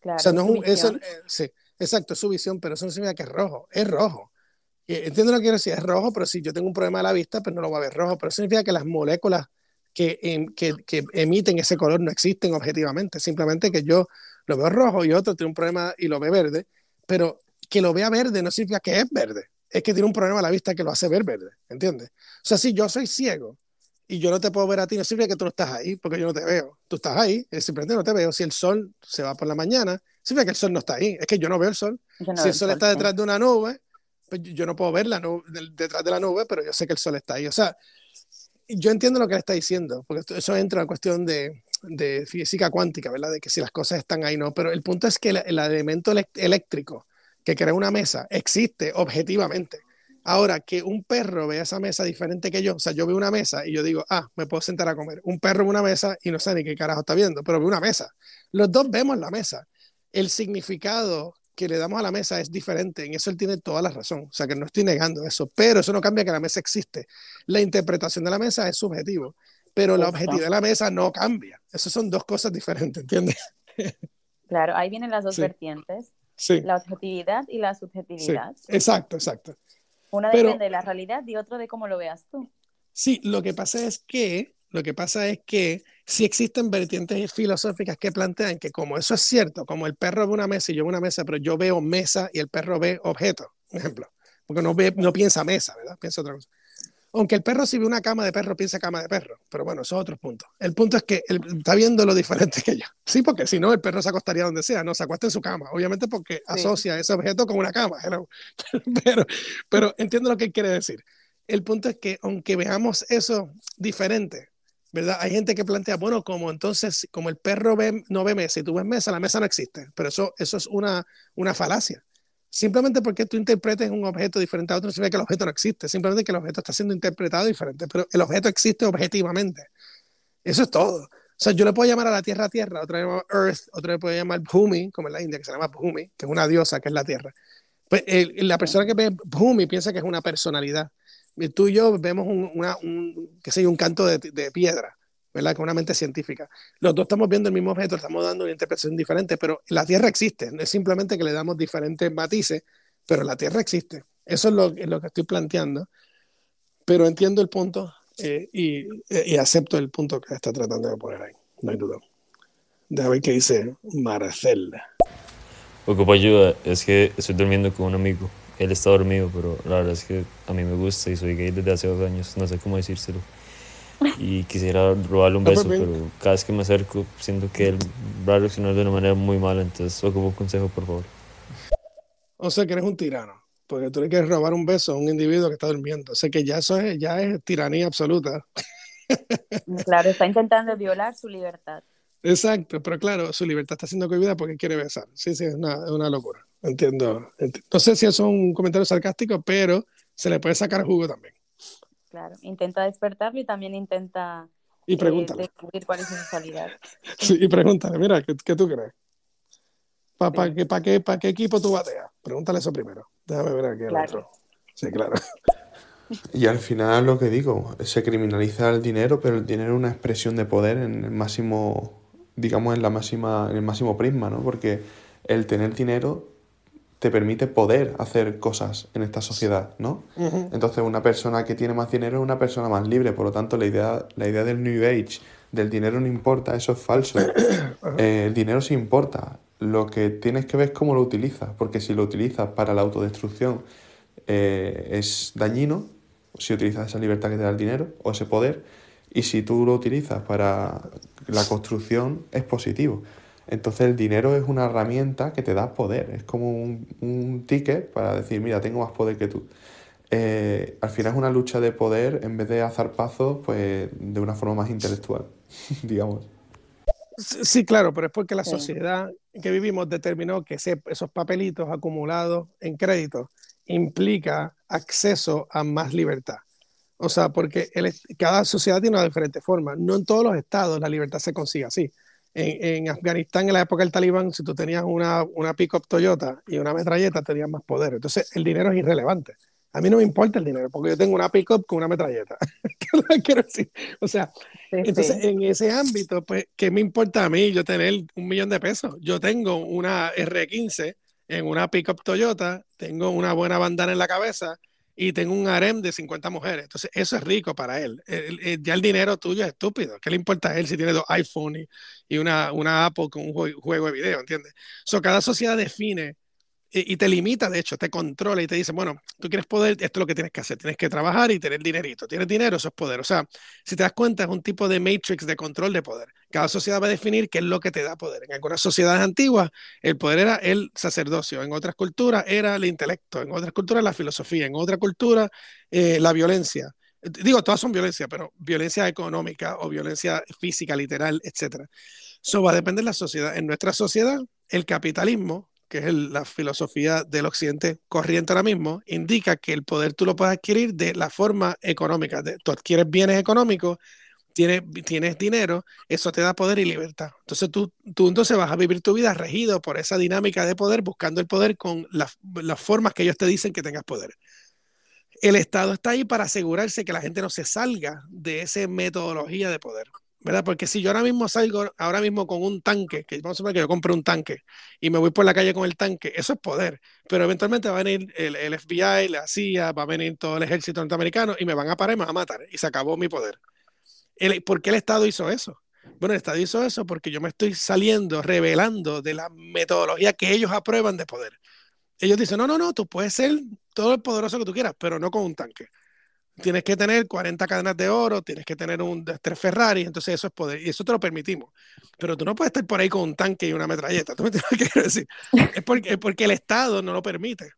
Claro, o sea, no es eso, eh, sí, exacto, es su visión, pero eso no significa que es rojo, es rojo. entiendo lo que quiero decir, es rojo, pero si yo tengo un problema de la vista, pues no lo voy a ver rojo, pero eso significa que las moléculas que, em, que, que, emiten ese color no existen objetivamente, simplemente que yo lo veo rojo y otro tiene un problema y lo ve verde, pero que lo vea verde no significa que es verde es que tiene un problema a la vista que lo hace ver verde, ¿entiendes? O sea, si yo soy ciego y yo no te puedo ver a ti, no significa que tú no estás ahí, porque yo no te veo. Tú estás ahí, simplemente no te veo. Si el sol se va por la mañana, significa que el sol no está ahí, es que yo no veo el sol. si el sol, está detrás de una nube, pues yo no puedo ver la nube, detrás de la nube, pero yo sé que el sol está ahí. O sea, yo entiendo lo que él está diciendo, porque eso entra en cuestión de, de física cuántica, ¿verdad? De que si las cosas están ahí, no. Pero el punto es que el, el elemento eléctrico que crea una mesa existe objetivamente. Ahora, que un perro vea esa mesa diferente que yo, o sea, yo veo una mesa y yo digo, ah, me puedo sentar a comer. Un perro ve una mesa y no sé ni qué carajo está viendo, pero ve una mesa. Los dos vemos la mesa. El significado que le damos a la mesa es diferente, en eso él tiene toda la razón, o sea, que no estoy negando eso, pero eso no cambia que la mesa existe. La interpretación de la mesa es subjetivo, pero la objetividad de la mesa no cambia. Esas son dos cosas diferentes, ¿entiendes? Claro, ahí vienen las dos vertientes la objetividad y la subjetividad. Exacto, exacto. Una depende de la realidad y otro de cómo lo veas tú. Sí, lo que pasa es que, lo que pasa es que si existen vertientes filosóficas que plantean que como eso es cierto, como el perro ve una mesa y yo veo una mesa, pero yo veo mesa y el perro ve objeto, por ejemplo, porque no, ve, no piensa mesa, ¿verdad? Piensa otra cosa. Aunque el perro si ve una cama de perro piensa cama de perro, pero bueno, eso es otro punto. El punto es que él está viendo lo diferente que yo. Sí, porque si no, el perro se acostaría donde sea, no se acuesta en su cama, obviamente porque asocia ese objeto con una cama. Pero, pero entiendo lo que él quiere decir. El punto es que aunque veamos eso diferente, ¿verdad? Hay gente que plantea, bueno, como entonces, como el perro ve, no ve mesa y tú ves mesa, la mesa no existe. Pero eso, eso es una, una falacia. Simplemente porque tú interpretes un objeto diferente a otro, no significa que el objeto no existe, simplemente que el objeto está siendo interpretado diferente, pero el objeto existe objetivamente. Eso es todo. sea, yo le puedo llamar a la tierra tierra, otra vez Earth, otra vez puedo llamar Bhumi, como en la India, que se llama Bhumi, que es una diosa, que es la tierra. Pues la persona que ve Bhumi piensa que es una personalidad. Tú y yo vemos un, una, un, sé, un canto de piedra, ¿verdad? Con una mente científica. Los dos estamos viendo el mismo objeto, estamos dando una interpretación diferente, pero la Tierra existe, es simplemente que le damos diferentes matices, pero la Tierra existe. Eso es lo, es lo que estoy planteando, pero entiendo el punto eh, y, y, acepto el punto que está tratando de poner ahí, no hay duda. Déjame ver qué dice Marcela. Ocupo ayuda, es que estoy durmiendo con un amigo. Él está dormido, pero la verdad es que a mí me gusta y soy gay desde hace dos años, no sé cómo decírselo. Y quisiera robarle un beso, pero cada vez que me acerco siento que él va a reaccionar de una manera muy mala, entonces ocupo un consejo, por favor. O sea que eres un tirano, porque tú le quieres robar un beso a un individuo que está durmiendo. O sea que ya eso es, ya es tiranía absoluta. Claro, está intentando violar su libertad. Exacto, pero claro, su libertad está siendo cohibida porque quiere besar. Sí, sí, es una, una locura. Entiendo, No sé si eso es un comentario sarcástico, pero se le puede sacar jugo también. Claro, intenta despertarlo y también intenta y eh, descubrir cuál es su sexualidad. sí, y pregúntale, mira, ¿qué, qué tú crees? ¿Para qué, qué, qué, equipo tú bateas? Pregúntale eso primero. Déjame ver aquí el otro. Sí, claro. Y al final lo que digo, se criminaliza el dinero, pero el dinero es una expresión de poder en el máximo, digamos, en la máxima, en el máximo prisma, ¿no? Porque el tener dinero te permite poder hacer cosas en esta sociedad, ¿no? Entonces una persona que tiene más dinero es una persona más libre, por lo tanto la idea, la idea del New Age, del dinero no importa, eso es falso. Eh, el dinero sí importa, lo que tienes que ver es cómo lo utilizas, porque si lo utilizas para la autodestrucción eh, es dañino, si utilizas esa libertad que te da el dinero o ese poder, y si tú lo utilizas para la construcción es positivo. Entonces el dinero es una herramienta que te da poder, es como un, ticket para decir, mira, tengo más poder que tú. Eh, al final es una lucha de poder en vez de hacer pasos pues, de una forma más intelectual, digamos. Sí, claro, pero es porque la sociedad que vivimos determinó que esos papelitos acumulados en crédito implica acceso a más libertad. O sea, porque cada sociedad tiene una diferente forma. No en todos los estados la libertad se consigue así en, Afganistán en la época del talibán, si tú tenías una, una pick-up Toyota y una metralleta, tenías más poder. Entonces, el dinero es irrelevante. A mí no me importa el dinero, porque yo tengo una pick-up con una metralleta. Quiero decir, o sea, entonces en ese ámbito, pues, ¿qué me importa a mí yo tener un millón de pesos? Yo tengo una R15 en una pick-up Toyota, tengo una buena bandana en la cabeza, y tengo un harem de 50 mujeres. Entonces, eso es rico para él. ya el dinero tuyo es estúpido. ¿Qué le importa a él si tiene dos iPhones y, una, una Apple con un juego de video, ¿entiendes? So, cada sociedad define y, te limita, de hecho, te controla y te dice, bueno, tú quieres poder, esto es lo que tienes que hacer, tienes que trabajar y tener dinerito. Tienes dinero, eso es poder. O sea, si te das cuenta, es un tipo de matrix de control de poder. Cada sociedad va a definir qué es lo que te da poder. En algunas sociedades antiguas, el poder era el sacerdocio, en otras culturas era el intelecto, en otras culturas la filosofía, en otra cultura eh, la violencia. Digo, todas son violencia, pero violencia económica o violencia física, literal, etc. Eso va a depender de la sociedad. En nuestra sociedad, el capitalismo que es la filosofía del occidente corriente ahora mismo, indica que el poder tú lo puedes adquirir de la forma económica. tú adquieres bienes económicos, tienes, tienes dinero, eso te da poder y libertad. Entonces tú, tú entonces vas a vivir tu vida regido por esa dinámica de poder, buscando el poder con las formas que ellos te dicen que tengas poder. El Estado está ahí para asegurarse que la gente no se salga de esa metodología de poder. ¿Verdad? Porque si yo ahora mismo salgo, ahora mismo con un tanque, que vamos a suponer que yo compro un tanque y me voy por la calle con el tanque, eso es poder, pero eventualmente va a venir el, FBI, la CIA, va a venir todo el ejército norteamericano y me van a parar y me van a matar y se acabó mi poder. ¿Por qué el Estado hizo eso? Bueno, el Estado hizo eso porque yo me estoy saliendo, revelando de la metodología que ellos aprueban de poder. Ellos dicen, no, no, no, tú puedes ser todo el poderoso que tú quieras, pero no con un tanque tienes que tener 40 cadenas de oro, tienes que tener un tres Ferrari, entonces eso es poder, y eso te lo permitimos. Pero tú no puedes estar por ahí con un tanque y una metralleta, ¿tú me entiendes qué quiero decir? Es porque, porque el Estado no lo permite.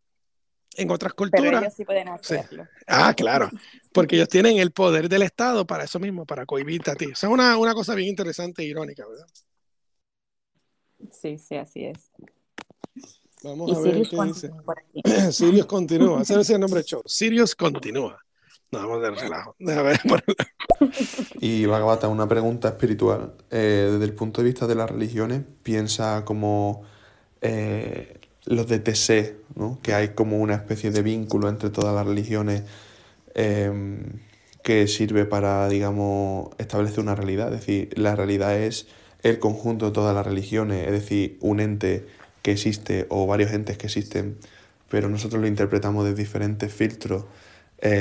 En otras culturas. Pero ellos sí pueden hacerlo. Ah, claro. Porque ellos tienen el poder del Estado para eso mismo, para cohibirte a ti. O sea, una, una cosa bien interesante e irónica, ¿verdad? Sí, sí, así es. Vamos a ver qué dice. Sirius continúa. Ese es el nombre de show. Sirius continúa. No, vamos de relajo. Y Bhagavata, una pregunta espiritual. Eh, desde el punto de vista de las religiones, piensa como eh, los de TC, ¿no? que hay como una especie de vínculo entre todas las religiones em, que sirve para, digamos, establecer una realidad. Es decir, la realidad es el conjunto de todas las religiones, es decir, un ente que existe o varios entes que existen, pero nosotros lo interpretamos de diferentes filtros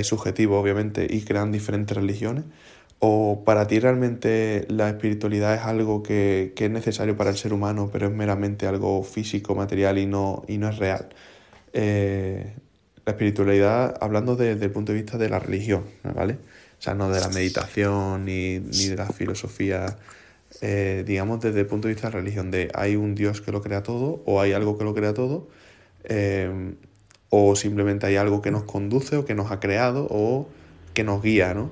subjetivos, obviamente, y crean diferentes religiones. ¿O para ti realmente la espiritualidad es algo que, que, es necesario para el ser humano, pero es meramente algo físico, material y no, y no es real? Eh, la espiritualidad, hablando desde el punto de vista de la religión, ¿vale? O sea, no de la meditación ni, ni de la filosofía, eh, digamos desde el punto de vista de la religión, de hay un Dios que lo crea todo o hay algo que lo crea todo, eh, o simplemente hay algo que nos conduce o que nos ha creado o que nos guía, ¿no?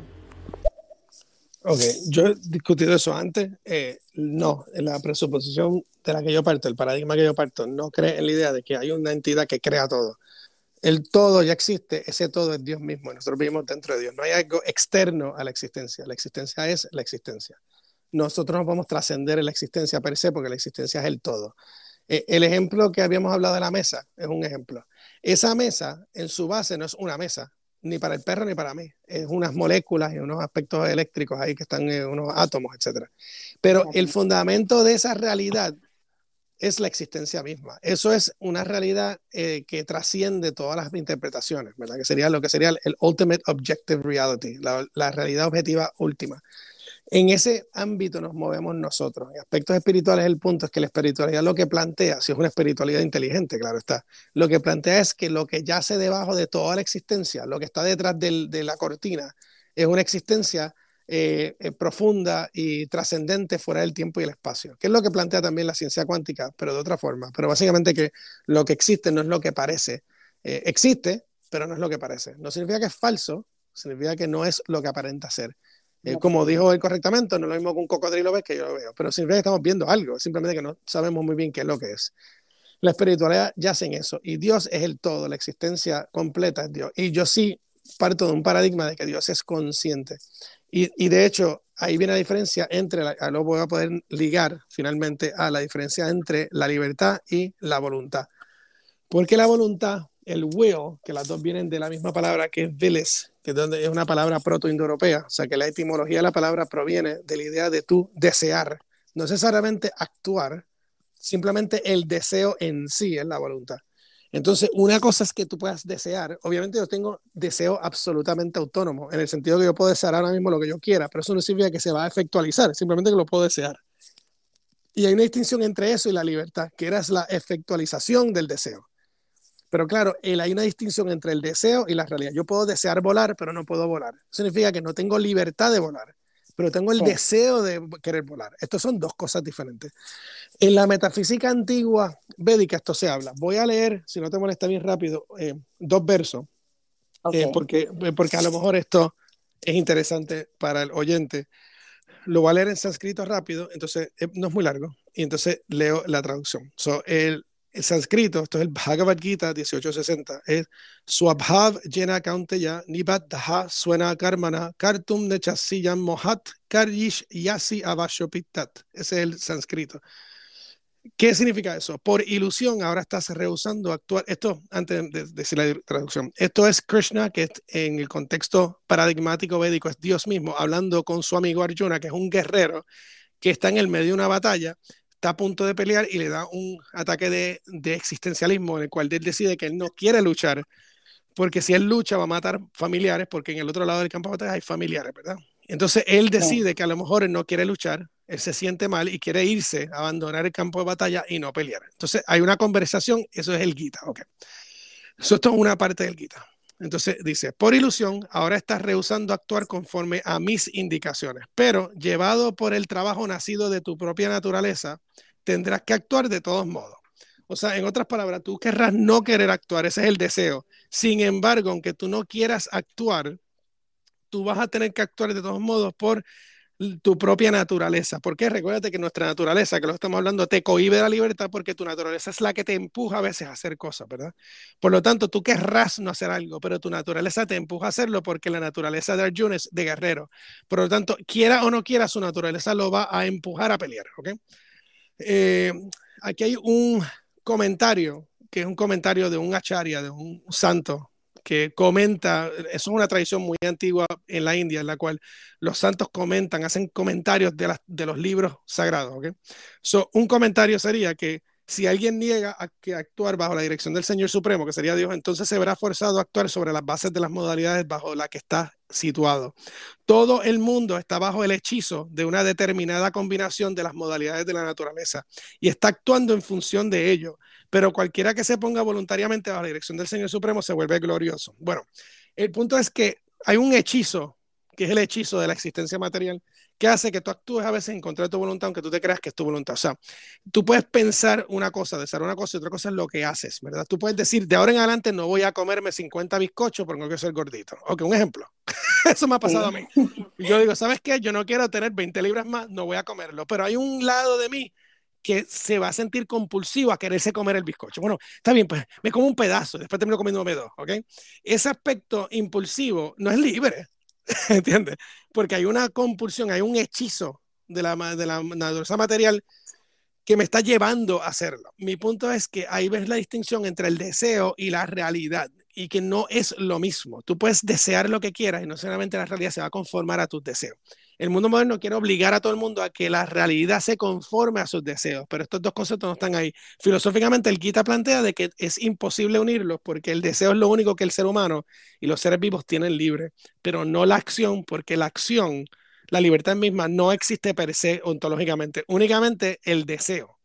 Ok, yo he discutido eso antes. Eh, no, la presuposición de la que yo parto, el paradigma que yo parto, no cree en la idea de que hay una entidad que crea todo. El todo ya existe, ese todo es Dios mismo, nosotros vivimos dentro de Dios. No hay algo externo a la existencia, la existencia es la existencia. Nosotros no podemos trascender en la existencia per se porque la existencia es el todo. Eh, el ejemplo que habíamos hablado de la mesa es un ejemplo. Esa mesa en su base no es una mesa, ni para el perro ni para mí. Es unas moléculas y unos aspectos eléctricos ahí que están en unos átomos, etc. Pero el fundamento de esa realidad es la existencia misma. Eso es una realidad eh, que trasciende todas las interpretaciones, ¿verdad? Que sería lo que sería el, ultimate objective reality, la, la realidad objetiva última. En ese ámbito nos movemos nosotros. En aspectos espirituales, el punto es que la espiritualidad lo que plantea, si es una espiritualidad inteligente, claro está, lo que plantea es que lo que yace debajo de toda la existencia, lo que está detrás de la cortina, es una existencia eh, eh, profunda y trascendente fuera del tiempo y el espacio, que es lo que plantea también la ciencia cuántica, pero de otra forma. Pero básicamente que lo que existe no es lo que parece. Eh, existe, pero no es lo que parece. No significa que es falso, significa que no es lo que aparenta ser. Eh, como dijo él correctamente, no es lo mismo que un cocodrilo ves que yo lo veo, pero simplemente estamos viendo algo, simplemente que no sabemos muy bien qué es lo que es. La espiritualidad yace en eso, y Dios es el todo, la existencia completa es Dios. Y yo sí parto de un paradigma de que Dios es consciente. Y, y de hecho, ahí viene la diferencia entre, la, lo voy a poder ligar finalmente a la diferencia entre la libertad y la voluntad. Porque la voluntad, el will, que las dos vienen de la misma palabra que es viles, que es una palabra proto-indoeuropea, o sea que la etimología de la palabra proviene de la idea de tú desear, no necesariamente actuar, simplemente el deseo en sí es la voluntad. Entonces, una cosa es que tú puedas desear, obviamente yo tengo deseo absolutamente autónomo, en el sentido que yo puedo desear ahora mismo lo que yo quiera, pero eso no significa que se va a efectualizar, simplemente que lo puedo desear. Y hay una distinción entre eso y la libertad, que era la efectualización del deseo. Pero claro, hay una distinción entre el deseo y la realidad. Yo puedo desear volar, pero no puedo volar. Significa que no tengo libertad de volar, pero tengo el deseo de querer volar. Estos son dos cosas diferentes. En la metafísica antigua védica esto se habla. Voy a leer, si no te molesta bien rápido, eh, dos versos, eh, porque, eh, porque a lo mejor esto es interesante para el oyente. Lo voy a leer en sánscrito rápido, entonces no es muy largo, y entonces leo la traducción. So, el, el sánscrito, esto es el Bhagavad Gita 1860, es Swabhav Jena Kaunteya Nibat Daha Suena Karmana Kartum Nechasiyam Mohat Karyish Yasi Avashopitat. Ese es el sánscrito. ¿Qué significa eso? Por ilusión, ahora estás rehusando actuar. Esto, antes de decir la traducción, esto es Krishna, que en el contexto paradigmático védico es Dios mismo, hablando con su amigo Arjuna, que es un guerrero que está en el medio de una batalla está a punto de pelear y le da un ataque de, de, existencialismo en el cual él decide que él no quiere luchar, porque si él lucha va a matar familiares, porque en el otro lado del campo de batalla hay familiares, ¿verdad? Entonces él decide que a lo mejor él no quiere luchar, él se siente mal y quiere irse, abandonar el campo de batalla y no pelear. Entonces hay una conversación, eso es el Gita, ok. Eso es una parte del Gita. Entonces dice, por ilusión, ahora estás rehusando actuar conforme a mis indicaciones, pero llevado por el trabajo nacido de tu propia naturaleza, tendrás que actuar de todos modos. O sea, en otras palabras, tú querrás no querer actuar, ese es el deseo. Sin embargo, aunque tú no quieras actuar, tú vas a tener que actuar de todos modos por tu propia naturaleza. ¿Por qué? Recuérdate que nuestra naturaleza, que lo estamos hablando, te cohibe la libertad porque tu naturaleza es la que te empuja a veces a hacer cosas, ¿verdad? Por lo tanto, tú querrás no hacer algo, pero tu naturaleza te empuja a hacerlo porque la naturaleza de Arjuna es de guerrero. Por lo tanto, quiera o no quiera, su naturaleza lo va a empujar a pelear, ¿ok? Eh, aquí hay un comentario, que es un comentario de un acharya, de un santo, que comenta, eso es una tradición muy antigua en la India, en la cual los santos comentan, hacen comentarios de, de los libros sagrados. So, un comentario sería que si alguien niega a que actuar bajo la dirección del Señor Supremo, que sería Dios, entonces se verá forzado a actuar sobre las bases de las modalidades bajo las que está situado. Todo el mundo está bajo el hechizo de una determinada combinación de las modalidades de la naturaleza y está actuando en función de ello pero cualquiera que se ponga voluntariamente bajo la dirección del Señor Supremo se vuelve glorioso. Bueno, el punto es que hay un hechizo, que es el hechizo de la existencia material, que hace que tú actúes a veces en contra de tu voluntad, aunque tú te creas que es tu voluntad. O sea, tú puedes pensar una cosa, desear una cosa y otra cosa es lo que haces, ¿verdad? Tú puedes decir, de ahora en adelante no voy a comerme 50 bizcochos porque no quiero ser gordito. Ok, un ejemplo. Eso me ha pasado a mí. Yo digo, ¿sabes qué? Yo no quiero tener 20 libras más, no voy a comerlo. Pero hay un lado de mí que se va a sentir compulsivo a quererse comer el bizcocho. Bueno, está bien, pues me como un pedazo, después termino comiéndome dos, ¿ok? Ese aspecto impulsivo no es libre, ¿entiendes? Porque hay una compulsión, hay un hechizo de la, de la naturaleza material que me está llevando a hacerlo. Mi punto es que ahí ves la distinción entre el deseo y la realidad y que no es lo mismo. Tú puedes desear lo que quieras y no solamente la realidad se va a conformar a tus deseos. El mundo moderno quiere obligar a todo el mundo a que la realidad se conforme a sus deseos, pero estos dos conceptos no están ahí. Filosóficamente, el Gita plantea de que es imposible unirlos porque el deseo es lo único que el ser humano y los seres vivos tienen libre, pero no la acción, porque la acción, la libertad misma, no existe per se ontológicamente, únicamente el deseo.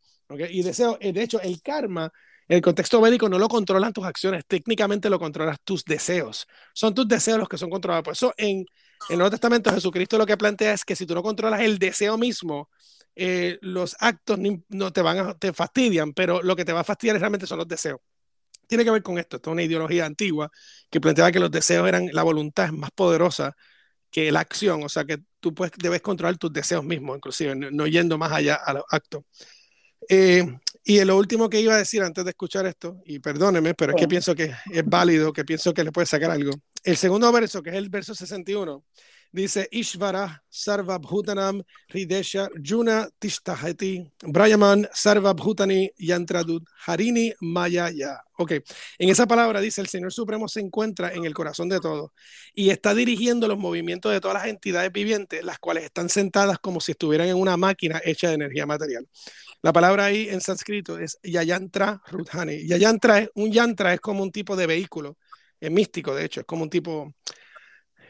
Y deseo, eh, de hecho, el karma el contexto médico no lo controlan tus acciones, técnicamente lo controlas tus deseos. Son tus deseos los que son controlados. Por eso en el Nuevo Testamento Jesucristo lo que plantea es que si tú no controlas el deseo mismo, eh, los actos no te van a, te fastidian, pero lo que te va a fastidiar realmente son los deseos. Tiene que ver con esto, esto es una ideología antigua que planteaba que los deseos eran la voluntad más poderosa que la acción, o sea que tú puedes, debes controlar tus deseos mismos, inclusive, no, yendo más allá a los actos. Eh, y lo último que iba a decir antes de escuchar esto, y perdóneme, pero es que pienso que es válido, que pienso que le puede sacar algo. El segundo verso, que es el verso 61, dice Ishvara Sarvabhutanam Ridesha Juna Tishtahati Brahman Sarvabhutani Yantradut Harini Mayaya. Ok, en esa palabra dice el Señor Supremo se encuentra en el corazón de todos y está dirigiendo los movimientos de todas las entidades vivientes, las cuales están sentadas como si estuvieran en una máquina hecha de energía material. La palabra ahí en sánscrito es Yayantra Rudhani. Yayantra es, un yantra es como un tipo de vehículo, es místico de hecho, es como un tipo,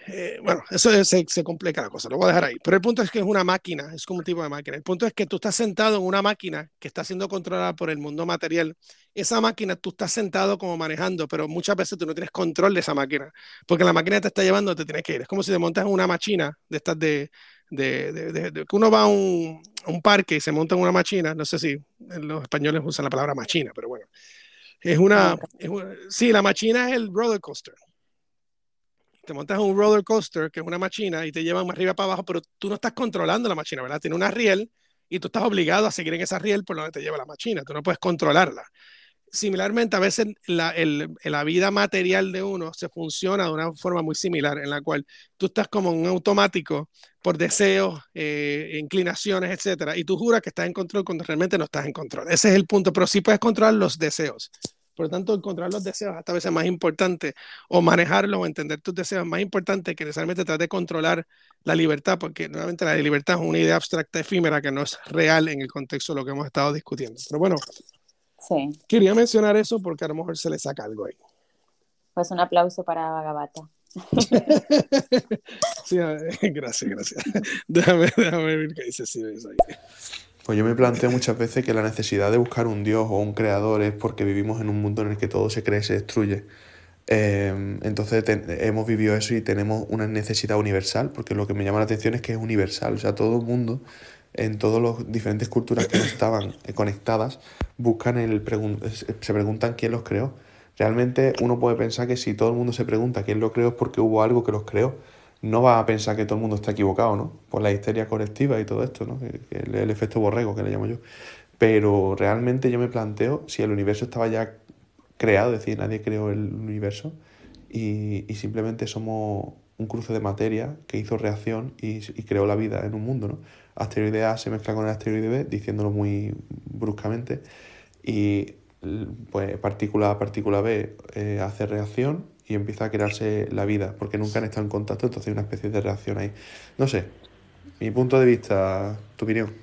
eh, bueno, eso se, se, complica la cosa, lo voy a dejar ahí. Pero el punto es que es una máquina, es como un tipo de máquina. El punto es que tú estás sentado en una máquina que está siendo controlada por el mundo material. Esa máquina tú estás sentado como manejando, pero muchas veces tú no tienes control de esa máquina, porque la máquina te está llevando, te tienes que ir. Es como si te montas en una máquina de estas de, de, de, de, que uno va a un, un, parque y se monta en una máquina, no sé si los españoles usan la palabra machina, pero bueno, es una, es una, sí, la máquina es el roller coaster. Te montas un roller coaster, que es una máquina, y te llevan más arriba para abajo, pero tú no estás controlando la máquina, ¿verdad? Tiene una riel y tú estás obligado a seguir en esa riel por donde te lleva la máquina, tú no puedes controlarla similarmente, a veces la, la, vida material de uno se funciona de una forma muy similar, en la cual tú estás como un automático por deseos, eh, inclinaciones, etcétera, y tú juras que estás en control cuando realmente no estás en control. Ese es el punto, pero sí puedes controlar los deseos. Por lo tanto, controlar los deseos hasta a veces es más importante, o manejarlos o entender tus deseos es más importante que necesariamente tratar de controlar la libertad, porque nuevamente la libertad es una idea abstracta, efímera, que no es real en el contexto de lo que hemos estado discutiendo. Pero bueno, Sí. Quería mencionar eso porque a lo mejor se le saca algo ahí. Pues un aplauso para Vagabata. sí, gracias, gracias. Déjame, déjame ver qué dice sí, ahí. Pues yo me planteo muchas veces que la necesidad de buscar un Dios o un creador es porque vivimos en un mundo en el que todo se cree y se destruye. Eh, entonces hemos vivido eso y tenemos una necesidad universal, porque lo que me llama la atención es que es universal, o sea, todo el mundo en todas las diferentes culturas que no estaban eh, conectadas, buscan el se preguntan quién los creó. Realmente uno puede pensar que si todo el mundo se pregunta quién lo creó es porque hubo algo que los creó. No va a pensar que todo el mundo está equivocado, ¿no? Por la histeria colectiva y todo esto, ¿no? El, el efecto borrego que le llamo yo. Pero realmente yo me planteo si el universo estaba ya creado, es decir, nadie creó el universo y, y simplemente somos un cruce de materia que hizo reacción y, y, creó la vida en un mundo, ¿no? Asteroide A se mezcla con el asteroide B, diciéndolo muy bruscamente, y pues partícula A, partícula B eh, hace reacción y empieza a crearse la vida, porque nunca han estado en contacto, entonces hay una especie de reacción ahí. No sé, mi punto de vista, tu opinión.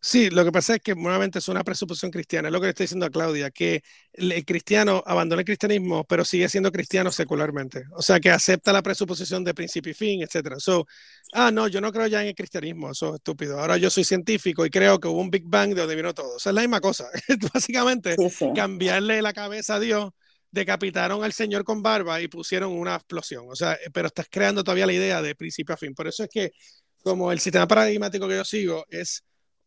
Sí, lo que pasa es que nuevamente es una presuposición cristiana, es lo que le estoy diciendo a Claudia, que el cristiano abandona el cristianismo, pero sigue siendo cristiano secularmente. O sea, que acepta la presuposición de principio y fin, etc. So, ah, no, yo no creo ya en el cristianismo, eso es estúpido. Ahora yo soy científico y creo que hubo un Big Bang de donde vino todo. O sea, es la misma cosa. Básicamente, sí, sí. cambiarle la cabeza a Dios, decapitaron al señor con barba y pusieron una explosión. O sea, pero estás creando todavía la idea de principio a fin. Por eso es que, como el sistema paradigmático que yo sigo es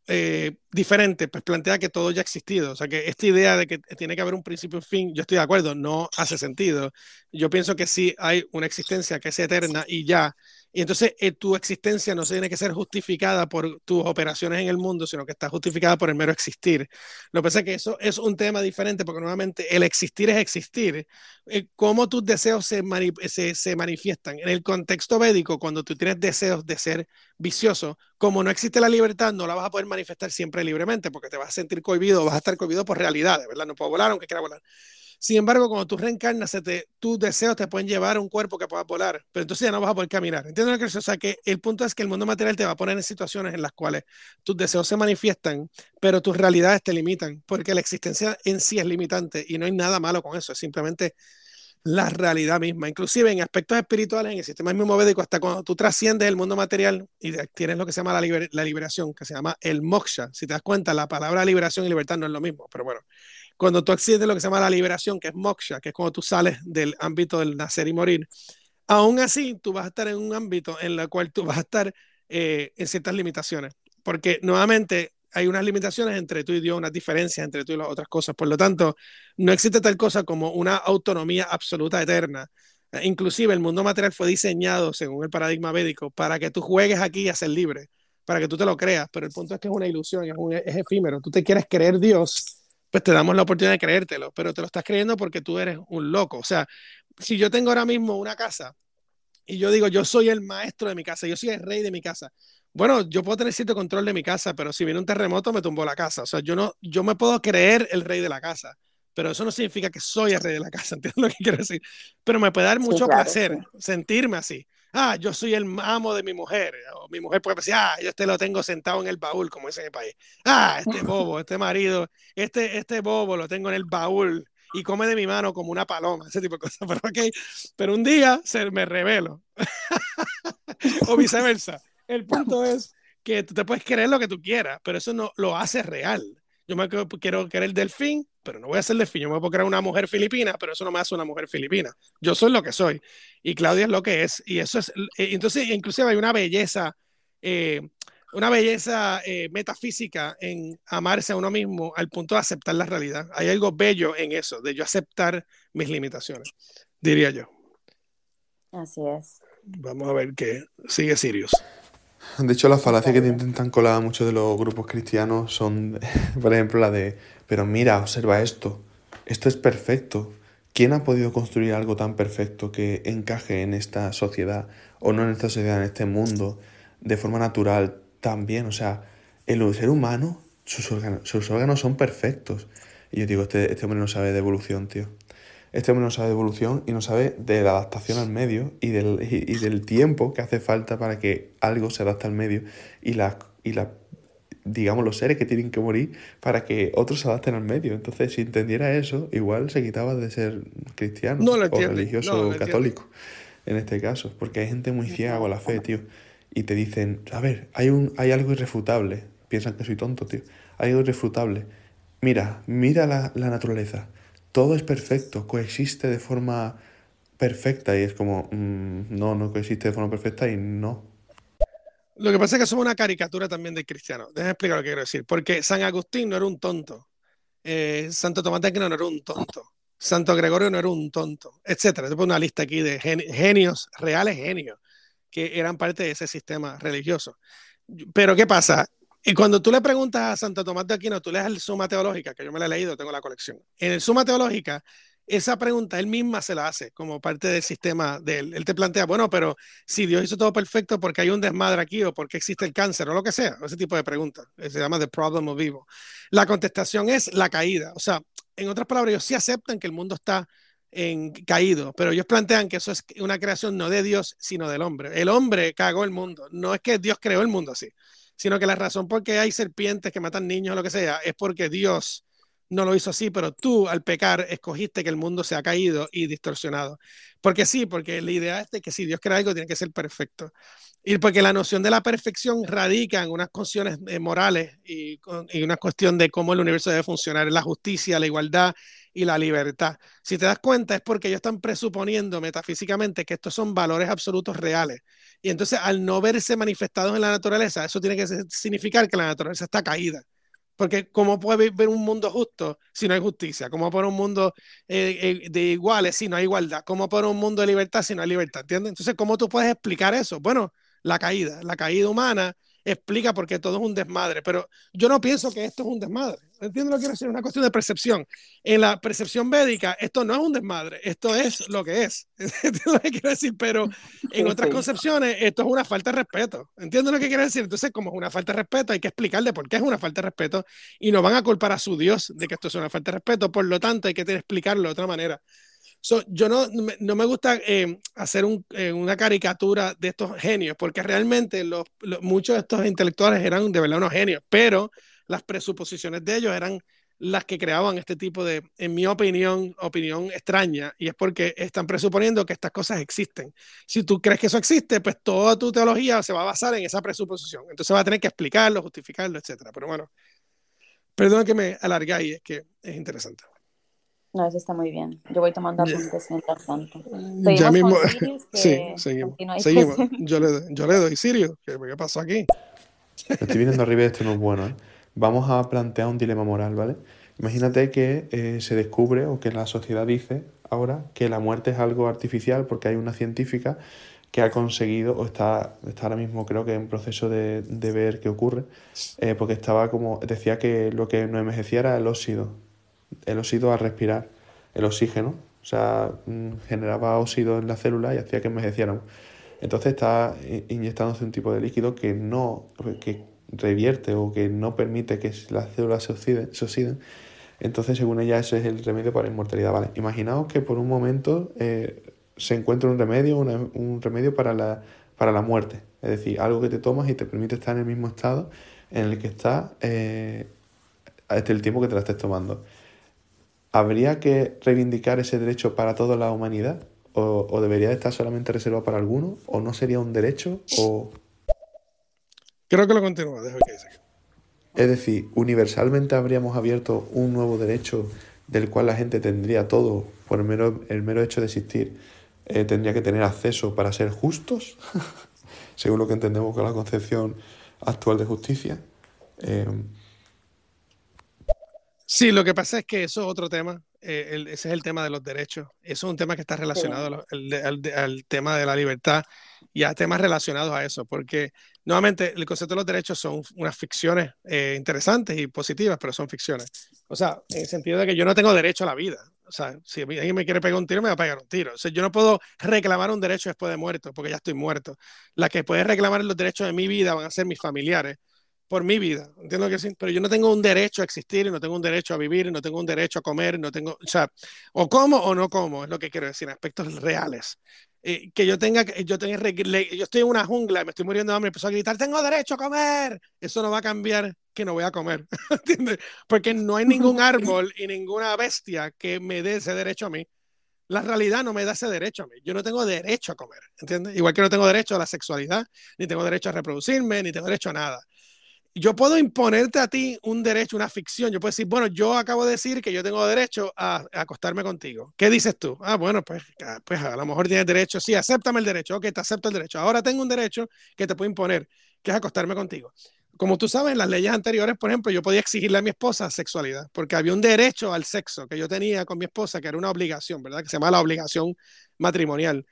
eh, diferente, pues plantea que todo ya ha existido. O sea, que esta idea de que tiene que haber un principio y fin, yo estoy de acuerdo, no hace sentido. Yo pienso que sí hay una existencia que es eterna y ya. Y entonces eh, tu existencia no se tiene que ser justificada por tus operaciones en el mundo, sino que está justificada por el mero existir. Lo que pasa es que eso es un tema diferente porque nuevamente el existir es existir. Eh, ¿Cómo tus deseos se, se, se, manifiestan? En el contexto védico, cuando tú tienes deseos de ser vicioso, como no existe la libertad, no la vas a poder manifestar siempre libremente porque te vas a sentir cohibido, vas a estar cohibido por realidades, ¿verdad? No puedo volar aunque quiera volar. Sin embargo, cuando tú reencarnas, te, tus deseos te pueden llevar a un cuerpo que pueda volar, pero entonces ya no vas a poder caminar. ¿Entiendes lo que? O sea, que el punto es que el mundo material te va a poner en situaciones en las cuales tus deseos se manifiestan, pero tus realidades te limitan, porque la existencia en sí es limitante y no hay nada malo con eso, es simplemente la realidad misma. Inclusive en aspectos espirituales, en el sistema mismo védico, hasta cuando tú trasciendes el mundo material y tienes lo que se llama la, la liberación, que se llama el moksha. Si te das cuenta, la palabra liberación y libertad no es lo mismo, pero bueno, cuando tú accedes lo que se llama la liberación, que es moksha, que es cuando tú sales del ámbito del nacer y morir, aún así tú vas a estar en un ámbito en el cual tú vas a estar eh, en ciertas limitaciones, porque nuevamente hay unas limitaciones entre tú y Dios, unas diferencias entre tú y las otras cosas. Por lo tanto, no existe tal cosa como una autonomía absoluta eterna. Inclusive el mundo material fue diseñado, según el paradigma védico, para que tú juegues aquí a ser libre, para que tú te lo creas, pero el punto es que es una ilusión, es, un, es efímero. Tú te quieres creer Dios pues te damos la oportunidad de creértelo, pero te lo estás creyendo porque tú eres un loco. O sea, si yo tengo ahora mismo una casa y yo digo, yo soy el maestro de mi casa, yo soy el rey de mi casa. Bueno, yo puedo tener cierto control de mi casa, pero si viene un terremoto me tumbó la casa. O sea, yo no, yo me puedo creer el rey de la casa, pero eso no significa que soy el rey de la casa, ¿entiendes lo que quiero decir? Pero me puede dar mucho sí, claro, placer sentirme así ah, yo soy el amo de mi mujer, o mi mujer puede decir, ah, yo este lo tengo sentado en el baúl, como dice en el país, ah, este bobo, este marido, este, este bobo lo tengo en el baúl y come de mi mano como una paloma, ese tipo de cosas, pero, okay. pero un día se me revelo, o viceversa. El punto es que tú te puedes creer lo que tú quieras, pero eso no lo hace real. Yo me quiero querer delfín, pero no voy a ser delfín. Yo me puedo crear una mujer filipina, pero eso no me hace una mujer filipina. Yo soy lo que soy. Y Claudia es lo que es. Y eso es. Eh, entonces, inclusive hay una belleza, eh, una belleza eh, metafísica en amarse a uno mismo al punto de aceptar la realidad. Hay algo bello en eso, de yo aceptar mis limitaciones, diría yo. Así es. Vamos a ver qué sigue Sirius. De hecho, las falacias que te intentan colar muchos de los grupos cristianos son, por ejemplo, la de, pero mira, observa esto, esto es perfecto. ¿Quién ha podido construir algo tan perfecto que encaje en esta sociedad, o no en esta sociedad, en este mundo, de forma natural también? O sea, el ser humano, sus órganos, sus órganos son perfectos. Y yo digo, este, este hombre no sabe de evolución, tío. Este hombre no sabe de evolución y no sabe de la adaptación al medio y del, y, y del tiempo que hace falta para que algo se adapte al medio y la, y la digamos, los seres que tienen que morir para que otros se adapten al medio. Entonces, si entendiera eso, igual se quitaba de ser cristiano no o religioso no católico, en este caso. Porque hay gente muy ciega con la fe, tío. Y te dicen, a ver, hay, un, hay algo irrefutable. Piensan que soy tonto, tío. Hay algo irrefutable. Mira, mira la, la naturaleza todo es perfecto, coexiste de forma perfecta y es como, mmm, no, no coexiste de forma perfecta y no. Lo que pasa es que somos una caricatura también de cristiano. Déjame explicar lo que quiero decir. Porque San Agustín no era un tonto. Eh, Santo Tomás de Aquino no era un tonto. Santo Gregorio no era un tonto, etcétera. Te pongo una lista aquí de genios, reales genios, que eran parte de ese sistema religioso. Pero ¿qué pasa? Y cuando tú le preguntas a Santo Tomás de Aquino, tú lees el Suma Teológica, que yo me la he leído, tengo la colección. En el Suma Teológica, esa pregunta él misma se la hace como parte del sistema de él. Él te plantea, bueno, pero si Dios hizo todo perfecto, ¿por qué hay un desmadre aquí o por qué existe el cáncer o lo que sea? Ese tipo de preguntas. Se llama The Problem of Evil. La contestación es la caída. O sea, en otras palabras, ellos sí aceptan que el mundo está en caído, pero ellos plantean que eso es una creación no de Dios, sino del hombre. El hombre cagó el mundo. No es que Dios creó el mundo así, sino que la razón por qué hay serpientes que matan niños o lo que sea es porque Dios no lo hizo así, pero tú al pecar escogiste que el mundo se ha caído y distorsionado. Porque sí, porque la idea es de que si Dios crea algo tiene que ser perfecto. Y porque la noción de la perfección radica en unas cuestiones eh, morales y, y, una cuestión de cómo el universo debe funcionar, la justicia, la igualdad y la libertad. Si te das cuenta es porque ellos están presuponiendo metafísicamente que estos son valores absolutos reales. Y entonces al no verse manifestados en la naturaleza, eso tiene que significar que la naturaleza está caída. Porque ¿cómo puede ver un mundo justo si no hay justicia? ¿Cómo puede un mundo eh, eh, de iguales si no hay igualdad? ¿Cómo puede un mundo de libertad si no hay libertad? ¿Entiendes? Entonces, ¿cómo tú puedes explicar eso? Bueno, la caída, la caída humana explica por qué todo es un desmadre, pero yo no pienso que esto es un desmadre. ¿Entiendes lo que quiero decir? Es una cuestión de percepción. En la percepción védica, esto no es un desmadre, esto es lo que es. ¿Entiendes lo que quiero decir? Pero en otras concepciones, esto es una falta de respeto. ¿Entiendes lo que quiero decir? Entonces, como es una falta de respeto, hay que explicarle por qué es una falta de respeto y no van a culpar a su Dios de que esto es una falta de respeto. Por lo tanto, hay que explicarlo de otra manera. Yo no, no, me gusta eh, hacer eh, una caricatura de estos genios, porque realmente los, muchos de estos intelectuales eran de verdad unos genios, pero las presuposiciones de ellos eran las que creaban este tipo de, en mi opinión, opinión extraña, y es porque están presuponiendo que estas cosas existen. Si tú crees que eso existe, pues toda tu teología se va a basar en esa presuposición. Entonces va a tener que explicarlo, justificarlo, etcétera. Pero bueno, perdón que me alargue ahí, es que es interesante. No, eso está muy bien. Yo voy tomando apuntes mientras tanto. Ya mismo. sí, seguimos. seguimos. Yo, le, yo le doy Sirio. ¿Qué, ¿Qué pasó aquí? Estoy viendo arriba esto no es bueno, ¿eh? vamos a plantear un dilema moral, ¿vale? Imagínate que eh, se descubre o que la sociedad dice ahora que la muerte es algo artificial porque hay una científica que ha conseguido, o está, está ahora mismo creo que en proceso de, de ver qué ocurre, eh, porque estaba como, decía que lo que no envejecía era el óxido, el óxido al respirar, el oxígeno, o sea, mm, generaba óxido en la célula y hacía que envejecieran. Entonces está inyectándose un tipo de líquido que no, que revierte o que no permite que las células se oxiden, entonces según ella ese es el remedio para la inmortalidad. Vale, imaginaos que por un momento eh, se encuentra un remedio, un remedio para la, para la muerte, es decir, algo que te tomas y te permite estar en el mismo estado en el que estás eh, hasta el tiempo que te la estés tomando. ¿Habría que reivindicar ese derecho para toda la humanidad? ¿O, o debería estar solamente reservado para algunos? ¿O no sería un derecho? ¿O Creo que lo continúa, dejo que dice. Es decir, universalmente habríamos abierto un nuevo derecho del cual la gente tendría todo por el mero, el mero hecho de existir. Eh, tendría que tener acceso para ser justos, según lo que entendemos con la concepción actual de justicia. Eh, sí, lo que pasa es que eso es otro tema. Eh, ese es el tema de los derechos. Eso es un tema que está relacionado al, tema de la libertad y a temas relacionados a eso, porque nuevamente el concepto de los derechos son unas ficciones eh, interesantes y positivas, pero son ficciones. O sea, en el sentido de que yo no tengo derecho a la vida. O sea, si alguien me quiere pegar un tiro, me va a pegar un tiro. O sea, yo no puedo reclamar un derecho después de muerto, porque ya estoy muerto. La que puede reclamar los derechos de mi vida van a ser mis familiares por mi vida, entiendo que sí, pero yo no tengo un derecho a existir, no tengo un derecho a vivir, no tengo un derecho a comer, no tengo, o sea, o como o no como, es lo que quiero decir, aspectos reales. Eh, que yo tenga, yo tenga, yo estoy en una jungla, me estoy muriendo de hambre, empezó a gritar, tengo derecho a comer, eso no va a cambiar que no voy a comer, ¿entiendes? Porque no hay ningún árbol y ninguna bestia que me dé ese derecho a mí. La realidad no me da ese derecho a mí. Yo no tengo derecho a comer, ¿entiendes? Igual que no tengo derecho a la sexualidad, ni tengo derecho a reproducirme, ni tengo derecho a nada yo puedo imponerte a ti un derecho, una ficción. Yo puedo decir, bueno, yo acabo de decir que yo tengo derecho a, acostarme contigo. ¿Qué dices tú? Ah, bueno, pues, ah, pues a lo mejor tienes derecho. Sí, acéptame el derecho. Ok, te acepto el derecho. Ahora tengo un derecho que te puedo imponer, que es acostarme contigo. Como tú sabes, en las leyes anteriores, por ejemplo, yo podía exigirle a mi esposa sexualidad, porque había un derecho al sexo que yo tenía con mi esposa, que era una obligación, ¿verdad? Que se llama la obligación matrimonial.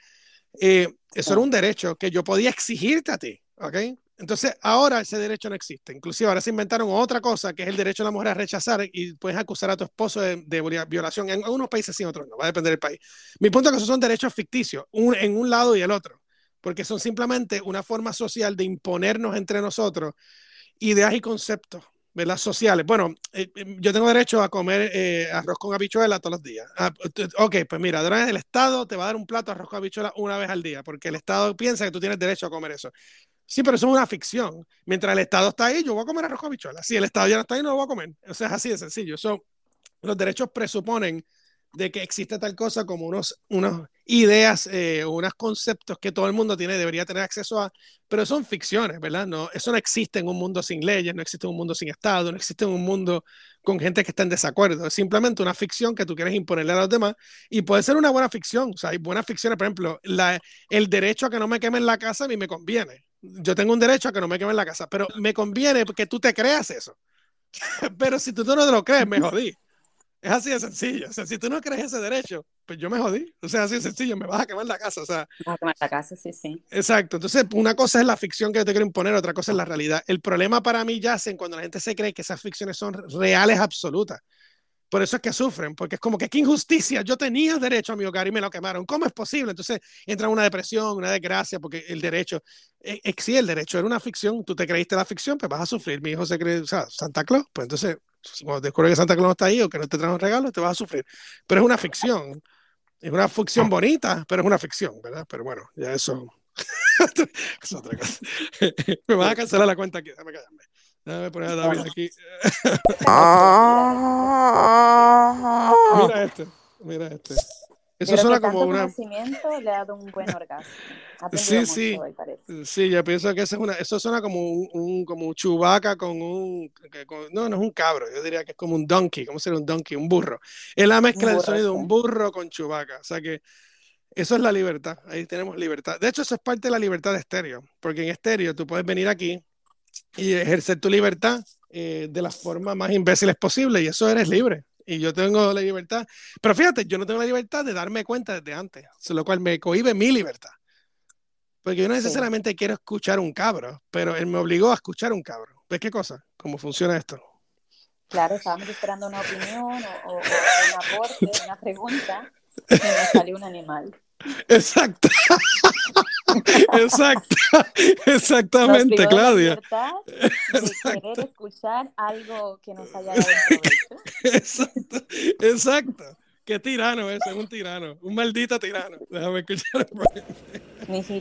Eh, eso era un derecho que yo podía exigirte a ti, ¿ok? Entonces, ahora ese derecho no existe. Inclusive ahora se inventaron otra cosa, que es el derecho de la mujer a rechazar y puedes acusar a tu esposo de, violación. En algunos países sí, en otros no, va a depender del país. Mi punto es que esos son derechos ficticios, en un lado y el otro, porque son simplemente una forma social de imponernos entre nosotros ideas y conceptos ¿verdad? sociales. Bueno, eh, eh, yo tengo derecho a comer eh, arroz con habichuela todos los días. Ah, ok, pues mira, el Estado te va a dar un plato de arroz con habichuela una vez al día, porque el Estado piensa que tú tienes derecho a comer eso. Sí, pero eso es una ficción. Mientras el Estado está ahí, yo voy a comer arroz con habichuela. Si el Estado ya no está ahí, no lo voy a comer. O sea, es así de sencillo. Eso, los derechos presuponen de que existe tal cosa como unos, unas ideas, eh, unos conceptos que todo el mundo tiene, debería tener acceso a, pero son ficciones, ¿verdad? No, eso no existe en un mundo sin leyes, no existe en un mundo sin Estado, no existe en un mundo con gente que está en desacuerdo. Es simplemente una ficción que tú quieres imponerle a los demás y puede ser una buena ficción. O sea, hay buenas ficciones, por ejemplo, la, el derecho a que no me quemen la casa a mí me conviene. Yo tengo un derecho a que no me quemen la casa, pero me conviene que tú te creas eso. pero si tú, tú no te lo crees, me jodí. Es así de sencillo. O sea, si tú no crees ese derecho, pues yo me jodí. O sea, así de sencillo, me vas a quemar la casa. O sea, vas a quemar la casa, sí, sí. Exacto. Entonces, una cosa es la ficción que yo te quiero imponer, otra cosa es la realidad. El problema para mí yace en cuando la gente se cree que esas ficciones son reales absolutas. Por eso es que sufren, porque es como que qué injusticia, yo tenía derecho a mi hogar y me lo quemaron. ¿Cómo es posible? Entonces entra una depresión, una desgracia, porque el derecho, eh, eh, sí, el derecho era una ficción, tú te creíste la ficción, pues vas a sufrir. Mi hijo se cree, o sea, Santa Claus, pues entonces cuando descubres que Santa Claus no está ahí o que no te trae un regalo, te vas a sufrir. Pero es una ficción. Es una ficción bonita, pero es una ficción, ¿verdad? Pero bueno, ya eso es otra cosa. Me vas a cancelar la cuenta aquí, déjame callarme. Déjame poner a David aquí. mira este, mira este. Eso suena como una. conocimiento le ha dado un buen orgasmo. sí, sí. sí, yo pienso que eso, es una, eso suena como un, un como un chubaca con un. no, no es un cabro, yo diría que es como un donkey. ¿Cómo sería un donkey? Un burro. Es la mezcla del sonido de un burro con chubaca. O sea que eso es la libertad. Ahí tenemos libertad. De hecho, eso es parte de la libertad de estéreo. Porque en estéreo tú puedes venir aquí y ejercer tu libertad eh, de las formas más imbéciles posibles y eso eres libre y yo tengo la libertad. Pero fíjate, yo no tengo la libertad de darme cuenta desde antes, lo cual me cohibe mi libertad. Porque yo no necesariamente quiero escuchar un cabro, pero él me obligó a escuchar un cabro. ¿Ves qué cosa? ¿Cómo funciona esto? Claro, estábamos esperando una opinión o, o un aporte, una pregunta, y nos salió un animal. Exacto. Exacto. Exactamente, Claudia. De querer escuchar algo que nos haya dado Exacto. Exacto. Qué tirano ese, es un tirano, un maldito tirano. Déjame escuchar.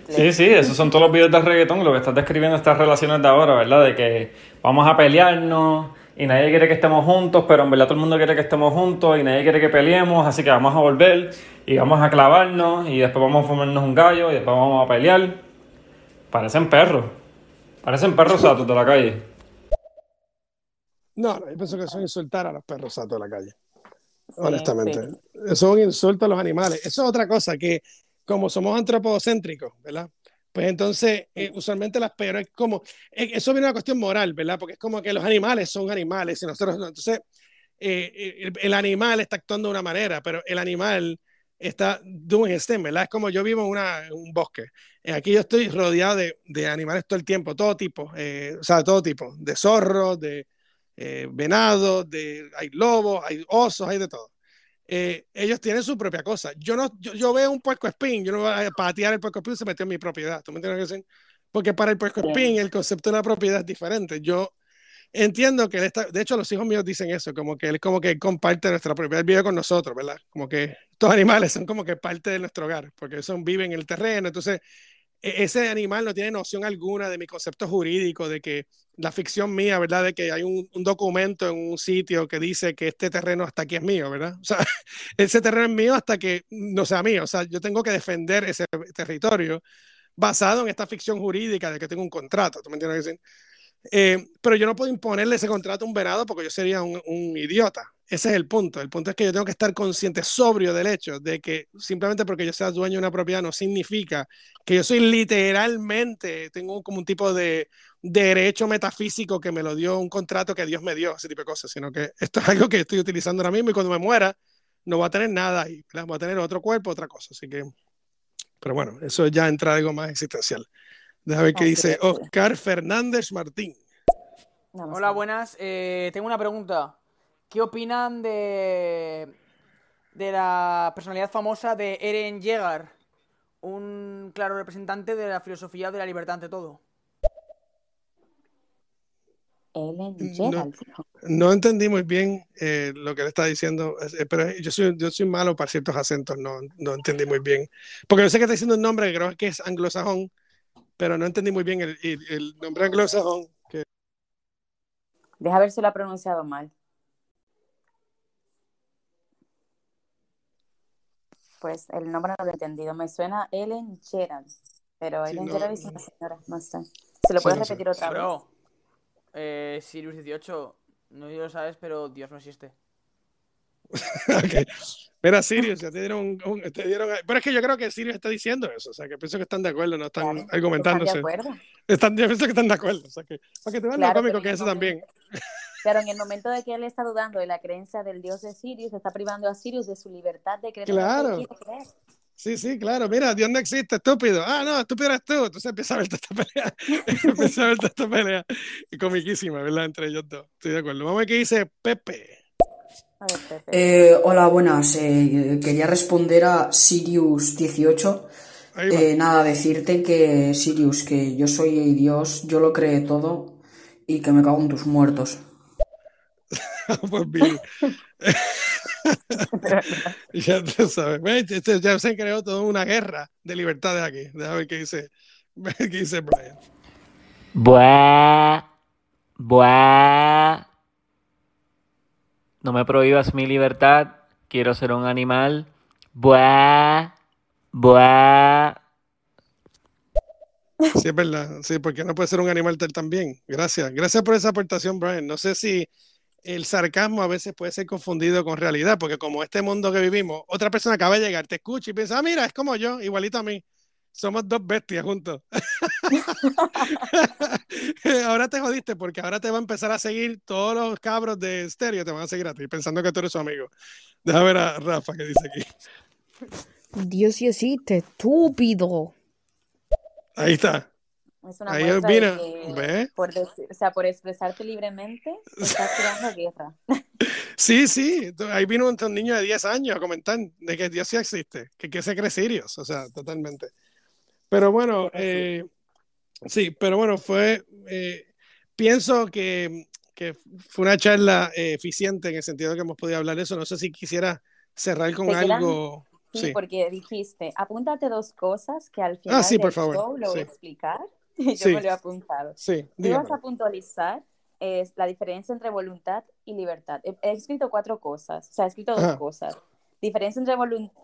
Sí, sí, esos son todos los videos de reggaetón, lo que estás describiendo estas relaciones de ahora, ¿verdad? De que vamos a pelearnos, y nadie quiere que estemos juntos, pero en verdad todo el mundo quiere que estemos juntos y nadie quiere que peleemos, así que vamos a volver y vamos a clavarnos y después vamos a fumarnos un gallo y después vamos a pelear. Parecen perros. Parecen perros satos de la calle. No, yo pienso que eso es insultar a los perros satos de la calle. honestamente. Eso es un insulto a los animales. Eso es otra cosa que, como somos antropocéntricos, ¿verdad? Pues entonces, eh, usualmente las perras es como, eh, eso viene una cuestión moral, ¿verdad? Porque es como que los animales son animales y nosotros no. Entonces, eh, el, animal está actuando de una manera, pero el animal está doing his thing, ¿verdad? Es como yo vivo en, una, un bosque. aquí yo estoy rodeado de, de, animales todo el tiempo, todo tipo, o sea, todo tipo, de zorros, de venados, de, hay lobos, hay osos, hay de todo. Eh, ellos tienen su propia cosa. Yo no, yo, veo un puerco spin, yo no voy a patear el puerco spin se metió en mi propiedad. ¿Tú me entiendes qué Porque para el puerco spin el concepto de la propiedad es diferente. Yo entiendo que él está, de hecho los hijos míos dicen eso, como que él como que comparte nuestra propiedad, vive con nosotros, ¿verdad? Como que estos animales son como que parte de nuestro hogar, porque son viven en el terreno, entonces ese animal no tiene noción alguna de mi concepto jurídico, de que la ficción mía, ¿verdad? De que hay un, documento en un sitio que dice que este terreno hasta aquí es mío, ¿verdad? O sea, ese terreno es mío hasta que no sea mío. O sea, yo tengo que defender ese territorio basado en esta ficción jurídica de que tengo un contrato. ¿Tú me entiendes? Eh, pero yo no puedo imponerle ese contrato a un venado porque yo sería un, un idiota. Ese es el punto. El punto es que yo tengo que estar consciente, sobrio del hecho de que simplemente porque yo sea dueño de una propiedad no significa que yo soy literalmente, tengo como un tipo de derecho metafísico que me lo dio un contrato que Dios me dio, ese tipo de cosas, sino que esto es algo que estoy utilizando ahora mismo y cuando me muera no voy a tener nada ahí, voy a tener otro cuerpo, otra cosa. Así que Pero bueno, eso ya entra algo más existencial. Déjame ver qué dice Oscar Fernández Martín. Hola, buenas. Eh, tengo una pregunta. ¿Qué opinan de, de la personalidad famosa de Eren Yeager? Un claro representante de la filosofía de la libertad ante todo. No, entendí muy bien eh, lo que le está diciendo, eh, pero yo soy, yo soy malo para ciertos acentos, no, no entendí muy bien. Porque yo sé que está diciendo un nombre, creo que es anglosajón, pero no entendí muy bien el, el, nombre anglosajón. Que... Deja ver si lo ha pronunciado mal. Pues el nombre no lo he entendido. Me suena Ellen Gerard, pero Ellen sí, Gerard es una señora, no sé. ¿Se lo puedes repetir otra vez? Eh, Sirius 18, no lo sabes, pero Dios no existe. ok. Mira, Sirius, ya te dieron, un, te dieron. Pero es que yo creo que Sirius está diciendo eso. O sea, que pienso que están de acuerdo, no están argumentándose. ¿Están de acuerdo? Están, yo pienso que están de acuerdo. O sea, que, para que te vean lo cómico que es eso también. Pero en el momento de que él está dudando de la creencia del dios de Sirius, está privando a Sirius de su libertad de creer claro. lo que quiere creer. Sí, sí, claro. Mira, Dios no existe, estúpido. Ah, no, estúpido eres tú. Entonces empieza a ver toda esta pelea. empieza a ver toda esta pelea. Y comiquísima, ¿verdad? Entre ellos dos. Estoy de acuerdo. Vamos a ver qué dice Pepe. Ver. Eh, hola, buenas. Eh, quería responder a Sirius 18. Eh, nada, decirte que Sirius, que yo soy Dios, yo lo creé todo y que me cago en tus muertos. pues bien. ya tú sabes. Este, ya se creó toda una guerra de libertades aquí. Déjame ver qué dice, qué dice Brian. Buah. Buah. No me prohíbas mi libertad. Quiero ser un animal. Buah. Buah. Sí, es verdad. Sí, porque no puede ser un animal tal también. Gracias. Gracias por esa aportación, Brian. No sé si el sarcasmo a veces puede ser confundido con realidad, porque como este mundo que vivimos, otra persona acaba de llegar, te escucha y piensa, ah, mira, es como yo, igualito a mí. Somos dos bestias juntos. ahora te jodiste porque ahora te va a empezar a seguir todos los cabros de estéreo, te van a seguir a ti, pensando que tú eres su amigo. Deja ver a Rafa que dice aquí. Dios sí existe, estúpido. Ahí está. Es una Ahí ¿ve? Por o sea, por expresarte libremente, estás creando guerra. Sí, sí. Ahí vino un, niño de 10 años a comentar de que Dios sí existe, que, que se cree Sirius, o sea, totalmente. Pero bueno, eh, sí, pero bueno, fue. Eh, pienso que, que, fue una charla eh, eficiente en el sentido de que hemos podido hablar de eso. No sé si quisiera cerrar con algo. Sí, porque dijiste, apúntate dos cosas que al ah, final ah, por favor. lo voy a explicar. yo me lo he apuntado. Sí, Tú vas a puntualizar es la diferencia entre voluntad y libertad. He, escrito cuatro cosas, o sea, he escrito dos cosas. Diferencia entre,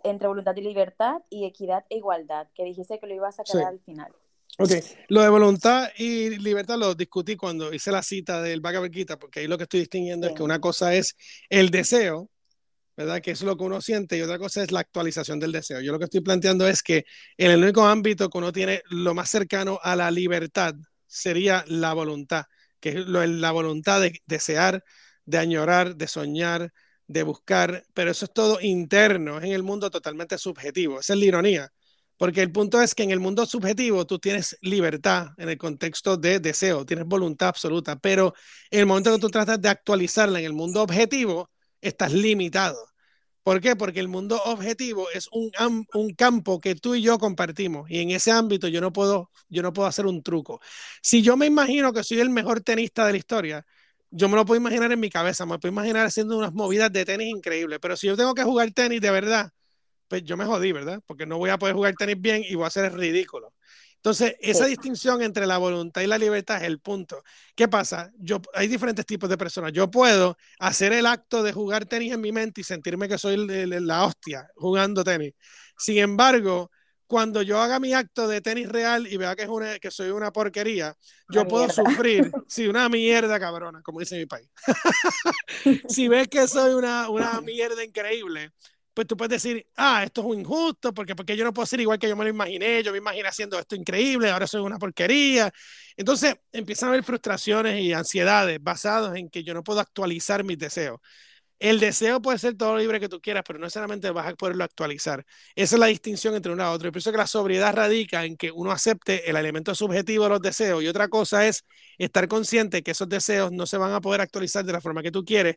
entre voluntad y libertad y equidad e igualdad, que dijiste que lo ibas a sacar al final. Ok, lo de voluntad y libertad lo discutí cuando hice la cita del Bhagavad Gita, porque ahí lo que estoy distinguiendo es que una cosa es el deseo, ¿verdad? Que es lo que uno siente y otra cosa es la actualización del deseo. Yo lo que estoy planteando es que en el único ámbito que uno tiene lo más cercano a la libertad sería la voluntad, que es la voluntad de desear, de añorar, de soñar, de buscar, pero eso es todo interno, es en el mundo totalmente subjetivo. Esa es la ironía, porque el punto es que en el mundo subjetivo tú tienes libertad en el contexto de deseo, tienes voluntad absoluta, pero en el momento que tú tratas de actualizarla en el mundo objetivo, estás limitado. ¿Por qué? Porque el mundo objetivo es un, un, campo que tú y yo compartimos y en ese ámbito yo no, puedo, yo no puedo hacer un truco. Si yo me imagino que soy el mejor tenista de la historia, yo me lo puedo imaginar en mi cabeza, me puedo imaginar haciendo unas movidas de tenis increíbles, pero si yo tengo que jugar tenis de verdad, pues yo me jodí, ¿verdad? Porque no voy a poder jugar tenis bien y voy a ser ridículo. Entonces, esa distinción entre la voluntad y la libertad es el punto. ¿Qué pasa? Yo, hay diferentes tipos de personas. Yo puedo hacer el acto de jugar tenis en mi mente y sentirme que soy la hostia jugando tenis. Sin embargo, cuando yo haga mi acto de tenis real y vea que, es una, que soy una porquería, yo puedo sufrir, sí, una mierda cabrona, como dice mi país. si ves que soy una, una mierda increíble, pues tú puedes decir, ah, esto es injusto, porque, porque yo no puedo ser igual que yo me lo imaginé, yo me imaginé haciendo esto increíble, ahora soy una porquería. Entonces empiezan a haber frustraciones y ansiedades basadas en que yo no puedo actualizar mis deseos. El deseo puede ser todo libre que tú quieras, pero no necesariamente vas a poderlo actualizar. Esa es la distinción entre una y otra. Yo pienso que la sobriedad radica en que uno acepte el elemento subjetivo de los deseos y otra cosa es estar consciente que esos deseos no se van a poder actualizar de la forma que tú quieres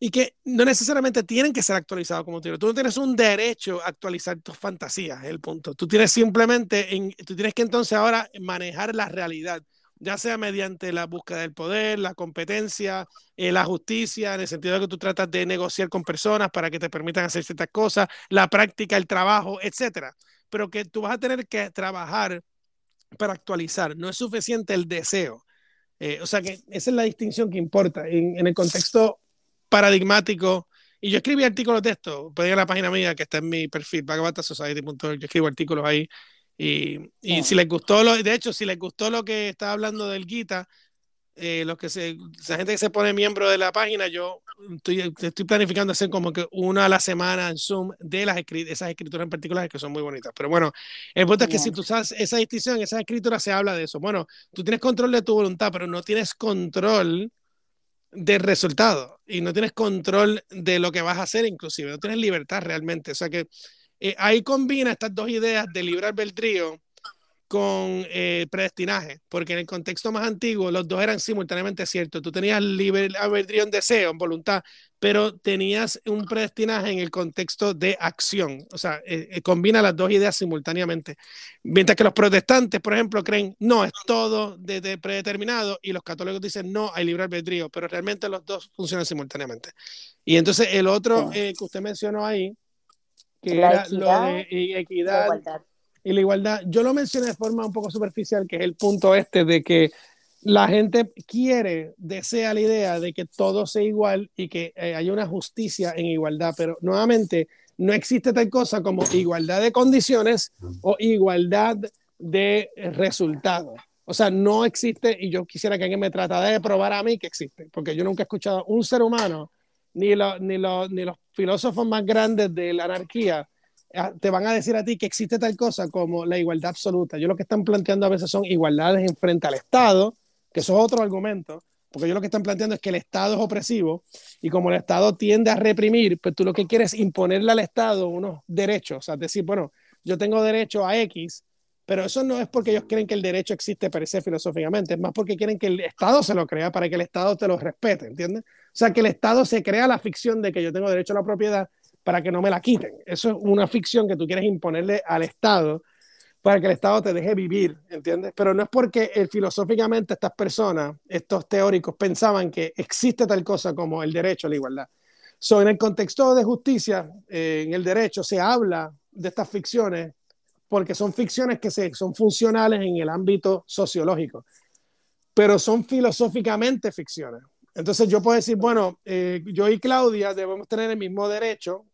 y que no necesariamente tienen que ser actualizados como tú quieres. Tú no tienes un derecho a actualizar tus fantasías, es el punto. Tú tienes simplemente, en, tú tienes que entonces ahora manejar la realidad ya sea mediante la búsqueda del poder, la competencia, eh, la justicia, en el sentido de que tú tratas de negociar con personas para que te permitan hacer ciertas cosas, la práctica, el trabajo, etcétera. Pero que tú vas a tener que trabajar para actualizar. No es suficiente el deseo. Eh, o sea que esa es la distinción que importa en, el contexto paradigmático. Y yo escribí artículos de esto, pueden ir a la página mía que está en mi perfil, vagabatasociety.org, yo escribo artículos ahí y, y si les gustó, lo, de hecho, si les gustó lo que estaba hablando del Gita, eh, los que se, la gente que se pone miembro de la página, yo estoy, estoy planificando hacer como que una a la semana en Zoom de las esas escrituras en particular que son muy bonitas. Pero bueno, el punto es que si tú sabes esa distinción, esa escritura se habla de eso. Bueno, tú tienes control de tu voluntad, pero no tienes control del resultado y no tienes control de lo que vas a hacer, inclusive, no tienes libertad realmente. O sea que eh, ahí combina estas dos ideas de libre albedrío con eh, predestinaje, porque en el contexto más antiguo los dos eran simultáneamente ciertos. Tú tenías libre albedrío en deseo, en voluntad, pero tenías un predestinaje en el contexto de acción. O sea, eh, combina las dos ideas simultáneamente. Mientras que los protestantes, por ejemplo, creen, no, es todo de, predeterminado, y los católicos dicen, no, hay libre albedrío, pero realmente los dos funcionan simultáneamente. Y entonces el otro que usted mencionó ahí, que era lo de equidad y la igualdad. Yo lo mencioné de forma un poco superficial, que es el punto este de que la gente quiere, desea la idea de que todo sea igual y que eh, haya una justicia en igualdad, pero nuevamente no existe tal cosa como igualdad de condiciones o igualdad de resultados. O sea, no existe, y yo quisiera que alguien me tratara de probar a mí que existe, porque yo nunca he escuchado un ser humano ni, ni, ni los filósofos más grandes de la anarquía ah, te van a decir a ti que existe tal cosa como la igualdad absoluta. Yo lo que están planteando a veces son igualdades en frente al Estado, que eso es otro argumento, porque yo lo que están planteando es que el Estado es opresivo y como el Estado tiende a reprimir, pues tú lo que quieres es imponerle al Estado unos derechos, o sea, decir, bueno, yo tengo derecho a X, pero eso no es porque ellos creen que el derecho existe per se filosóficamente, es más porque quieren que el Estado se lo crea para que el Estado te lo respete, ¿entiendes? O sea, que el Estado se crea la ficción de que yo tengo derecho a la propiedad para que no me la quiten. Eso es una ficción que tú quieres imponerle al Estado para que el Estado te deje vivir, ¿entiendes? Pero no es porque eh, filosóficamente estas personas, estos teóricos, pensaban que existe tal cosa como el derecho a la igualdad. So, en el contexto de justicia, eh, en el derecho, se habla de estas ficciones porque son ficciones que se, son funcionales en el ámbito sociológico, pero son filosóficamente ficciones. Entonces yo puedo decir, bueno, eh, yo y Claudia debemos tener el mismo derecho,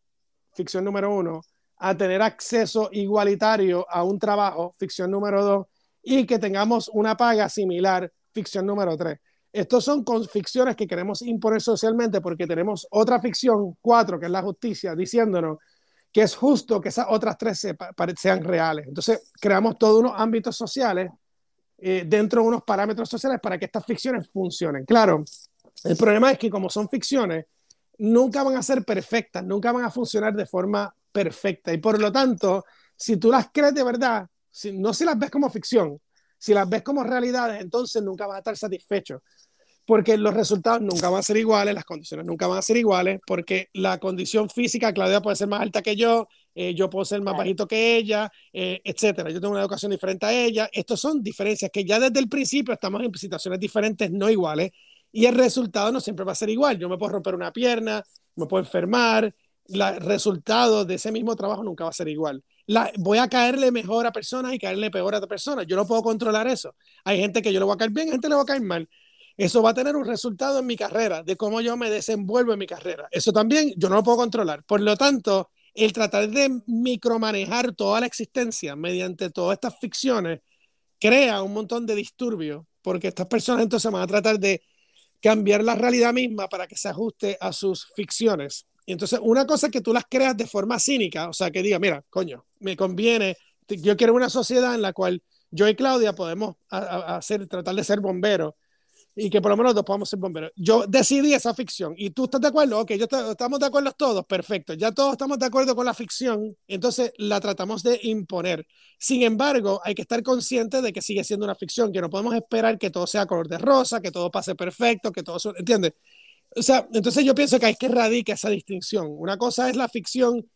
ficción número uno, a tener acceso igualitario a un trabajo, ficción número dos, y que tengamos una paga similar, ficción número tres. Estos son ficciones que queremos imponer socialmente porque tenemos otra ficción, cuatro, que es la justicia, diciéndonos que es justo que esas otras tres sean reales. Entonces, creamos todos unos ámbitos sociales eh, dentro de unos parámetros sociales para que estas ficciones funcionen. Claro, el problema es que como son ficciones, nunca van a ser perfectas, nunca van a funcionar de forma perfecta. Y por lo tanto, si tú las crees de verdad, si, no si las ves como ficción, si las ves como realidades, entonces nunca vas a estar satisfecho porque los resultados nunca van a ser iguales, las condiciones nunca van a ser iguales, porque la condición física, Claudia puede ser más alta que yo, eh, yo puedo ser más bajito que ella, eh, etcétera. Yo tengo una educación diferente a ella. Estos son diferencias que ya desde el principio estamos en situaciones diferentes, no iguales, y el resultado no siempre va a ser igual. Yo me puedo romper una pierna, me puedo enfermar, el resultado de ese mismo trabajo nunca va a ser igual. La, voy a caerle mejor a personas y caerle peor a otra persona. Yo no puedo controlar eso. Hay gente que yo le voy a caer bien, hay gente que le va a caer mal. Eso va a tener un resultado en mi carrera, de cómo yo me desenvuelvo en mi carrera. Eso también yo no lo puedo controlar. Por lo tanto, el tratar de micromanejar toda la existencia mediante todas estas ficciones crea un montón de disturbios, porque estas personas entonces van a tratar de cambiar la realidad misma para que se ajuste a sus ficciones. Y entonces, una cosa es que tú las creas de forma cínica, o sea, que diga, mira, coño, me conviene, yo quiero una sociedad en la cual yo y Claudia podemos hacer, tratar de ser bomberos y que por lo menos dos podamos ser bomberos. Yo decidí esa ficción y tú estás de acuerdo, ok, yo estamos de acuerdo todos, perfecto, ya todos estamos de acuerdo con la ficción, entonces la tratamos de imponer. Sin embargo, hay que estar consciente de que sigue siendo una ficción, que no podemos esperar que todo sea color de rosa, que todo pase perfecto, que todo, ¿entiendes? O sea, entonces yo pienso que hay que radicar esa distinción. Una cosa es la ficción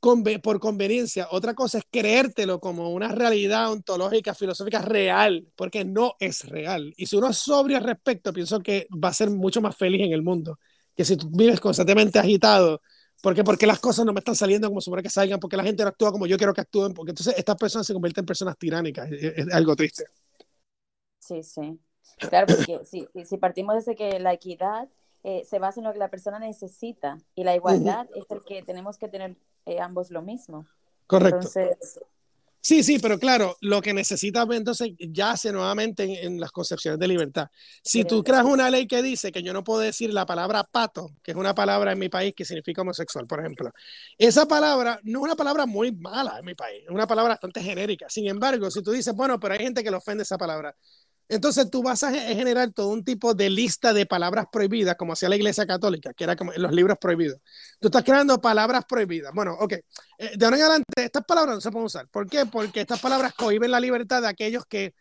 por conveniencia. Otra cosa es creértelo como una realidad ontológica, filosófica real, porque no es real. Y si uno es sobrio al respecto, pienso que va a ser mucho más feliz en el mundo. Que si tú vives constantemente agitado, porque porque las cosas no me están saliendo como supone que salgan, porque la gente no actúa como yo quiero que actúen, porque entonces estas personas se convierten en personas tiránicas. Es, algo triste. Sí, sí. Claro, porque si, si partimos desde que la equidad eh, se basa en lo que la persona necesita y la igualdad es el que tenemos que tener eh, ambos lo mismo. Correcto. Sí, sí, pero claro, lo que necesita entonces yace nuevamente en, las concepciones de libertad. Si tú creas una ley que dice que yo no puedo decir la palabra pato, que es una palabra en mi país que significa homosexual, por ejemplo, esa palabra no es una palabra muy mala en mi país, es una palabra bastante genérica. Sin embargo, si tú dices, bueno, pero hay gente que le ofende esa palabra, entonces tú vas a generar todo un tipo de lista de palabras prohibidas, como hacía la Iglesia Católica, que era como los libros prohibidos. Tú estás creando palabras prohibidas. Bueno, ok. Eh, de ahora en adelante, estas palabras no se pueden usar. ¿Por qué? Porque estas palabras cohiben la libertad de aquellos que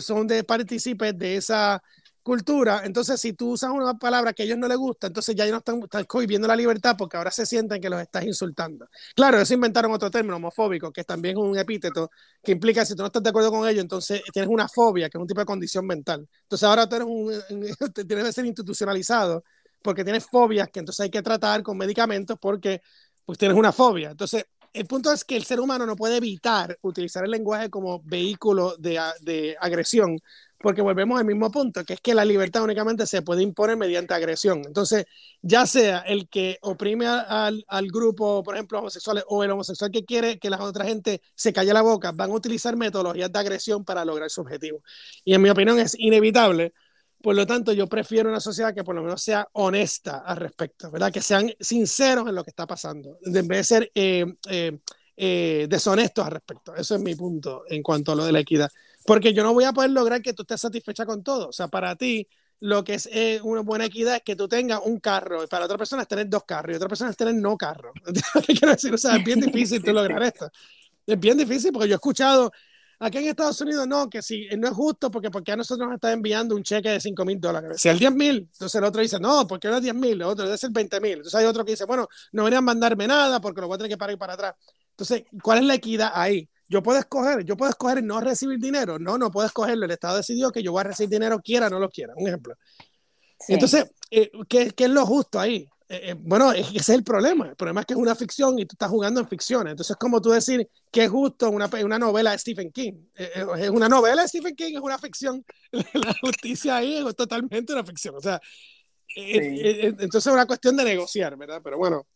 son de partícipes de esa cultura, entonces si tú usas una palabra que a ellos no les gusta, entonces ya no están, están la libertad porque ahora se sienten que los estás insultando. Claro, eso inventaron otro término, homofóbico, que es también un epíteto que implica si tú no estás de acuerdo con ellos, entonces tienes una fobia, que es un tipo de condición mental. Entonces ahora tú eres un, tienes que ser institucionalizado porque tienes fobias que entonces hay que tratar con medicamentos porque pues tienes una fobia. Entonces, el punto es que el ser humano no puede evitar utilizar el lenguaje como vehículo de, de agresión porque volvemos al mismo punto, que es que la libertad únicamente se puede imponer mediante agresión. Entonces, ya sea el que oprime al, al grupo, por ejemplo, homosexuales, o el homosexual que quiere que la otra gente se calle la boca, van a utilizar metodologías de agresión para lograr su objetivo. Y en mi opinión es inevitable. Por lo tanto, yo prefiero una sociedad que por lo menos sea honesta al respecto, ¿verdad? Que sean sinceros en lo que está pasando, en vez de ser eh, eh, eh, deshonestos al respecto. Eso es mi punto en cuanto a lo de la equidad. Porque yo no voy a poder lograr que tú estés satisfecha con todo. O sea, para ti, lo que es eh, una buena equidad es que tú tengas un carro y para otra persona es tener dos carros y otra persona es tener no carro. ¿Qué quiero decir? O sea, es bien difícil tú lograr esto. Es bien difícil porque yo he escuchado aquí en Estados Unidos no, que si no es justo porque, porque a nosotros nos está enviando un cheque de 5 mil dólares. Si el 10 mil, entonces el otro dice, no, porque no es 10 mil, el otro debe ser 20 mil. Entonces hay otro que dice, bueno, no venían a mandarme nada porque lo voy a tener que parar para atrás. Entonces, ¿cuál es la equidad ahí? Yo puedo escoger, yo puedo escoger no recibir dinero. No, no puedo escogerlo. El Estado decidió que yo voy a recibir dinero, quiera o no lo quiera. Un ejemplo. Entonces, eh, ¿qué, ¿qué, es lo justo ahí? Eh, eh, bueno, ese es el problema. El problema es que es una ficción y tú estás jugando en ficciones. Entonces, como tú decir que es justo una, una novela de Stephen King. es una novela de Stephen King, es una ficción. La justicia ahí es totalmente una ficción. O sea, entonces es una cuestión de negociar, ¿verdad? Pero bueno,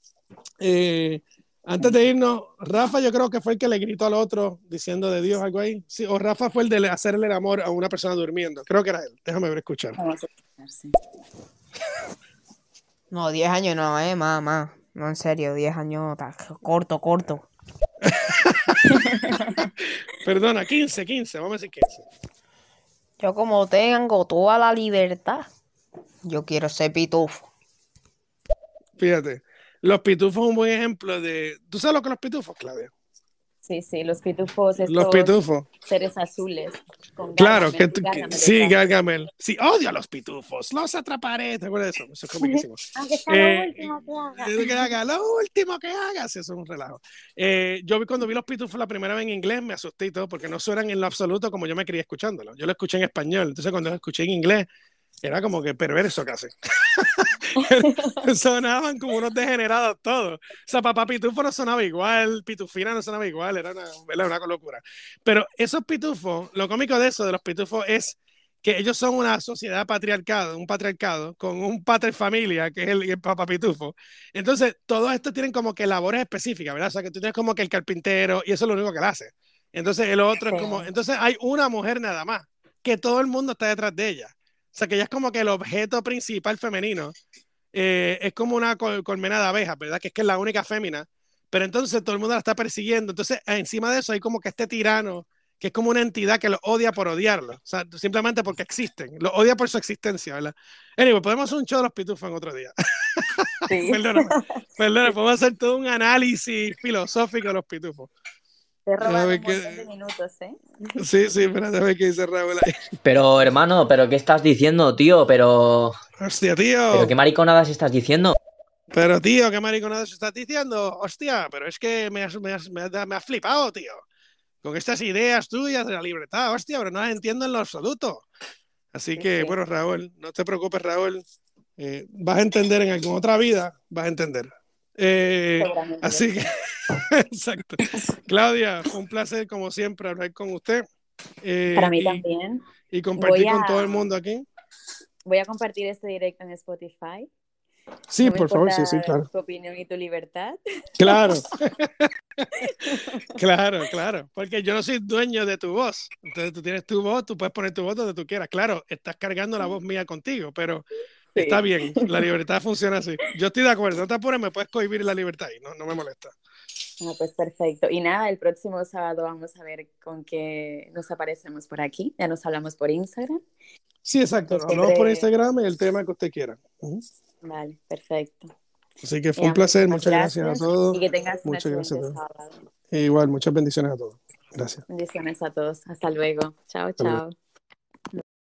antes de irnos, Rafa yo creo que fue el que le gritó al otro diciendo de Dios algo ahí. Sí, o Rafa fue el de hacerle el amor a una persona durmiendo. Creo que era él. Déjame ver, escuchar. No, 10 años no, eh, mamá. No, en serio, 10 años, corto, corto. Perdona, 15, 15, vamos a decir 15. Yo como tengo toda la libertad, yo quiero ser pitufo. Fíjate, los pitufos son un buen ejemplo de. ¿Tú sabes lo que son los pitufos, Claudia? Sí, sí, los pitufos. Estos los pitufos. Seres azules. claro, que, sí, Gargamel. Sí, odio a los pitufos. Los atraparé. ¿Te acuerdas de eso? Eso es comiquísimo. Aunque sea lo eh, último que hagas. Lo último que hagas. Eso es un relajo. Eh, yo vi cuando vi los pitufos la primera vez en inglés, me asusté y todo, porque no suenan en lo absoluto como yo me quería escuchándolo. Yo lo escuché en español. Entonces, cuando lo escuché en inglés, era como que perverso casi. Sonaban como unos degenerados todos. O sea, papá Pitufo no sonaba igual, Pitufina no sonaba igual, era una, una locura. Pero esos pitufos, lo cómico de eso, de los pitufos, es que ellos son una sociedad patriarcado, un patriarcado, con un padre familia, que es el, papá pitufo. Entonces, todo esto tienen como que labores específicas, ¿verdad? O sea, que tú tienes como que el carpintero, y eso es lo único que él hace. Entonces, el otro es como, entonces hay una mujer nada más, que todo el mundo está detrás de ella. O sea, que ella es como que el objeto principal femenino. Eh, es como una colmena de abejas, ¿verdad? Que es que es la única fémina. Pero entonces todo el mundo la está persiguiendo. Entonces, encima de eso hay como que este tirano que es como una entidad que los odia por odiarlo, o sea, simplemente porque existen, los odia por su existencia, ¿verdad? Anyway, podemos hacer un show de los pitufos en otro día. Sí. perdona, podemos hacer todo un análisis filosófico de los pitufos. Te de minutos, ¿eh? Sí, sí, espérate a ver qué dice Raúl ahí. Pero, hermano, ¿pero qué estás diciendo, tío? Pero... Hostia, tío. ¿Pero qué mariconadas estás diciendo? Pero, tío, ¿qué mariconadas estás diciendo? Hostia, pero es que me has, me has, me has, flipado, tío. Con estas ideas tuyas de la libertad, hostia, pero no las entiendo en lo absoluto. Así que, bueno, Raúl, no te preocupes, Raúl. Eh, vas a entender en alguna otra vida, vas a entender. Eh, así que, exacto. Claudia, un placer como siempre hablar con usted. Eh, Para mí también. Y compartir con todo el mundo aquí. Voy a compartir este directo en Spotify. Sí, por favor, sí, sí, claro. Tu opinión y tu libertad. Claro. claro, claro. Porque yo no soy dueño de tu voz. Entonces tú tienes tu voz, tú puedes poner tu voz donde tú quieras. Claro, estás cargando la voz mía contigo, pero Está bien, la libertad funciona así. Yo estoy de acuerdo, no te apures, me puedes cohibir la libertad y no, no me molesta. No, pues perfecto. Y nada, el próximo sábado vamos a ver con qué nos aparecemos por aquí. Ya nos hablamos por Instagram. Sí, exacto. Nos hablamos por Instagram y el tema que usted quiera. Vale, perfecto. Así que fue un placer. Muchas gracias, a todos. Y que tengas muchas gracias Igual, muchas bendiciones a todos. Gracias. Bendiciones a todos. Hasta luego. Chao, chao.